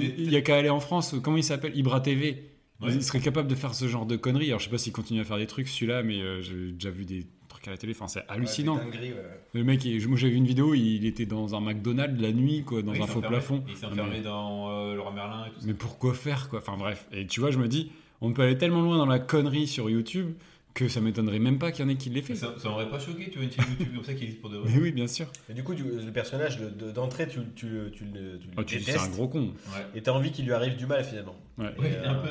est- il y a qu'à aller en France. Comment il s'appelle? Ibra TV. Ouais. Il serait capable de faire ce genre de conneries. Alors je sais pas s'il continue à faire des trucs celui-là, mais euh, j'ai déjà vu des trucs à la télé. Enfin, c'est hallucinant. Ouais, des dingueries, ouais. Le mec, il- moi j'ai vu une vidéo, il était dans un McDonald's la nuit, quoi, dans Oui, un faux plafond. Il s'est enfermé mais, dans euh, Laurent Merlin et tout ça. mais pourquoi faire quoi? Enfin bref. Et tu vois, je me dis, on peut aller tellement loin dans la connerie sur YouTube que ça m'étonnerait même pas qu'il y en ait qui l'aient fait. Ça, ça m'aurait pas choqué, tu vois, une chaîne YouTube comme ça qui existe pour de vrai. Mais oui, bien sûr. Et du coup, le personnage de- de- d'entrée, tu, tu, tu, le- tu le Oh, tu dis, c'est détestes. un gros con. Ouais. Et t'as envie qu'il lui arrive du mal finalement. Ouais. Et, Ouais, euh, un peu.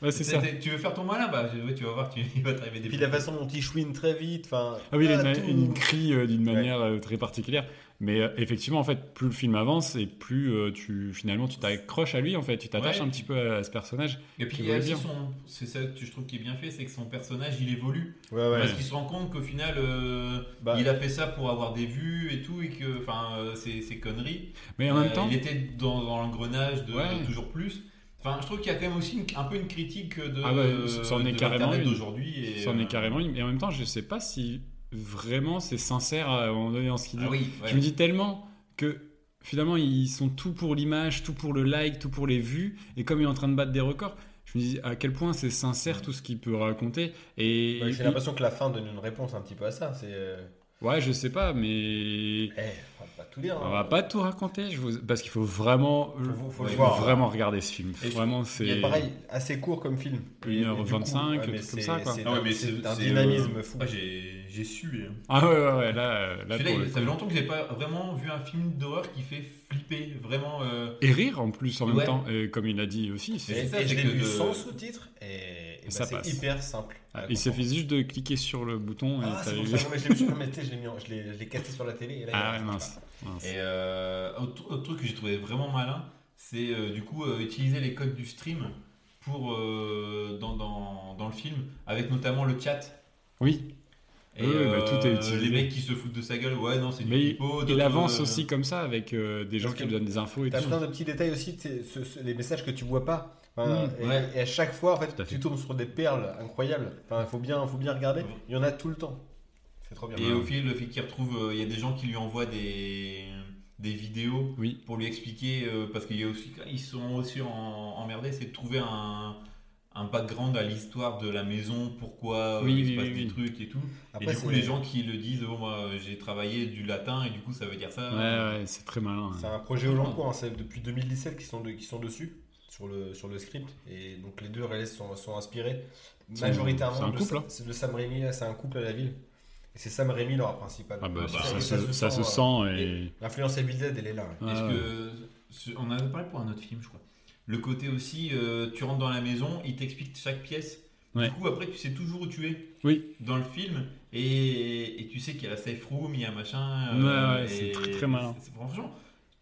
Ouais, c'est ça. Tu veux faire ton malin Bah, je- ouais, tu vas voir, tu, il va t'arriver des Et puis la façon dont il chouine très vite, enfin. Ah oui, il a ah, une, tout- une crie euh, d'une Ouais. manière euh, très particulière. Mais euh, effectivement, en fait, plus le film avance et plus euh, tu finalement tu t'accroches à lui. En fait, tu t'attaches Ouais. un petit peu à, à ce personnage. Et puis il y a aussi son. C'est ça que je trouve qui est bien fait, c'est que son personnage il évolue. Ouais, ouais. Parce qu'il se rend compte qu'au final, euh, Bah, il a fait ça pour avoir des vues et tout, et que, enfin, euh, c'est c'est conneries. Mais en Euh, même temps, il était dans, dans l'engrenage de, Ouais. de toujours plus. Enfin, je trouve qu'il y a quand même aussi une- un peu une critique de, Ah ouais, c'en est de carrément d'aujourd'hui. et, c'en euh, est carrément une. Et en même temps, je sais pas si vraiment c'est sincère à un moment donné dans ce qu'il dit. Ah oui, ouais. Je me dis tellement que finalement ils sont tout pour l'image, tout pour le like, tout pour les vues. Et comme il est en train de battre des records, je me dis à quel point c'est sincère tout ce qu'il peut raconter. Et Ouais, J'ai l'impression que la fin donne une réponse un petit peu à ça. C'est. euh, ouais, je sais pas, mais eh, tout dire. On hein. va pas tout raconter, je vous... parce qu'il faut vraiment, Faut- faut le il voir. vraiment regarder ce film. Et vraiment, Il c'est. est pareil, assez court comme film. Une Et- et heure du coup, 25, ouais, un mais truc comme c'est- ça, quoi. C'est Ah c'est, dynamisme euh, fou. ah, j'ai, j'ai sué. hein. Ah ouais, ouais, ouais, là, là, Celui-là, pour il- le ça fait longtemps que j'ai pas vraiment vu un film d'horreur qui fait flipper. Vraiment. euh, Et rire en plus en même temps, et comme il a dit aussi. C'est- ça, que vu sans sous-titres et, et bah, c'est hyper simple. Ah, il suffit juste de cliquer sur le bouton et Ah, t'as c'est pour eu- ça, non, mais je l'ai vu sur- casté la télé. Et là, Ah il mince. mince. Et euh, autre, autre truc que j'ai trouvé vraiment malin, c'est euh, du coup euh, utiliser les codes du stream pour euh, dans, dans, dans le film, avec notamment le chat. Oui, Et bah, tout est utilisé. les mecs qui se foutent de sa gueule, ouais, non, c'est du mais il, avance euh, aussi comme ça avec euh, des gens Parce qui lui donnent des infos et T'as tout. plein de petits détails aussi, ce- les messages que tu vois pas. Enfin, Mm, et, ouais. et à chaque fois, en fait, fait. tu tombes sur des perles incroyables. Enfin, faut bien, faut bien regarder. Il y en a tout le temps. C'est trop bien. Et au fil, le fait qu'il retrouve, euh, il y a des gens qui lui envoient des, des vidéos Oui, pour lui expliquer, euh, parce qu'il y a aussi, ils sont aussi en, emmerdés, c'est de trouver un, un background à l'histoire de la maison, pourquoi euh, Oui, il oui, se passe oui, des oui. trucs et tout. Après, et du coup, les gens qui le disent, oh, moi j'ai travaillé du latin et du coup ça veut dire ça. ouais, ouais, c'est très malin. C'est un projet au long cours, hein, c'est depuis 2017 qu'ils sont, de- qu'ils sont dessus, sur le, sur le script. Et donc les deux réalistes sont, sont inspirés majoritairement c'est un de, couple, hein. c'est de Sam Raimi, là, c'est un couple à la ville. Et c'est Sam Raimi leur principal. Ah bah, bah, ça, se, ça se euh, sent et. L'influence Evil Dead, elle est là. ouais. Est-ce Ouais, que ce- on en avait parlé pour un autre film, je crois. Le côté aussi, euh, tu rentres dans la maison, il t'explique chaque pièce. Ouais. Du coup, après, tu sais toujours où tu es Oui, dans le film et, et tu sais qu'il y a la safe room, il y a machin. Ouais, ouais, et c'est très, très malin. c'est- c'est- Franchement,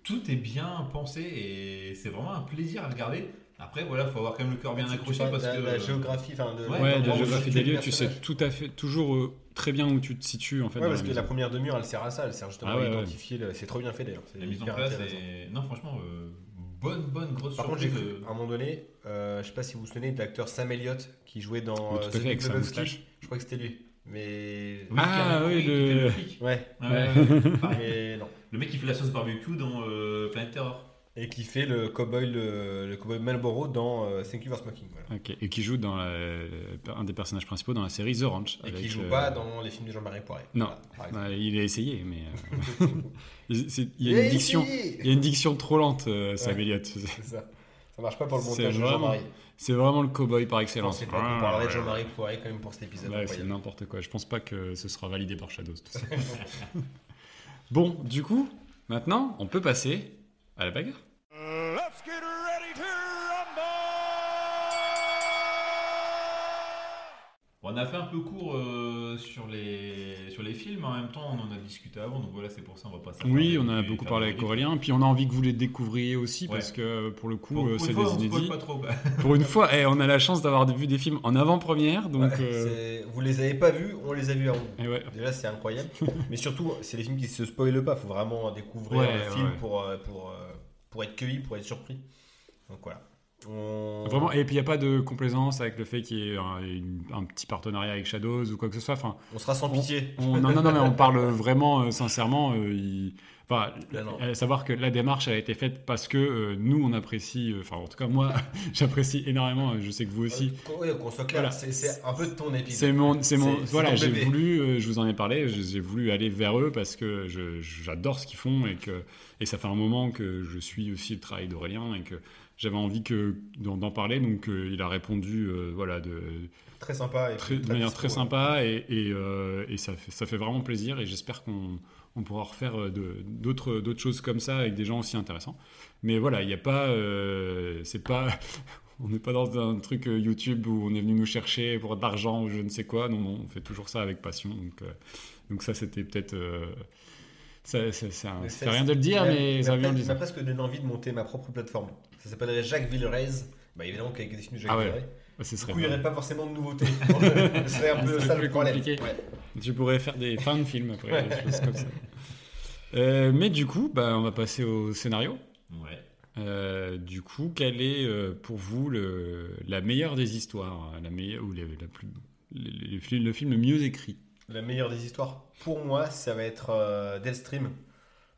tout est bien pensé et c'est vraiment un plaisir à regarder. Après, voilà, faut avoir quand même le cœur bien accroché parce de la, que. de la géographie, enfin de, Ouais, ouais, l'endroit de la où géographie des lieux, tu sais tout à fait, toujours euh, très bien où tu te situes en fait. Ouais, parce la que la première demi-heure, elle sert à ça, elle sert justement Ah ouais, à ouais. identifier. le- C'est trop bien fait d'ailleurs. c'est La mise en place est. Non, franchement, euh, bonne, bonne grosse Par contre, j'ai surprise. cru, à un moment donné, euh, je sais pas si vous vous souvenez de l'acteur Sam Elliott qui jouait dans Oui, euh, tout à fait, avec Lebowski. moustache. Je crois que c'était lui. Mais. Oui, Ah, oui, le-. Ouais. Pareil. mais non. Le mec qui fait la sauce barbecue dans euh, Planet Terror. Et qui fait le cowboy, le, le cowboy Marlboro dans euh, Thank You for Smoking. Voilà. Et qui joue dans la- un des personnages principaux dans la série The Ranch. Et avec, qui joue euh, pas dans les films de Jean-Marie Poiré. Non. Voilà, par exemple. bah, il a essayé, mais euh, il y a une diction, il y a une diction trop lente, euh, Sam Ouais. Elliott. C'est ça. Ça marche pas pour le montage de Jean-Marie. C'est vraiment le cowboy par excellence. c'est pas. On parlerait de Jean-Marie Poiré quand même pour cet épisode. Ouais, c'est n'importe quoi. Je pense pas que ce sera validé par Shadows. Tout ça. bon, du coup, maintenant, on peut passer à la bagarre. On a fait un peu court euh, sur, les, sur les films, en même temps on en a discuté avant, donc voilà, c'est pour ça on va pas Oui, on a beaucoup parlé avec. Aurélien, puis on a envie que vous les découvriez aussi, Ouais. parce que pour le coup, Pour, euh, c'est une fois, des inédits. pas trop. quoi. Pour une fois, eh, on a la chance d'avoir vu des films en avant-première, donc... Ouais, euh, Vous les avez pas vus, on les a vus avant. eh ouais. Déjà, c'est incroyable. Mais surtout, c'est des films qui se spoilent pas. faut vraiment découvrir Ouais, le film pour, euh, pour, pour être cueilli, pour être surpris. Donc voilà. On- Vraiment, et puis il n'y a pas de complaisance avec le fait qu'il y ait un, une- un petit partenariat avec Shadows ou quoi que ce soit. Enfin, On sera sans pitié. on- non, non, non, mais on parle vraiment euh, sincèrement. euh, il- enfin, Là, euh, savoir que la démarche a été faite parce que euh, nous, on apprécie, enfin, en tout cas, moi, j'apprécie énormément, je sais que vous aussi. Ouais, qu'on soit clair, Voilà. c'est- un peu de ton épisode. C'est mon, c'est mon, voilà, j'ai voulu, je vous en ai parlé, j'ai voulu aller vers eux parce que j'adore ce qu'ils font et que, et ça fait un moment que je suis aussi le travail d'Aurélien et que j'avais envie que d'en parler, donc euh, il a répondu, euh, voilà, de, Très sympa. Et très- de très manière très sympa et, et, euh, et ça, fait, ça fait vraiment plaisir et j'espère qu'on on pourra refaire d'autres d'autres choses comme ça avec des gens aussi intéressants. Mais voilà, il n'y a pas, c'est pas, on n'est pas dans un truc YouTube où on est venu nous chercher pour de l'argent ou je ne sais quoi. Non, non, on fait toujours ça avec passion. Donc, donc ça, c'était peut-être, ça, ça, ça, ça rien de le dire, mais ça vient de dire. presque donné envie de monter ma propre plateforme. Ça s'appellerait Jacques Villerez. Bah évidemment qu'avec des films de Jacques Ah ouais. Villeray. Ce Du coup, il n'y aurait pas forcément de nouveautés. Ce serait un peu ça le problème. Ouais. Tu pourrais faire des fins de films après, Ouais. des choses comme ça. Euh, mais du coup, bah, on va passer au scénario. Ouais. Euh, du coup, quelle est euh, pour vous le, la meilleure des histoires, la meilleure ou la plus, le, le film- le film le mieux écrit? La meilleure des histoires, pour moi, ça va être Deathstream.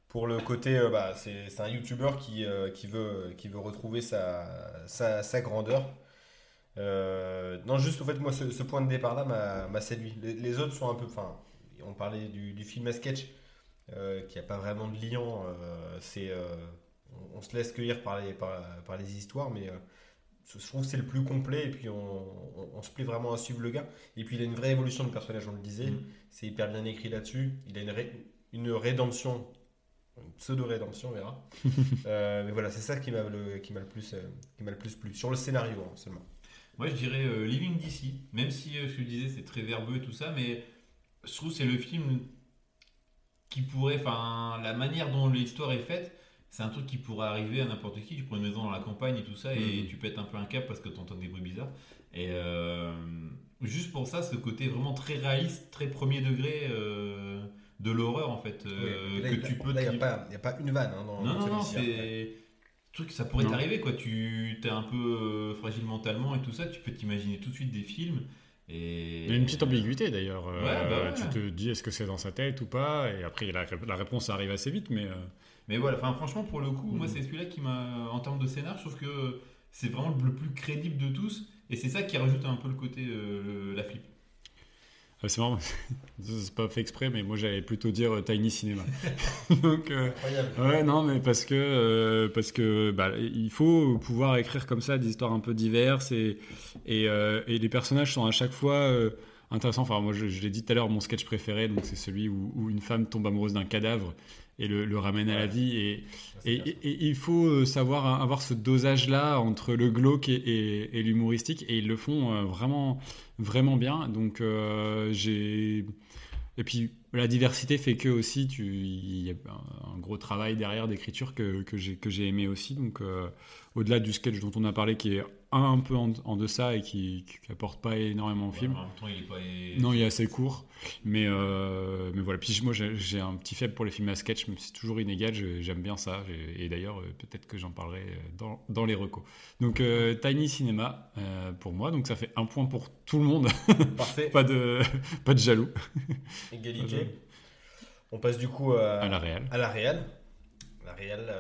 Pour le côté, euh, bah, c'est un YouTuber qui, euh, qui, veut, qui veut retrouver sa, sa, sa grandeur. Euh, non, juste, en fait, moi, ce, ce point de départ-là m'a- séduit. Les, les autres sont un peu. Enfin, on parlait du, du film à sketch. euh, qu'il n'y a pas vraiment de liant. c'est, on, on se laisse cueillir par les, par, par les histoires, mais je trouve que c'est le plus complet et puis on, on- on se plaît vraiment à suivre le gars. Et puis il a une vraie évolution de personnage, on le disait. Mhm. C'est hyper bien écrit là-dessus. Il a une, ré- une rédemption, une pseudo-rédemption, on verra. Euh, mais voilà, c'est ça qui m'a le, qui m'a le, plus, euh, qui m'a le plus plu. Sur le scénario hein, seulement. Moi, je dirais euh, Living DC, même si euh, ce que je disais, c'est très verbeux et tout ça, mais je trouve c'est le film qui pourrait, enfin, la manière dont l'histoire est faite, c'est un truc qui pourrait arriver à n'importe qui. Tu prends une maison dans la campagne et tout ça, et Mhm. tu pètes un peu un cap parce que tu entends des bruits bizarres. Et euh, juste pour ça, ce côté vraiment très réaliste, très premier degré euh, de l'horreur, en fait, euh, Oui, là, que il- tu peux. il n'y a, pas- a une vanne hein, dans, non, dans non, non, c'est. Truc, ça pourrait t'arriver quoi. Tu es un peu euh, fragile mentalement et tout ça. Tu peux t'imaginer tout de suite des films. Et... Il y a une petite ambiguïté d'ailleurs. Euh, bah ouais. Tu te dis est-ce que c'est dans sa tête ou pas Et après, la, la réponse arrive assez vite, mais. euh, Mais voilà, enfin, franchement, pour le coup, moi, Mhm. c'est celui-là qui m'a. En termes de scénar, je trouve que c'est vraiment le plus crédible de tous. Et c'est ça qui rajoute un peu le côté. euh, le- la flip. Euh, c'est marrant, c'est pas fait exprès, mais moi j'allais plutôt dire euh, Tiny Cinema. Donc. euh. Ouais, non, mais parce que, euh, parce que bah, il faut pouvoir écrire comme ça des histoires un peu diverses et, et, euh, et les personnages sont à chaque fois intéressants. Enfin, moi, je, je l'ai dit tout à l'heure, mon sketch préféré, donc c'est celui où, où une femme tombe amoureuse d'un cadavre et le, le ramène à la vie. Et, et, bien, et- et il faut euh, savoir avoir ce dosage-là entre le glauque et, l'humoristique, et ils le font euh, vraiment, vraiment bien. Donc, euh, j'ai. Et puis, la diversité fait que aussi, tu- il y a un, gros travail derrière d'écriture que, que j'ai que j'ai aimé aussi. Donc, euh, au-delà du sketch dont on a parlé, qui est un peu en, en deçà et qui, qui apporte pas énormément au film. En même temps, il est pas. Non, il est assez court, mais, euh, mais voilà. Puis moi, j'ai un petit faible pour les films à sketch, si c'est toujours inégal, j'aime bien ça. Et d'ailleurs, euh, peut-être que j'en parlerai euh, dans, dans les recos. Donc, euh, Tiny Cinema euh, pour moi, donc ça fait un point pour tout le monde, Parfait. pas de, pas de jaloux Égalité. On passe du coup à, à la réal. à la Real. La Real.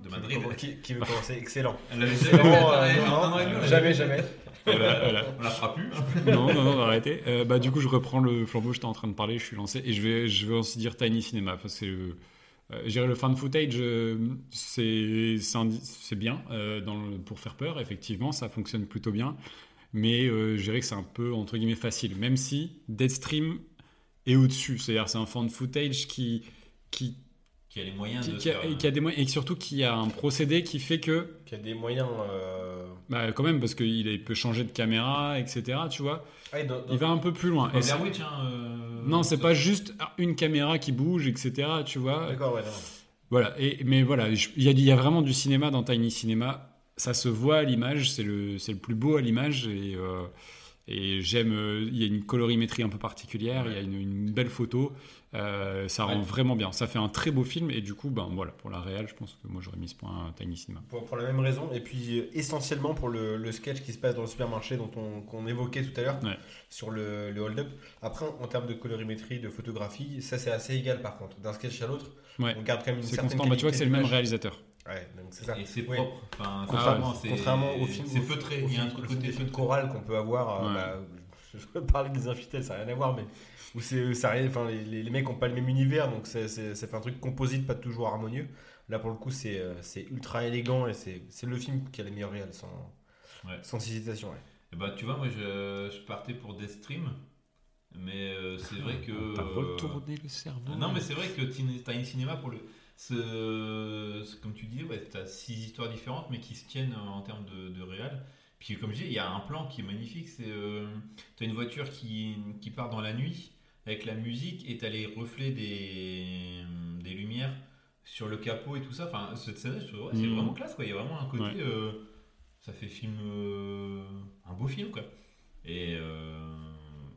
Euh, De qui Madrid. Qui, qui veut commencer Excellent. Elle l'avait euh, un non, an et demi, on l'a jamais, jamais. Voilà. On la fera plus. non, non, non, arrêtez. Euh, bah, du coup, je reprends le flambeau, j'étais en train de parler, je suis lancé. Et je vais, je vais aussi dire Tiny Cinema. Enfin, c'est, euh, euh, je dirais le fan footage, euh, c'est, c'est, un- c'est bien euh, dans le- pour faire peur, effectivement, ça fonctionne plutôt bien. Mais euh, je dirais que c'est un peu, entre guillemets, facile. Même si Deadstream est au-dessus. C'est-à-dire, c'est un fan footage qui, qui, Qui a les moyens qui, de. qui a, faire- qui a des moyens, et surtout qui a un procédé qui fait que Qui a des moyens. euh, bah, quand même, parce qu'il il peut changer de caméra, etc. Tu vois, ah, et dans- dans- il va un peu plus loin. Et hein, euh, Non, c'est pas juste une caméra qui bouge, etc. Tu vois. D'accord, ouais, non. Voilà. Et, mais voilà, il y, a du- il y a vraiment du cinéma dans Tiny Cinema. Ça se voit à l'image, c'est le, c'est le plus beau à l'image. Et, euh, et j'aime. euh, Il y a une colorimétrie un peu particulière, il y a une, une belle photo. Euh, ça rend Ouais. vraiment bien. Ça fait un très beau film. Et du coup, ben voilà, pour la réal, je pense que moi j'aurais mis ce point à Tiny Cinema. Pour, pour la même raison, et puis euh, essentiellement pour le, le sketch qui se passe dans le supermarché dont on, qu'on évoquait tout à l'heure Ouais. sur le, le hold-up. Après, en termes de colorimétrie, de photographie, ça c'est assez égal par contre. D'un sketch à l'autre, Ouais. on garde quand même une C'est certaine constant. Bah, tu vois que c'est le même réalisateur. Ouais, donc c'est ça. Et c'est Ouais. propre. Enfin, Ah contrairement, ouais. c'est- Contrairement au film, C'est feutré. Il y a un truc côté film feutré. choral qu'on peut avoir. euh, Ouais. bah, je, je parle des infidèles, ça n'a rien à voir, mais où c'est, ça rien, enfin, les, les- les mecs n'ont pas le même univers, donc c'est, c'est- ça fait un truc composite, pas toujours harmonieux. Là, pour le coup, c'est, euh, c'est ultra élégant et c'est, c'est le film qui a les meilleurs réels, sans, Ouais. sans hésitation. ouais. Et bah, tu vois, moi, je, je partais pour Deathstream. Mais euh, c'est vrai que. T'as euh, retourné le cerveau. Ah Non, mais c'est vrai que Tiny Cinema, pour le. ce- ce- comme tu dis, ouais, tu as six histoires différentes, mais qui se tiennent en termes de, de réal. Puis, comme je dis, il y a un plan qui est magnifique. C'est tu as une voiture qui, qui part dans la nuit avec la musique et tu as les reflets des, des lumières sur le capot et tout ça. Enfin, cette scène, c'est Mhm. vraiment classe. Quoi. Il y a vraiment un côté. Ouais. euh, ça fait film. euh, un beau film, quoi. Et. euh,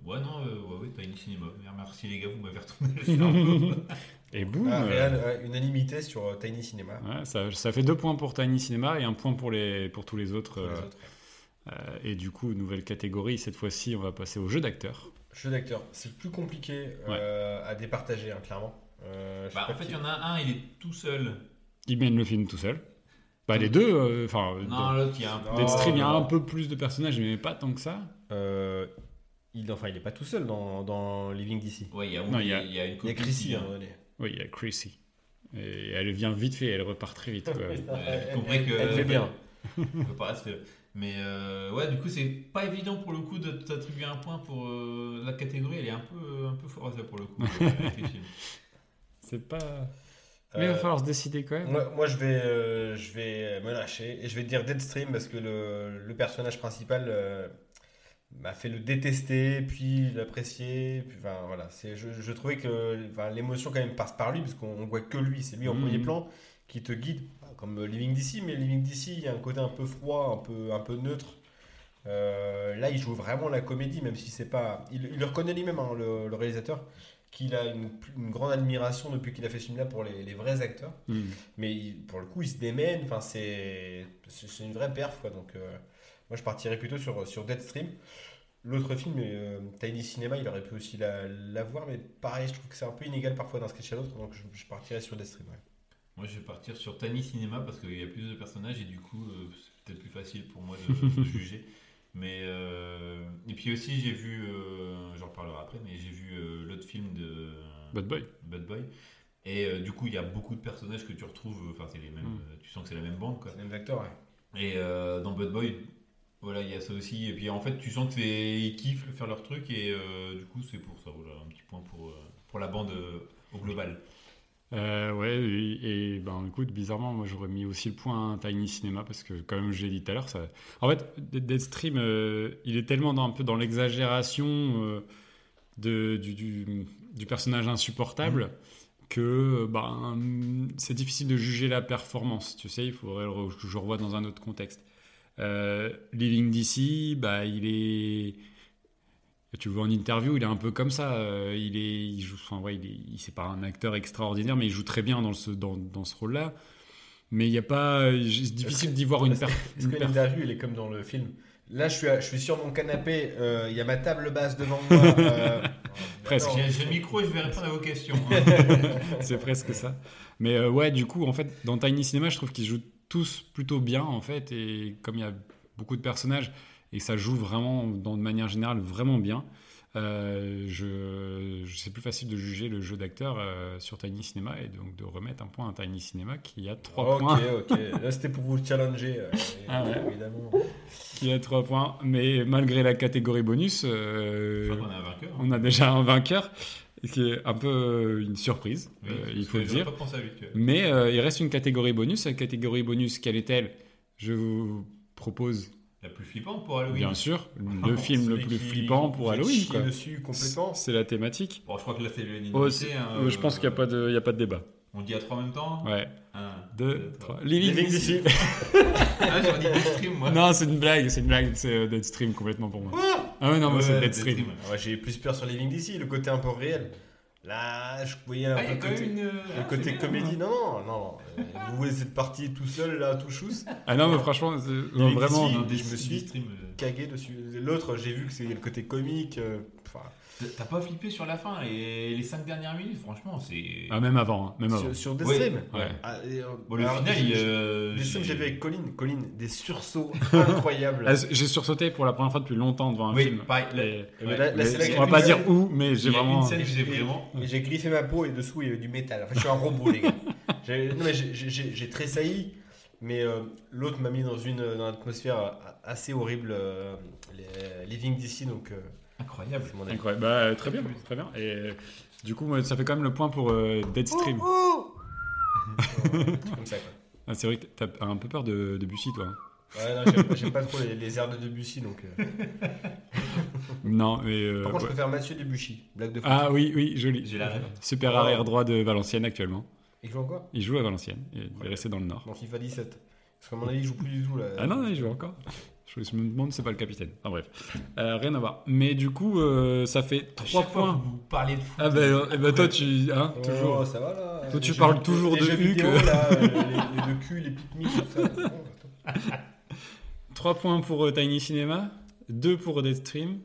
Ouais, non, euh, ouais, ouais, Tiny Cinema. Merci les gars, vous m'avez retourné le cerveau. Et boum. Ah, réel, unanimité sur euh, Tiny Cinema. ouais, ça, ça fait deux points pour Tiny Cinema et un point pour, les, pour tous les autres. Pour les euh, autres. Euh, et du coup, nouvelle catégorie, cette fois-ci, on va passer au jeu d'acteur. Jeu d'acteur, c'est plus compliqué euh, à départager, hein, clairement. Euh, je Bah, en fait, il y en a un, il est tout seul. Il mène le film tout seul. Bah, les deux, euh, enfin, Non, dans l'autre, il y a un peu. Non. Deadstream, il y a non. un peu plus de personnages, mais pas tant que ça. Euh, il, enfin, il est pas tout seul dans, dans Living DC. Ouais, il y a, Non, il y a, il y a- une Il y copine Chrissy. Oui, il y a Chrissy. Et elle vient vite fait, elle repart très vite. quoi. Ouais, compris que- Elle fait bien. On peut pas rester- Mais euh, ouais, du coup, c'est pas évident pour le coup de t'attribuer un point pour euh, la catégorie. Elle est un peu, un peu forte là, pour le coup. euh. C'est pas. Mais il va Euh, falloir se décider quand même. Moi, moi, je, vais, euh, je vais me lâcher et je vais dire Deadstream parce que le, le personnage principal euh, m'a fait le détester, puis l'apprécier. Puis, enfin, voilà, c'est, je, je trouvais que enfin, l'émotion quand même passe par lui parce qu'on voit que lui, c'est lui en Mhm. premier plan qui te guide, comme Living DC, mais Living DC, il y a un côté un peu froid, un peu, un peu neutre. Euh, là, il joue vraiment la comédie, même si c'est pas. Il, il le reconnaît lui-même, hein, le, le réalisateur, qu'il a une, une grande admiration depuis qu'il a fait ce film-là pour les, les vrais acteurs. Hmm. Mais il- pour le coup, il se démène. Enfin, c'est c'est c'est une vraie perf. Quoi. Donc, euh, moi, je partirais plutôt sur, sur Deadstream. L'autre film, euh, Tiny Cinema, il aurait pu aussi la, la voir. Mais pareil, je trouve que c'est un peu inégal parfois d'un sketch à l'autre. Donc, je, je partirais sur Deadstream. ouais. Moi, je vais partir sur Tiny Cinema parce qu'il y a plus de personnages et du coup, euh, c'est peut-être plus facile pour moi de, de juger. Mais euh, et puis aussi, j'ai vu, euh, j'en reparlerai après, mais j'ai vu euh, l'autre film de Bad Boy. Bad Boy. Et euh, du coup, il y a beaucoup de personnages que tu retrouves. Enfin, c'est les mêmes. Mm. euh, Tu sens que c'est la même bande, quoi. C'est le même acteur. ouais. Et euh, dans Bad Boy, voilà, il y a ça aussi. Et puis en fait, tu sens que c'est ils kiffent faire leur truc et euh, du coup, c'est pour ça. Voilà, un petit point pour euh, pour la bande euh, au global. Euh, ouais, et, et, ben écoute, bizarrement, moi j'aurais mis aussi le point à Tiny Cinema parce que, comme je l'ai dit tout à l'heure, ça. En fait, Dead- Deadstream, euh, il est tellement dans, un peu dans l'exagération euh, de, du, du, du personnage insupportable que ben, c'est difficile de juger la performance. Tu sais, il faudrait que je revoie dans un autre contexte. Euh, Living DC, bah, il est. Tu le vois en interview, il est un peu comme ça. euh, il est, il joue, enfin ouais, il est, il- c'est pas un acteur extraordinaire, mais il joue très bien dans ce, dans, dans ce rôle-là. Mais il n'y a pas, c'est difficile d'y voir une Est-ce per- est-ce une que l'interview, il est comme dans le film Là, je suis, je suis sur mon canapé. euh, Il y a ma table basse devant moi. euh, Presque. J'ai le micro et je vais répondre à vos questions. c'est presque ça. Mais euh, ouais, du coup, en fait, dans Tiny Cinema, je trouve qu'ils jouent tous plutôt bien, en fait. Et comme il y a beaucoup de personnages et ça joue vraiment, dans, de manière générale, vraiment bien, euh, je, je- c'est plus facile de juger le jeu d'acteur euh, sur Tiny Cinema et donc de remettre un point à Tiny Cinema qui a 3 Ok, points. ok. Là, c'était pour vous challenger. euh, Ah ouais. Évidemment. Qui a 3 points. Mais malgré la catégorie bonus, euh, a un vainqueur. on a déjà un vainqueur, qui est un peu une surprise, Oui, il faut le dire. pas pensé à lui que- Mais il reste une catégorie bonus. La catégorie bonus, quelle est-elle? Je vous propose, La plus flippante pour Halloween. bien sûr, le film le plus qui- flippant pour Halloween. quoi. dessus complètement. C'est la thématique. Bon, je crois que là c'est l'unanimité. Oh, hein, euh, je pense qu'il n'y a, pas de- il y a pas de débat. On dit à trois en même temps Ouais. Un, 2, 3. Living Living DC. Ah, j'aurais dit Deadstream, moi. Non, c'est une blague, c'est une blague, c'est euh, Deadstream complètement pour moi. Ah ouais, non, moi c'est Deadstream. Deadstream. Ouais, J'ai plus peur sur Living DC, le côté un peu réel. Là, je voyais un Ah, peu côté, une. le ah, côté bien, comédie. hein. Non, non, non. Euh, Vous êtes parti tout seul, là, tout chousse. Ah non, mais franchement, non, vraiment. Non, je me suis euh, Cagué dessus. L'autre, j'ai vu que c'est le côté comique. euh, enfin, T'as pas flippé sur la fin et les 5 dernières minutes, franchement, c'est. Ah, même avant, hein, même avant. sur, sur Deadstream. Ouais. Ah, et, euh, Bon, le alors, final, j'ai- il. euh, j'ai- vu avec Colline. Colline, des sursauts incroyables. Ah, J'ai sursauté pour la première fois depuis longtemps devant un Oui, film. pareil, Et- mais Ouais. mais c'est là on va j'ai pas dire où, mais j'ai vraiment. une scène que j'ai vraiment. Griffé ma peau et dessous il y avait du métal. Enfin, je suis un robot, les gars. J'ai- Non, mais j'ai- j'ai j'ai tressailli, mais euh, l'autre m'a mis dans une, dans une atmosphère assez horrible. euh, les- Living DC, donc. Euh, Incroyable. mon. Incroyable. Bah, très bien, très bien. Et euh, du coup, ça fait quand même le point pour euh, Deadstream. Ouais, comme ça, quoi. Ah, c'est vrai que t'as un peu peur de, de Bussy, toi. hein. Ouais, non, j'aime pas- j'aime pas trop les, les airs de Debussy, donc. euh. Non, mais. euh, Par contre, je ouais. préfère Mathieu Debussy, blague de foot. Ah oui, oui, joli. J'ai la rêve. Super arrière droit de Valenciennes actuellement. Il joue encore? Il joue à Valenciennes. et Il est resté dans le Nord. Dans FIFA 17. Parce qu'à mon avis, il joue plus du tout là. Ah non, non, il joue encore. Je me demande, c'est pas le capitaine. Enfin bref, Euh, rien à voir. Mais du coup, euh, ça fait À 3 chaque fois, points. Vous parlez de foot. Ah ben, euh, ben, toi, tu. Hein, Oh, toujours. ça va là. Toi, tu Les parles toujours les de Hugues. là, euh, les, les de cul, les pique tout ça. Bon, 3 points pour euh, Tiny Cinema, 2 pour Deadstream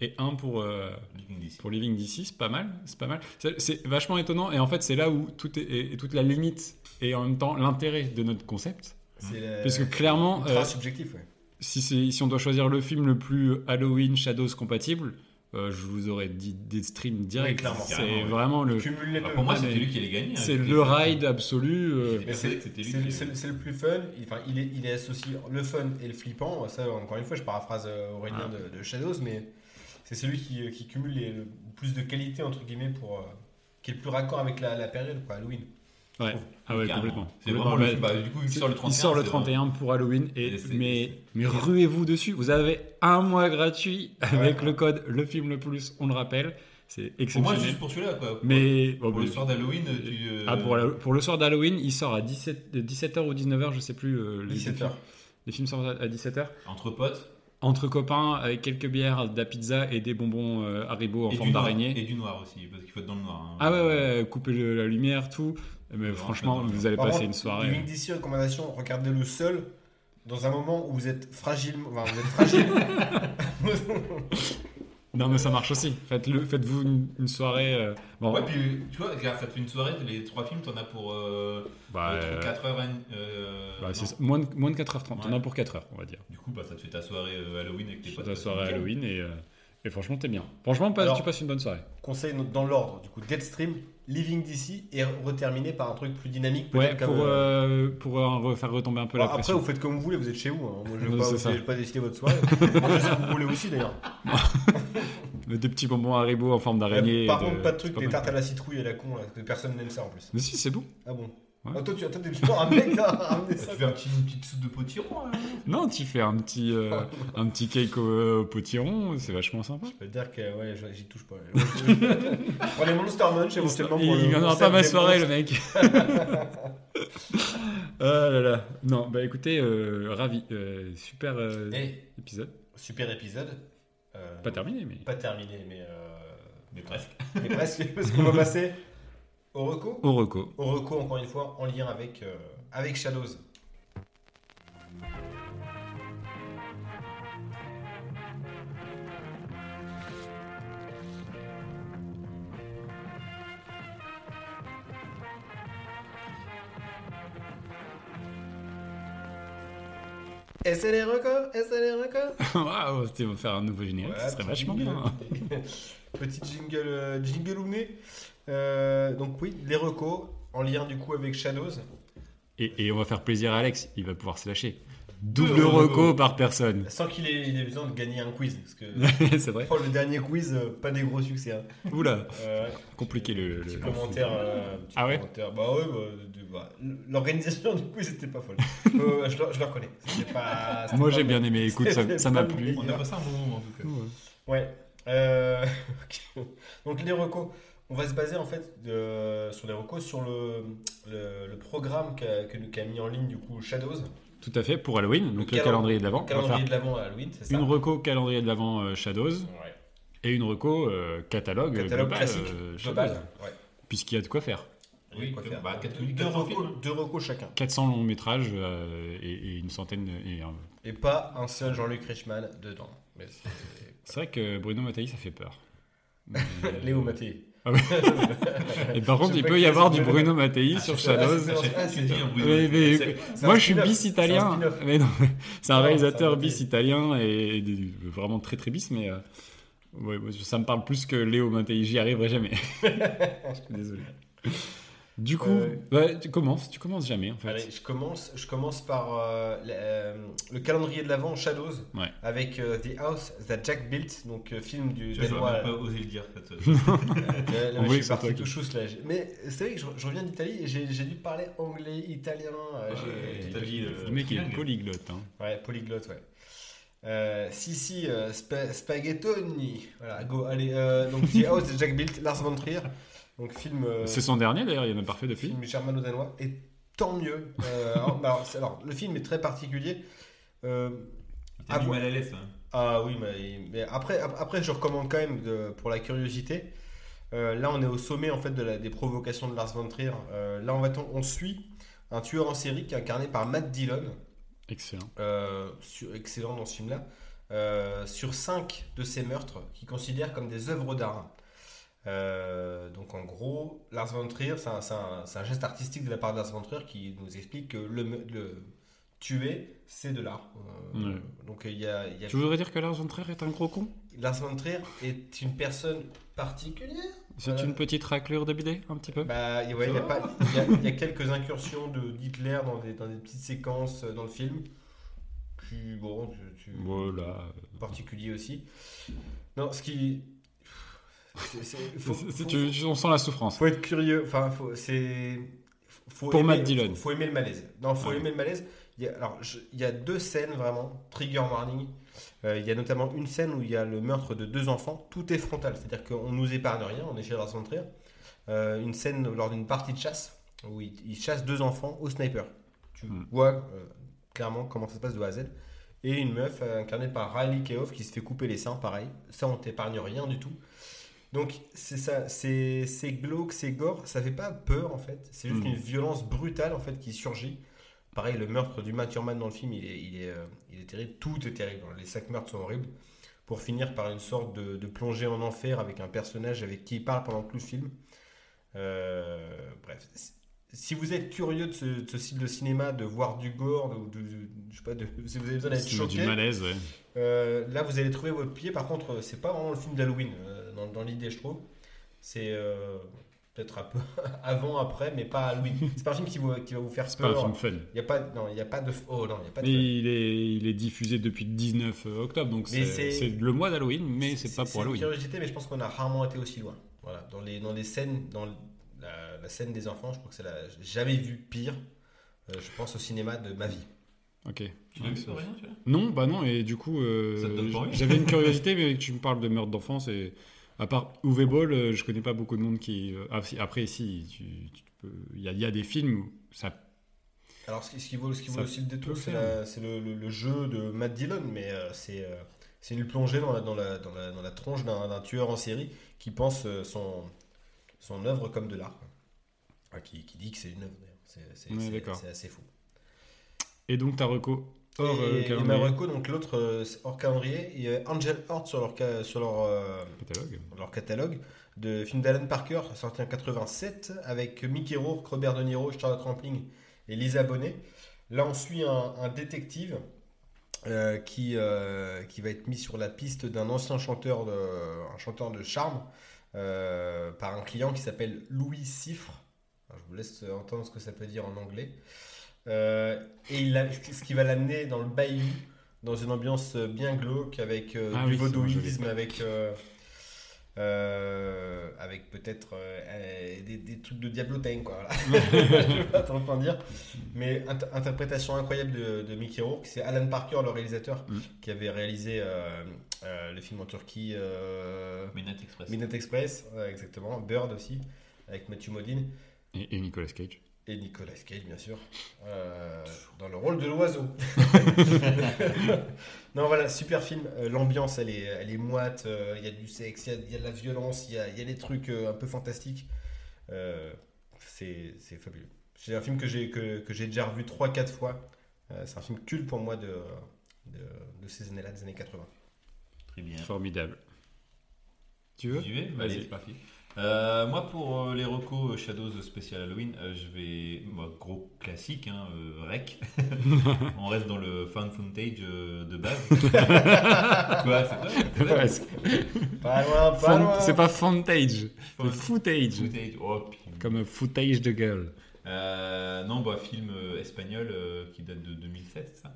et 1 pour, euh, Living DC. pour Living DC. C'est pas mal. C'est pas mal. C'est- vachement étonnant. Et en fait, c'est là où tout est, et- et toute la limite et en même temps l'intérêt de notre concept. Parce que clairement, euh, subjectif, ouais. Si, c'est- si on doit choisir le film le plus Halloween Shadows compatible, euh, je vous aurais dit des streams directs. clairement. c'est oui. vraiment le, Cumule les Bah, deux. pour moi, Ah, c'était lui qui allait gagner. hein. c'est le ride absolu. euh, c'est- le plus fun. Il, enfin, il, est, il est associé le fun et le flippant. Ça, encore une fois, je paraphrase euh, Aurélien de, de Shadows, mais c'est celui qui, qui cumule les- le plus de qualité entre guillemets pour euh, qui est le plus raccord avec la, la période, quoi, Halloween. ouais. Ah ouais, Carrément. complètement. C'est Complètement. vraiment le. Bah, du coup, il sort le 31. il sort le c'est 31 pour Halloween et, Et c'est- mais, ruez-vous dessus. Vous avez un mois gratuit avec Ouais. le code le film le plus. On le rappelle, c'est Pour moi, exceptionnel. juste pour celui-là, quoi. mais Pour bon, le mais- soir d'Halloween, tu. euh, ah, pour, la- pour le soir d'Halloween, il sort à 17, 17h ou 19h, je sais plus. euh, les, 17h. les films sortent à 17h. Entre potes. Entre copains, avec quelques bières, de la pizza et des bonbons euh, Haribo en et forme d'araignée. Et du noir aussi, parce qu'il faut être dans le noir. hein. Ah ouais, ouais, couper le- la lumière, tout. Mais Ouais, franchement, vraiment, vous allez passer contre, une soirée. Living DC recommandation, regardez le seul dans un moment où vous êtes fragile, enfin, vous êtes fragile. Non, mais ça marche aussi. Faites-le, faites-vous une, une soirée. euh, bon, Ouais, puis tu vois, regarde, ça te fait une soirée, les trois films, t'en as pour euh, bah, euh, euh, 4 heures. Euh, bah, moins, de, moins de 4h30. T'en Ouais. as pour 4h, on va dire. Du coup, bah, ça te fait ta soirée Halloween avec tes potes. ta soirée. Halloween et, et franchement, t'es bien. Franchement, Alors- tu passes une bonne soirée. Conseil dans l'ordre, du coup, Deadstream, Living DC et reterminé par un truc plus dynamique. Ouais, comme, pour, euh, euh, pour euh, refaire retomber un peu bon, la après, pression. vous faites comme vous voulez, vous êtes chez vous. hein. Moi, je ne vais pas, pas décider votre soirée. Moi, je sais que vous voulez aussi d'ailleurs. Des petits bonbons Haribo en forme d'araignée. Par contre, pas de truc, c'est des tartes à la citrouille et la con, là, que personne n'aime ça en plus. Mais si, c'est bon. Ah bon? Ouais. Ah, Toi, tu du genre un mec à ramener ça. Tu fais un petit, une petite soupe de potiron. hein. Non, tu fais un petit, euh, un petit cake au, au potiron, c'est vachement sympa. Je peux te dire que ouais, j'y touche pas. Moi, je- je prends les Monster Munch éventuellement pour Il viendra pas ma soirée, le mec. ah là là. Non, bah écoutez, euh, ravi. Euh, super euh, Et épisode. super épisode. Euh, Pas terminé, mais. Pas terminé, mais, euh, Mais presque. mais presque. Parce qu'on va passer au reco. Au reco. Au reco, encore une fois, en lien avec, euh, avec Shadows. Et c'est les recos Et c'est les recos Waouh, tu vas faire un nouveau générique, Ouais, ça serait vachement jingle, bien. Petit jingle, euh, jingle ou. Euh, donc oui, les recos, en lien du coup avec Shadows. Et, et on va faire plaisir à Alex, il va pouvoir se lâcher. Double recos. reco par personne. Sans qu'il ait, besoin de gagner un quiz. Parce que c'est vrai. oh, le dernier quiz, euh, pas des gros succès. hein. Oula, Euh, compliqué le. petit le- commentaire. euh, petit Ah ouais commentaire. Bah ouais, bah, bah, l'organisation du quiz était pas folle. Euh, je, le, je le reconnais. C'était pas- c'était Moi j'ai bien aimé, écoute, ça C'était m'a plu. On a passé un bon moment en tout cas. Ouais. Euh. Donc les recos. On va se baser en fait de- sur les recos sur le, le, le programme qu'a mis en ligne du coup Shadows. Tout à fait, pour Halloween, donc le, calen- calendrier de l'avant. calendrier de l'avant Halloween, c'est ça une reco calendrier de l'avant euh, Shadows Ouais. et une reco euh, catalogue, Catalogue global, classique, euh, global. Shadows. Ouais. Puisqu'il y a de quoi faire. Quoi bah, quatre- deux, 400 recos, films. deux recos chacun. 400 longs métrages euh, et, et une centaine. Et, euh, Et pas un seul Jean-Luc Reichmann dedans. Mais c'est- vrai que Bruno Mattei, ça fait peur. Mais- Léo Mattei. Et par contre, il peut y avoir du Bruno Mattei Ah, sur ah, Shadows. Ah, moi, je suis bis italien. spin-off. Mais non, c'est un réalisateur bis italien et, vraiment très très bis, mais euh, ouais, ça me parle plus que Léo Mattei. J'y arriverai jamais. je suis désolé. Du coup, Euh, ouais, tu commences, tu commences jamais en fait. Allez, je commence, je commence par euh, le, euh, le calendrier de l'avant Shadows Ouais. avec euh, The House That Jack Built, donc euh, film du Tu vois, Danois. Même pas osé le dire. en fait. Euh, là, On je suis parti tout chousse là. Mais c'est vrai que je, je reviens d'Italie et j'ai dû parler anglais, italien. Le mec il est polyglotte. Hein. Ouais, polyglotte, ouais. Euh, si, si, euh, spa- spaghettoni. Voilà, go, allez. euh, donc, The House de Jack Built, Lars von Trier. Donc, film, euh, C'est son dernier d'ailleurs, il y en a pas fait depuis. film germano-danois. Et tant mieux. Euh, alors, alors, c'est- alors, le film est très particulier. Euh, T'as Ah, du bon. mal à l'aise. hein. ah oui, mais, mais après, ap- après, je recommande quand même de- pour la curiosité. Euh, là, on est au sommet en fait de la- des provocations de Lars von Trier. Euh, là, en fait, on, on suit un tueur en série qui est incarné par Matt Dillon. Excellent. euh, sur- excellent dans ce film-là, euh, sur cinq de ces meurtres qu'il considère comme des œuvres d'art. Euh, donc en gros, Lars von Trier, c'est un, geste artistique de la part de Lars von Trier qui nous explique que le, tuer, c'est de l'art. Euh, Ouais. Donc il y a, il y a- Tu voudrais dire que Lars von Trier est un gros con? Lars von Trier est une personne particulière. C'est une petite raclure de bidet, un petit peu? Bah, ouais, il y, a y y quelques incursions de d'Hitler dans des, dans des petites séquences euh, dans le film. Bon, tu, tu- Voilà. particulier aussi. Non, ce qui. faut- tu- on sent la souffrance. faut être curieux. Enfin, faut, c'est. Pour aimer, Matt Dillon. Faut, faut aimer le malaise. Non, faut Ouais. aimer le malaise. Il y a, alors, je- il y a deux scènes vraiment, trigger warning. Euh, il y a notamment une scène où il y a le meurtre de deux enfants. Tout est frontal, c'est-à-dire qu'on nous épargne rien. On est chez Trier. Euh, une scène lors d'une partie de chasse où il, il chasse deux enfants au sniper. Tu Mm. vois euh, clairement comment ça se passe de A à Z. Et une meuf euh, incarnée par Riley Keough qui se fait couper les seins, pareil. Ça, on t'épargne rien du tout. Donc, c'est ça, c'est c'est glauque, c'est gore, ça fait pas peur en fait. C'est juste Mm. une violence brutale en fait qui surgit. Pareil, le meurtre du Matt Thurman dans le film, il est, il est, euh, il est terrible. Tout est terrible. Les cinq meurtres sont horribles. Pour finir par une sorte de, de plongée en enfer avec un personnage avec qui il parle pendant tout le film. Euh, bref, si vous êtes curieux de ce, de ce style de cinéma, de voir du gore, de, de- de- je sais pas, si vous avez besoin d'être C'est choqué, du malaise, ouais. euh, là vous allez trouver votre pied. Par contre, c'est pas vraiment le film d'Halloween euh, dans, dans l'idée, je trouve. C'est euh, peut-être un peu avant, après, mais pas Halloween. C'est pas un film qui, vous- qui va vous faire C'est pas un peur. film fun. Il y a pas, non, il y a pas de, oh non, il y a pas de. Mais il est, il est diffusé depuis le 19 octobre, donc c'est c'est- c'est le mois d'Halloween, mais c'est pas pour une Halloween. curiosité, mais je pense qu'on a rarement été aussi loin. Voilà, dans les, dans les scènes, dans la, la scène des enfants, je crois que c'est la, jamais vu pire. euh, je pense au cinéma de ma vie. Ok. Tu l'as vu, c'est- rien, tu vois Non, bah non, et du coup, euh, Ça te donne pas envie j'avais une curiosité, mais tu me parles de meurtre d'enfance, et à part Uwe Boll, euh, je connais pas beaucoup de monde qui. euh, ah, après, si, tu, tu peux- il y, a, il y a des films où ça. Alors, ce qui, ce qui vaut, ce qui vaut aussi le détour, c'est, le, le- le jeu de Matt Dillon, mais euh, c'est, euh, une plongée dans la, dans la, dans la, dans la tronche d'un, tueur en série qui pense son, son œuvre comme de l'art. Enfin, qui, qui dit que c'est une œuvre, Ouais, c'est assez fou. Et donc, ta reco? Et, euh, et Marocco, donc l'autre, euh, hors calendrier, il y a Angel Heart sur leur, ca- sur leur, euh, catalogue. leur catalogue de films d'Alan Parker, sorti en 87, avec Mickey Rourke, Robert De Niro, Charlotte Rampling et Lisa Bonet. Là, on suit un, un détective euh, qui, euh, qui va être mis sur la piste d'un ancien chanteur de, un chanteur de charme euh, par un client qui s'appelle Louis Siffre. Alors, je vous laisse entendre ce que ça peut dire en anglais. Euh, et il a- ce qui va l'amener dans le bayou, dans une ambiance bien glauque, avec euh, Ah du oui, l'ai. avec, euh, euh, avec peut-être des, des trucs de diablotin, quoi. Voilà. je vais pas trop en dire. Mais int- interprétation incroyable de, de Mickey Rourke. C'est Alan Parker, le réalisateur, Mm. qui avait réalisé euh, euh, le film en Turquie. euh, Midnight Express. Midnight Express, exactement. Bird aussi, avec Matthew Modine. Et, et Nicolas Cage. Et Nicolas Cage, bien sûr, euh, dans le rôle de l'oiseau. non, voilà, super film. Euh, L'ambiance, elle est, elle est moite. euh, Il y a du sexe, il y a, il y a de la violence, il y a, il y a des trucs euh, un peu fantastiques. Euh, c'est c'est fabuleux. C'est un film que j'ai que, que j'ai déjà revu 3-4 fois. C'est un film culte pour moi de, de, de ces années-là, des années 80. Très bien. Formidable. Tu veux J'y vais? Vas-y. C'est parti. Euh, moi, pour euh, les recos euh, Shadows spécial Halloween, euh, je vais. bah, gros classique, hein, euh, rec. On reste dans le fan footage euh, de base. Quoi, c'est quoi Presque. Pas loin, pas Font- loin. C'est pas footage, Fun- le footage. Footage. Oh, putain. Comme un footage de girl. Euh, non, bah, film euh, espagnol euh, qui date de 2007, c'est ça?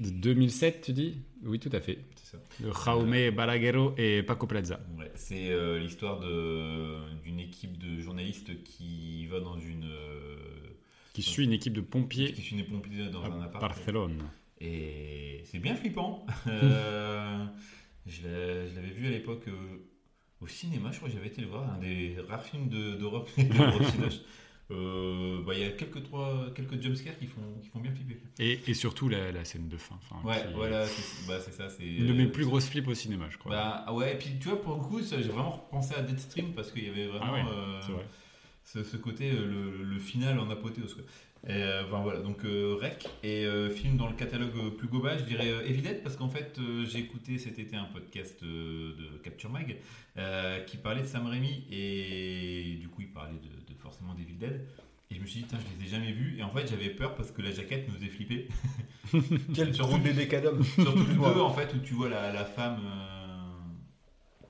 De 2007, tu dis? Oui, tout à fait. Ça. De Jaume Balaguerro et Paco Plaza. Ouais, c'est euh, l'histoire de- d'une équipe de journalistes qui va dans une. euh, Qui suit une équipe de pompiers qui suit des pompiers dans un appart. Barcelone. Et c'est bien flippant. Euh, je l'avais vu à l'époque euh, au cinéma, je crois que j'avais été le voir, un des rares films de- d'horreur que Euh, bah, Il y a quelques, trois, quelques jumpscares qui font, qui font bien flipper. Et, et surtout la, la scène de fin. Ouais, qui- voilà, c'est bah, c'est ça. c'est Une de euh, mes plus grosses flips au cinéma, je crois. Bah ah ouais, et puis tu vois, pour le coup, j'ai vraiment repensé à Deadstream parce qu'il y avait vraiment Ah ouais, euh, vrai. ce, ce côté, euh, le, le final en apothéose. Quoi. Et, euh, ben voilà, donc euh, Rec et euh, film dans le catalogue euh, plus global, je dirais euh, Evident parce qu'en fait euh, j'ai écouté cet été un podcast euh, de Capture Mag euh, qui parlait de Sam Raimi et du coup il parlait de forcément d'Evil Dead. Et je me suis dit, putain, je les ai jamais vus. Et en fait, j'avais peur parce que la jaquette nous faisait flipper. Quel Surtout- bébé cadom. Surtout le Ouais. 2, en fait, où tu vois la, la femme. euh,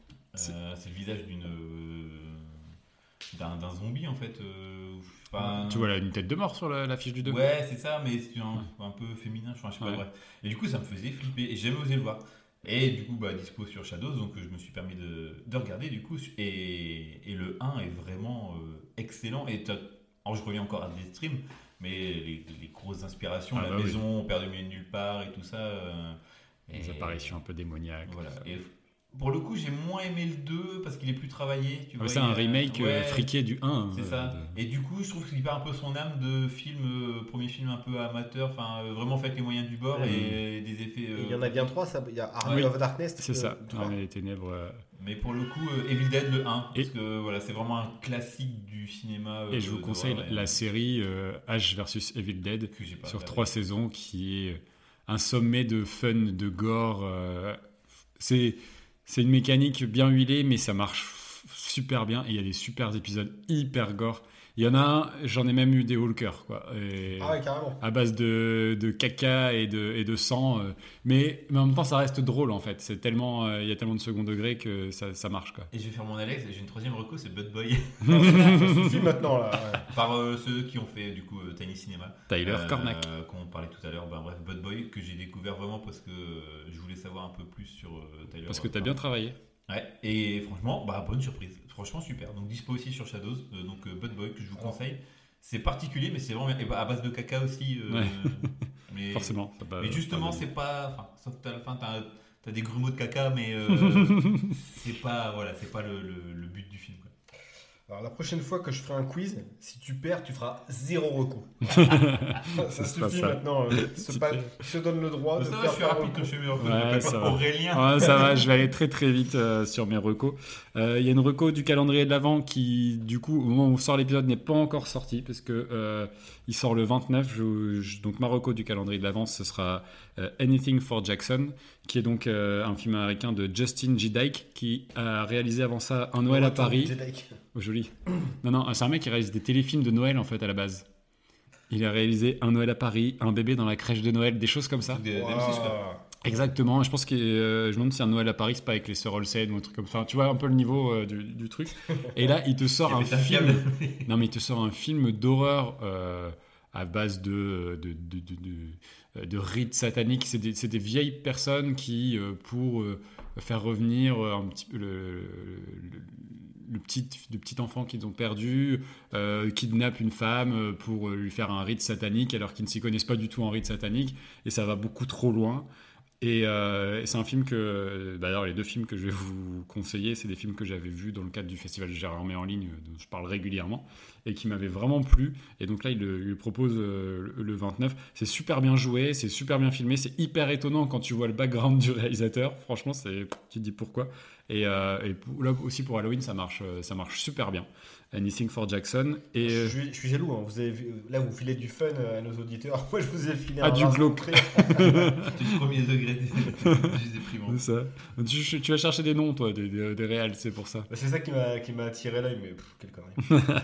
euh, c'est le visage d'une. euh, d'un zombie, en fait. enfin, Tu vois là, une tête de mort sur la, la fiche du 2 Ouais, c'est ça, mais c'est un, un peu féminin, je, crois, je sais pas, Ouais. bref. Et du coup, ça me faisait flipper et j'ai jamais osé le voir. Et du coup, bah, dispo sur Shadows, donc euh, je me suis permis de, de regarder du coup. Et, et le 1 est vraiment euh, excellent. Et alors, je reviens encore à des streams, mais les, les grosses inspirations, Ah la bah oui. maison, Père de milieu de nulle part et tout ça. euh, Les et- apparitions un peu démoniaques. Voilà. Et pour le coup, j'ai moins aimé le 2 parce qu'il est plus travaillé. Tu Ah, vois, c'est un a- remake euh, ouais. friqué du 1. C'est euh, ça. de- Et du coup, je trouve qu'il perd un peu son âme de film, euh, premier film un peu amateur, enfin euh, vraiment fait les moyens du bord et des effets. Et euh, Il y en a bien trois, ça. Il y a Army Oui. of Darkness. C'est euh, ça. Armée des ténèbres. euh, Mais pour le coup, euh, Evil Dead le 1, parce Et- que voilà, c'est vraiment un classique du cinéma. euh, Et je vous conseille la série euh, H versus Evil Dead sur trois saisons qui est un sommet de fun, de gore. euh, c'est c'est une mécanique bien huilée, mais ça marche super bien. Et il y a des super épisodes hyper gore. Il y en a un, j'en ai même eu des walkers, quoi. Et- Ah ouais, carrément. à base de, de caca et de, et de sang. euh, mais, mais en même temps, ça reste drôle, en fait. C'est tellement, euh, il y a tellement de second degré que ça, ça marche, quoi. Et je vais faire mon Alex, et j'ai une troisième reco, c'est Bud Boy, ça suffit maintenant là. ouais. Par euh, ceux qui ont fait du coup euh, Tiny Cinema. Tyler Euh, Cormac. Qu'on parlait tout à l'heure, ben, bref, Bud Boy, que j'ai découvert vraiment parce que je voulais savoir un peu plus sur Tyler. Parce que tu as bien travaillé. Ouais, et franchement, bah, bonne surprise. Franchement, super. Donc, dispo aussi sur Shadows, donc Bud Boy, que je vous conseille. C'est particulier, mais c'est vraiment bien. Et bah, à base de caca aussi. Ouais. mais, Forcément. ça Mais justement, c'est pas. Enfin, sauf qu'à la fin, t'as as des grumeaux de caca, mais euh, c'est pas, voilà, c'est pas le, le- le but du film. Alors la prochaine fois que je ferai un quiz, si tu perds, tu feras zéro recours. ça pas suffit ça. maintenant. euh, se pas- je te donne le droit de ça va, faire je suis rapide je recos. Ouais, ça va. Aurélien. Ouais, ça va, je vais aller très très vite euh, sur mes recos. Euh, Il y a une reco du calendrier de l'Avent qui, du coup, au moment où on sort l'épisode, n'est pas encore sorti parce que euh, il sort le 29. Je- je- donc ma reco du calendrier de l'Avent, ce sera euh, Anything for Jackson, qui est donc euh, un film américain de Justin G. Dyke qui a réalisé avant ça Un Noël à Paris. Oh, joli. Non, non, c'est un mec qui réalise des téléfilms de Noël en fait à la base. Il a réalisé Un Noël à Paris, Un bébé dans la crèche de Noël, des choses comme ça. Des- des Wow. M6, quoi. Exactement, je pense que euh, je me demande si un Noël à Paris, c'est pas avec les sœurs Olsen ou un truc comme ça. Tu vois un peu le niveau euh, du, du truc. Et là, il te sort un film. Non, mais il te sort un film d'horreur euh, à base de, de, de, de, de- de rites sataniques. C'est des, des vieilles personnes qui, euh, pour faire revenir un petit peu le, le, le petit, le enfant qu'ils ont perdu, euh, kidnappent une femme euh, pour euh, lui faire un rite satanique alors qu'ils ne s'y connaissent pas du tout en rite satanique. Et ça va beaucoup trop loin. Et c'est un film que, d'ailleurs, les deux films que je vais vous conseiller, c'est des films que j'avais vus dans le cadre du festival Gérard May en ligne, dont je parle régulièrement, et qui m'avaient vraiment plu. Et donc là, il le, propose le 29. C'est super bien joué, c'est super bien filmé, c'est hyper étonnant quand tu vois le background du réalisateur. Franchement, c'est, tu te dis pourquoi. Et, euh, et pour- là aussi pour Halloween, ça marche, euh, ça marche super bien. Anything for Jackson. Et Je euh, suis, je suis jaloux, hein. vous avez vu- là vous filez du fun à nos auditeurs. Moi je vous ai filé Ah, un du glauque. le premier degré des, des ça. Tu, tu vas chercher des noms, toi, des, des, des réals, c'est pour ça. Bah, C'est ça qui m'a qui m'a attiré l'œil, mais pff, quelle connerie.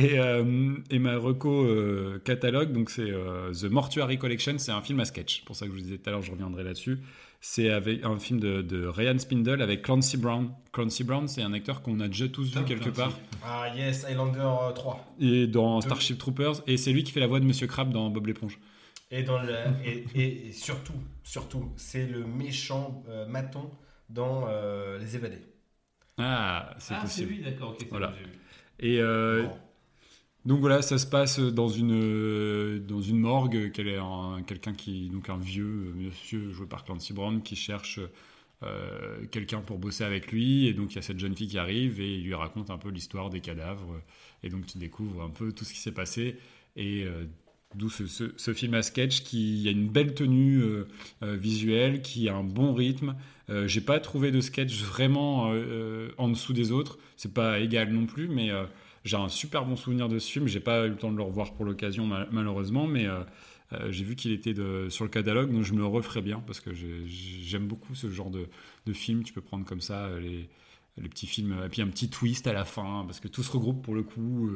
Et, euh, et ma reco euh, catalogue, donc c'est euh, The Mortuary Collection, c'est un film à sketch. Pour ça que je vous disais tout à l'heure, je reviendrai là-dessus. C'est avec un film de, de Ryan Spindle avec Clancy Brown. Clancy Brown, c'est un acteur qu'on a déjà tous vu quelque Clancy. part. Ah yes, Highlander euh, 3. Et dans Starship Troopers, et c'est lui qui fait la voix de Monsieur Crab dans Bob l'éponge. Et, dans le, et, et- et surtout, surtout, c'est le méchant euh, maton dans euh, Les Évadés. Ah, c'est Ah, c'est possible. lui, d'accord, ok, c'est Voilà. Et euh. Donc voilà, ça se passe dans une, euh, dans une morgue. Quel est un- quelqu'un qui, donc un vieux euh, monsieur joué par Clancy Brown, qui cherche euh, quelqu'un pour bosser avec lui. Et donc il y a cette jeune fille qui arrive et il lui raconte un peu l'histoire des cadavres. Et donc tu découvres un peu tout ce qui s'est passé. Et d'où ce, ce- film à sketch qui a une belle tenue visuelle, qui a un bon rythme. J'ai pas trouvé de sketch vraiment en dessous des autres. C'est pas égal non plus, mais j'ai un super bon souvenir de ce film. J'ai pas eu le temps de le revoir pour l'occasion, mal- malheureusement, mais euh, euh, j'ai vu qu'il était de- sur le catalogue, donc je me le referai bien parce que j'ai- j'aime beaucoup ce genre de, de film. Tu peux prendre comme ça euh, les, le petit film, et puis un petit twist à la fin, parce que tout se regroupe pour le coup.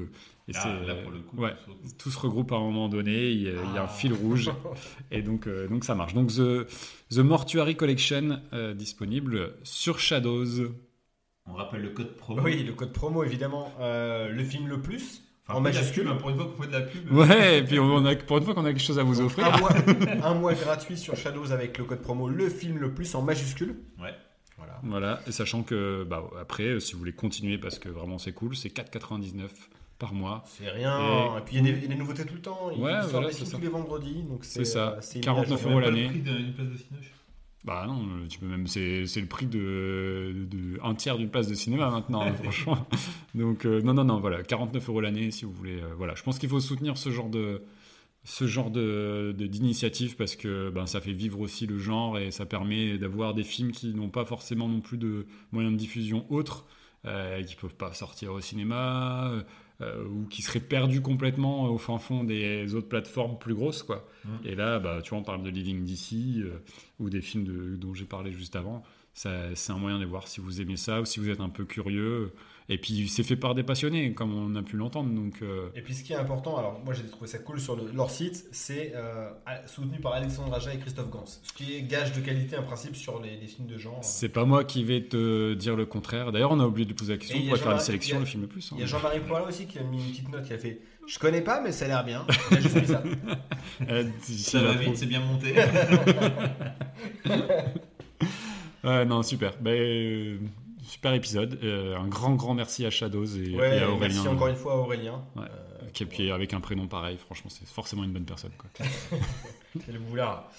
et Ah, c'est- là, pour le coup, ouais, tout se regroupe. à un moment donné, il y a, il y a un Ah. fil rouge, et donc, euh, donc ça marche. Donc The, The Mortuary Collection euh, disponible sur Shadows. On rappelle le code promo. Oui, le code promo évidemment. Euh, le film le plus Enfin, en majuscule. pub, hein, pour une fois qu'on fait de la pub. Ouais, et puis on a, pour une fois qu'on a quelque chose à vous offrir. Un mois, un mois gratuit sur Shadows avec le code promo le film le plus en majuscule. Ouais. Voilà. Voilà, et sachant que bah, après, euh, si vous voulez continuer parce que vraiment c'est cool, c'est 4,99 par mois. C'est rien. Et- Et, puis il y, a des- il y a des nouveautés tout le temps. Il Ouais, sort voilà, des c'est ça. tous les vendredis. donc C'est ça. euh, c'est une 49 mise à C'est jour. euros l'année. le prix d'une place de Cinoche. Bah non, euh, tu peux même, c'est, c'est le prix de, de un tiers d'une place de cinéma maintenant, hein, franchement. Donc euh, non, non, non, voilà, 49 euros l'année si vous voulez. euh, voilà, je pense qu'il faut soutenir ce genre de ce genre de, de- d'initiative parce que ben, ça fait vivre aussi le genre et ça permet d'avoir des films qui n'ont pas forcément non plus de moyens de diffusion autres, euh, qui peuvent pas sortir au cinéma euh, ou qui seraient perdus complètement au fin fond des autres plateformes plus grosses, quoi. Mm. Et là, bah, tu vois, on parle de Living DC euh, ou des films de- dont j'ai parlé juste avant. C'est un moyen de voir si vous aimez ça ou si vous êtes un peu curieux. Et puis, c'est fait par des passionnés, comme on a pu l'entendre. Donc, euh, Et puis ce qui est important, alors moi j'ai trouvé ça cool sur le- leur site, c'est euh, soutenu par Alexandre Aja et Christophe Gans. Ce qui est gage de qualité en principe sur les, les films de genre. c'est pas moi qui vais te dire le contraire. D'ailleurs, on a oublié de poser la question. On pourrait faire une Jean-Marie- sélection, a- le film le plus. hein. Il y a Jean-Marie Poirin aussi qui a mis une petite note, qui a fait Je connais pas, mais ça a l'air bien. Il a juste mis ça. Euh, va la- vite, c'est bien monté. Ouais, non, super. Ben, euh, super épisode. Euh, un grand, grand merci à Shadows et, Ouais, et à Aurélien. merci encore une fois à Aurélien. Ouais. Euh, puis avec un prénom pareil, franchement, c'est forcément une bonne personne. Quoi. C'est le boulard.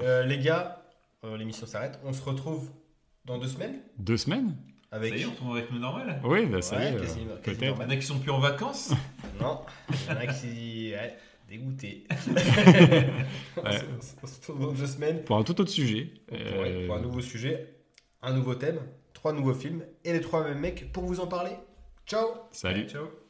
Euh, les gars, euh, l'émission s'arrête. On se retrouve dans deux semaines Deux semaines Ça avec. y est, on au rythme normal. Oui, bah, ça y est. quasi- euh, quasi Peut-être. Il y en a qui sont plus en vacances. Non, il y en a qui. Ouais, dégoûtés. Ouais. on, se, on se retrouve dans deux semaines Pour un tout autre sujet. pour, Euh, pour un nouveau sujet, un nouveau thème, trois nouveaux films et les trois mêmes mecs pour vous en parler. Ciao Salut. Ciao.